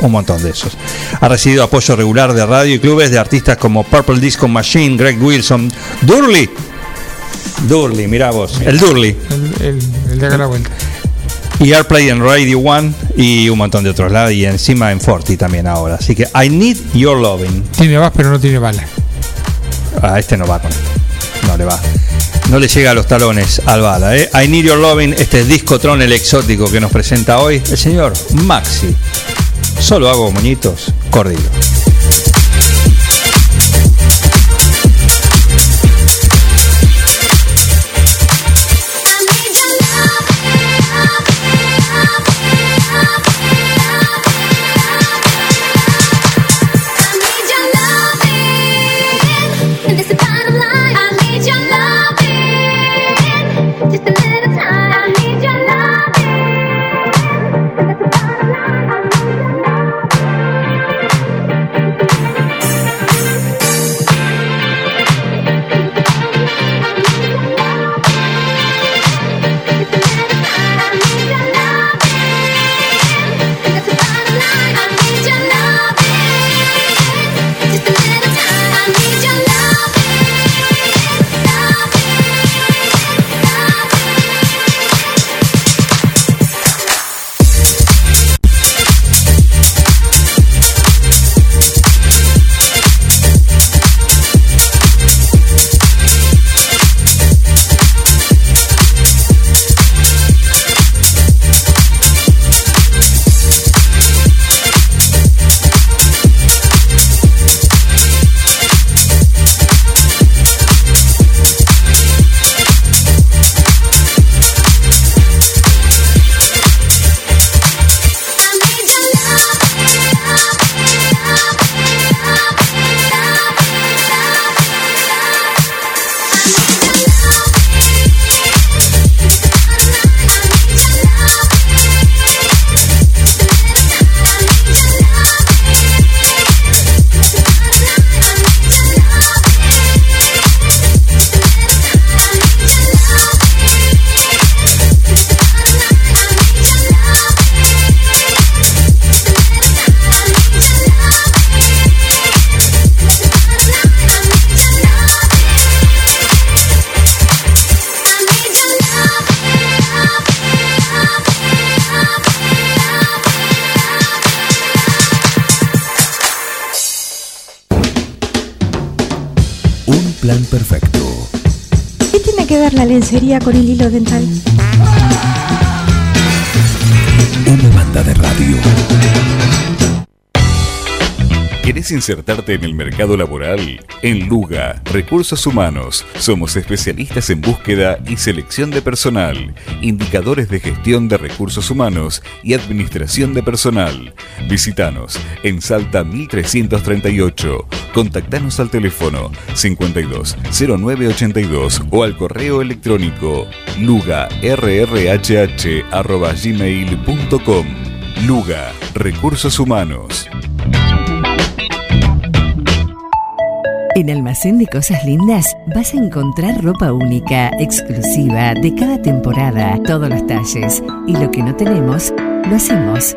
Un montón de esos. Ha recibido apoyo regular de radio y clubes de artistas como Purple Disco Machine, Greg Wilson, Durley. Durley, mira vos, el Durley. El, el, el de acá la vuelta. Y Airplay en Radio One y un montón de otros lados. Y encima en Forti también ahora. Así que I Need Your Loving. Tiene vas, pero no tiene bala. Ah, este no va con no le va. No le llega a los talones al bala, ¿eh? I Need Your Loving, este discotron el exótico que nos presenta hoy el señor Maxi. Solo hago moñitos, cordido. Lencería con el hilo dental? Una banda de radio. ¿Querés insertarte en el mercado laboral? En Luga, Recursos Humanos, somos especialistas en búsqueda y selección de personal, indicadores de gestión de recursos humanos y administración de personal. Visítanos en Salta 1338. Contactanos al teléfono 52 0982 o al correo electrónico lugarrhh@gmail.com. Luga, Recursos Humanos. En Almacén de Cosas Lindas vas a encontrar ropa única, exclusiva, de cada temporada, todos los talles. Y lo que no tenemos, lo hacemos.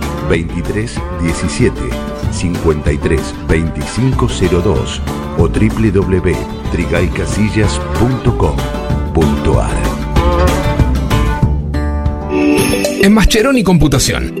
23 17 53 2502 o www.trigalcasillas.com.ar. En Mascheroni Computación,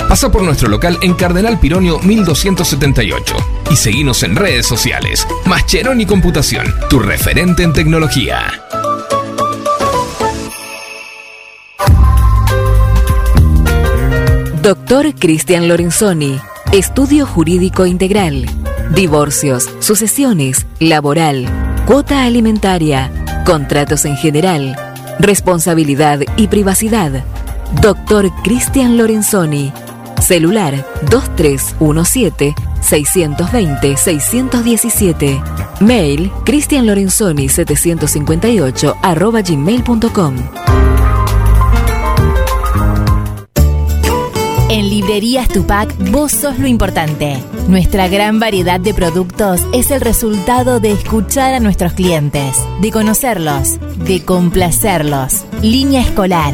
Pasa por nuestro local en Cardenal Pironio 1278 y seguinos en redes sociales. Mascheroni Computación, tu referente en tecnología. Doctor Cristian Lorenzoni, Estudio Jurídico Integral, Divorcios, Sucesiones, Laboral, Cuota Alimentaria, Contratos en General, Responsabilidad y Privacidad. Doctor Cristian Lorenzoni, Celular 2317-620-617. Mail cristianlorenzoni758 arroba gmail.com. En Librerías Tupac, vos sos lo importante. Nuestra gran variedad de productos es el resultado de escuchar a nuestros clientes, de conocerlos, de complacerlos. Línea escolar,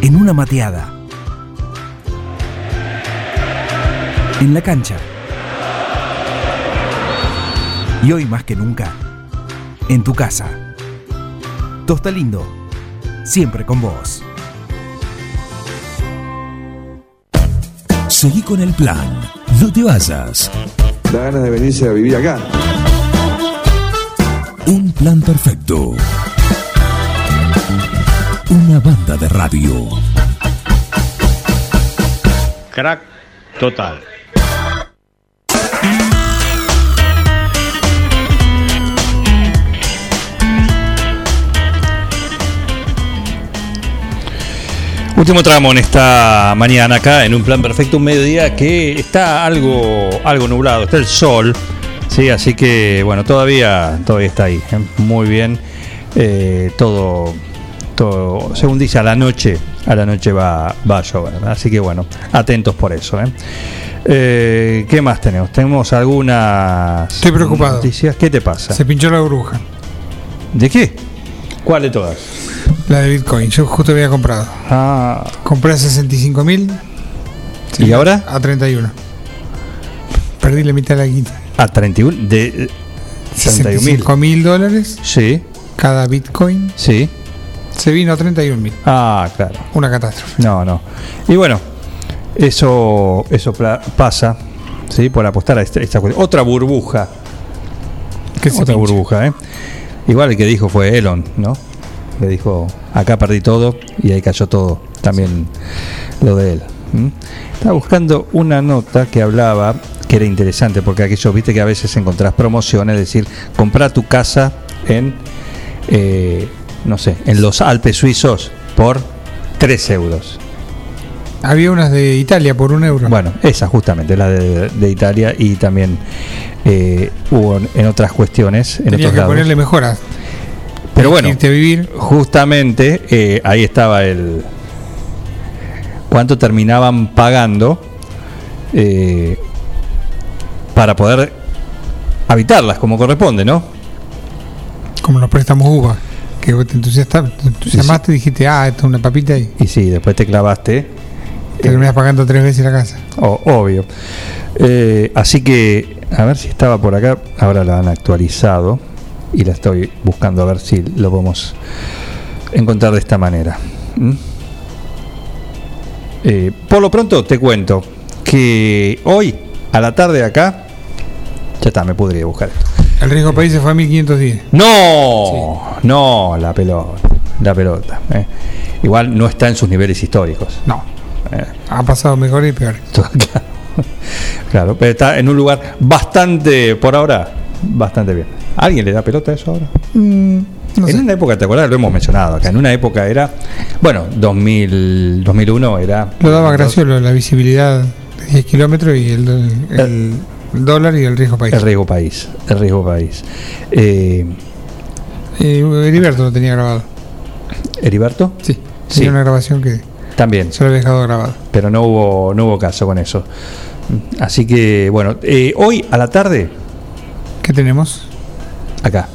En una mateada. En la cancha. Y hoy más que nunca, en tu casa. Tosta Lindo, siempre con vos. Seguí con el plan. No te vayas. Da ganas de venirse a vivir acá. Un plan perfecto. Una banda de radio. Crack total. Último tramo en esta mañana acá en un plan perfecto, un mediodía que está algo, algo nublado, está el sol, sí, así que bueno, todavía, todavía está ahí, ¿eh? muy bien, Eh, todo, según dice a la noche, a la noche va, va a llover, así que bueno, atentos por eso. ¿eh? Eh, ¿Qué más tenemos? Tenemos algunas Estoy preocupado. noticias. ¿Qué te pasa? Se pinchó la bruja. ¿De qué? ¿Cuál de todas? La de Bitcoin. Yo justo había comprado. Ah. Compré a 65 mil. ¿Y ahora? A 31. Perdí la mitad de la guita. A 31 de eh, 31 mil. 65 mil dólares Sí, cada Bitcoin. sí. Se vino a 31 mil. Ah, claro. Una catástrofe. No, no. Y bueno, eso eso pasa, ¿sí? Por apostar a esta, esta cuestión. Otra burbuja. Se Otra pinche. burbuja, ¿eh? Igual el que dijo fue Elon, ¿no? Le dijo, acá perdí todo y ahí cayó todo. También lo de él. Estaba buscando una nota que hablaba, que era interesante, porque aquello, viste que a veces encontrás promociones, es decir, comprar tu casa en, eh, no sé, en los Alpes suizos por 3 euros. Había unas de Italia por un euro. Bueno, esa justamente, la de, de Italia y también eh, hubo en otras cuestiones, en Tenías que lados. ponerle mejoras. Pero bueno, Irte a vivir. justamente eh, ahí estaba el cuánto terminaban pagando eh, para poder habitarlas como corresponde, ¿no? Como los préstamos UBA. Que vos te entusiasmaste, te entusiasmaste y dijiste, ah, esto es una papita y Y sí, después te clavaste. terminás pagando tres veces la casa. O- obvio. Eh, así que, a ver si estaba por acá. Ahora la han actualizado. Y la estoy buscando a ver si lo podemos encontrar de esta manera. ¿Mm? Eh, por lo pronto te cuento que hoy, a la tarde acá, ya está, me podría buscar esto. El riesgo país se fue a 1510. No, no, la pelota, la pelota. eh. Igual no está en sus niveles históricos. No. Eh, Ha pasado mejor y peor. claro, pero está en un lugar bastante, por ahora, bastante bien. ¿Alguien le da pelota a eso ahora? Mm, en una época, ¿te acuerdas? Lo hemos mencionado acá. En una época era, bueno, 2000, 2001 era. Lo daba Graciolo, la visibilidad de 10 kilómetros y el, el- el dólar y el riesgo país. El riesgo país. El riesgo país. Eh, Heriberto lo tenía grabado. ¿Heriberto? Sí. Sí. Tenía una grabación que También. se lo había dejado grabado. pero no hubo no hubo caso con eso. Así que bueno, eh, hoy a la tarde ¿Qué tenemos? acá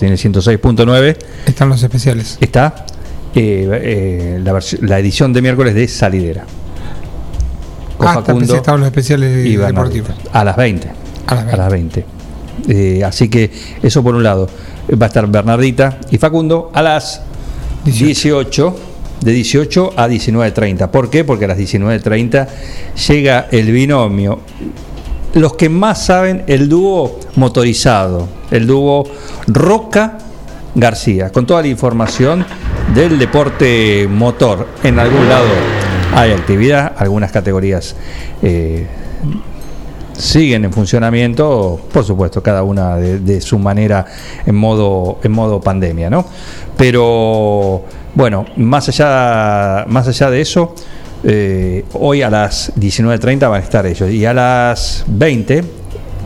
en el 106.9 Están los especiales. está eh, eh, la, la edición de miércoles de Salidera. Con Ah, Facundo estaban los especiales y deportivos. A las 20. A las 20. Eh, así que eso por un lado. Va a estar Bernardita y Facundo a las 18. de 18 a 19.30. ¿Por qué? Porque a las 19.30 llega el binomio. Los que más saben, el dúo motorizado, el dúo Roca García, con toda la información del deporte motor. En algún lado hay actividad, algunas categorías eh, siguen en funcionamiento, por supuesto, cada una de, su manera en modo, en modo pandemia, ¿no? Pero bueno, más allá, más allá de eso, eh, hoy a las 19.30 van a estar ellos y a las 20,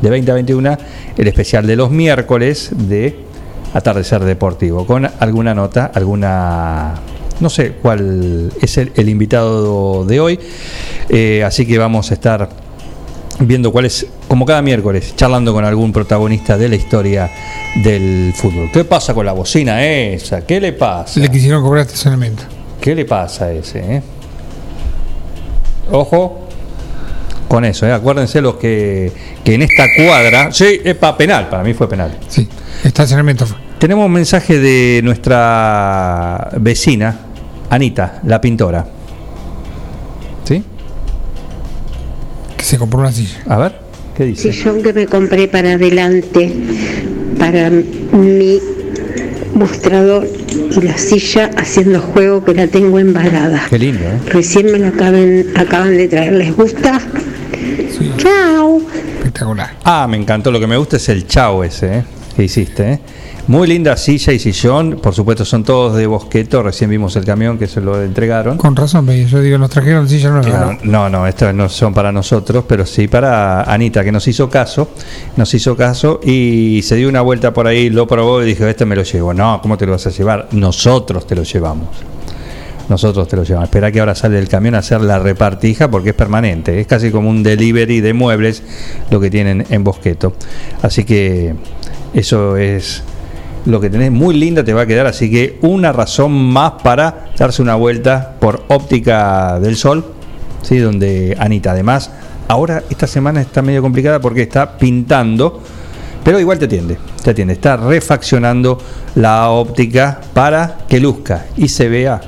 de 20 a 21, el especial de los miércoles de Atardecer Deportivo, con alguna nota, alguna no sé cuál es el, el invitado de hoy, eh, así que vamos a estar viendo cuál es, como cada miércoles, charlando con algún protagonista de la historia del fútbol. ¿Qué pasa con la bocina esa? ¿Qué le pasa? Le quisieron cobrar estacionamiento. ¿Qué le pasa a ese? eh? Ojo con eso, eh. acuérdense los que, que en esta cuadra, sí, es para penal, para mí fue penal. Sí, estacionamiento fue. Tenemos un mensaje de nuestra vecina, Anita, la pintora. ¿Sí? Que se compró una silla. A ver, ¿qué dice? sillón que me compré para adelante, para mi mostrador y la silla haciendo juego que la tengo embalada. Qué lindo, ¿eh? Recién me la acaban, acaban de traer. ¿Les gusta? Chao. Espectacular. Ah, me encantó. Lo que me gusta es el chao ese ¿eh? Que hiciste. ¿eh? Muy linda silla y sillón. Por supuesto, son todos de Bosqueto. Recién vimos el camión que se lo entregaron. Con razón. Yo digo, nos trajeron silla nueva. Claro, no, no, estas no son para nosotros, pero sí para Anita, que nos hizo caso, nos hizo caso y se dio una vuelta por ahí, lo probó y dijo, este me lo llevo. No, ¿cómo te lo vas a llevar? Nosotros te lo llevamos. Nosotros te lo llevamos. Espera que ahora sale del camión a hacer la repartija porque es permanente. Es casi como un delivery de muebles lo que tienen en Bosqueto. Así que eso es lo que tenés muy linda te va a quedar, así que una razón más para darse una vuelta por Óptica del Sol, ¿sí? donde Anita además, ahora esta semana está medio complicada porque está pintando, pero igual te atiende, te atiende, está refaccionando la óptica para que luzca y se vea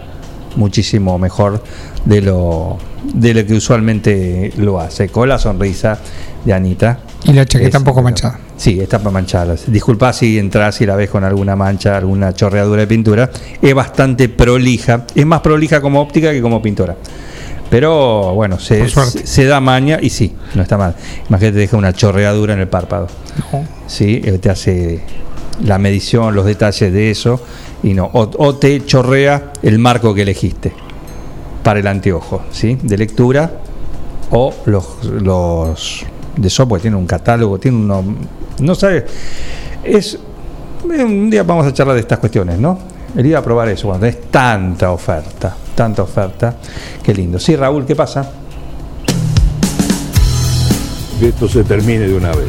muchísimo mejor de lo, de lo que usualmente lo hace, con la sonrisa de Anita. Y la chaqueta un poco manchada. Sí, está para mancharlas. Disculpa si entras y la ves con alguna mancha, alguna chorreadura de pintura. Es bastante prolija. Es más prolija como óptica que como pintora. Pero bueno, se, da maña y sí, no está mal. Imagínate, te deja una chorreadura en el párpado. Sí, eh, te hace la medición, los detalles de eso. Y no, o, o te chorrea el marco que elegiste para el anteojo, ¿sí? De lectura o los, los de software tiene un catálogo, tiene uno, no sabe, es, eh, un día vamos a charlar de estas cuestiones, ¿no? El ir a probar eso cuando tenés tanta oferta, tanta oferta, qué lindo. Sí, Raúl, ¿qué pasa? Que esto se termine de una vez.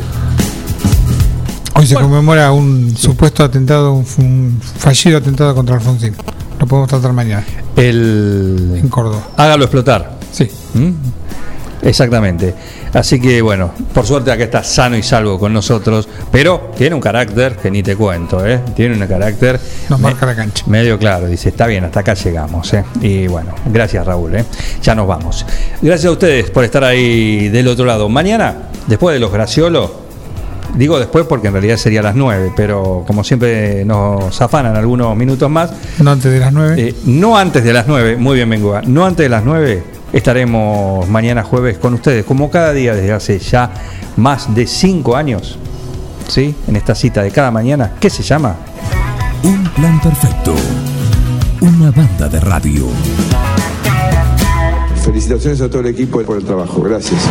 Hoy se conmemora un supuesto atentado, un, un fallido atentado contra Alfonsín. Lo podemos tratar mañana. El... En Córdoba. Hágalo explotar. Sí. ¿Mm? Exactamente. Así que bueno, por suerte acá está sano y salvo con nosotros, pero tiene un carácter que ni te cuento, ¿eh? Tiene un carácter Nos marca la cancha. medio claro, dice, está bien, hasta acá llegamos, ¿eh? Y bueno, gracias Raúl, ¿eh? Ya nos vamos. Gracias a ustedes por estar ahí del otro lado. Mañana, después de los graciolos, digo después porque en realidad sería a las 9, pero como siempre nos afanan algunos minutos más, No antes de las 9. eh, no antes de las 9, muy bien Bengoa, no antes de las 9 estaremos mañana jueves con ustedes, como cada día desde hace ya más de 5 años, ¿sí? En esta cita de cada mañana, ¿qué se llama? Un plan perfecto. Una banda de radio. Felicitaciones a todo el equipo por el trabajo. Gracias.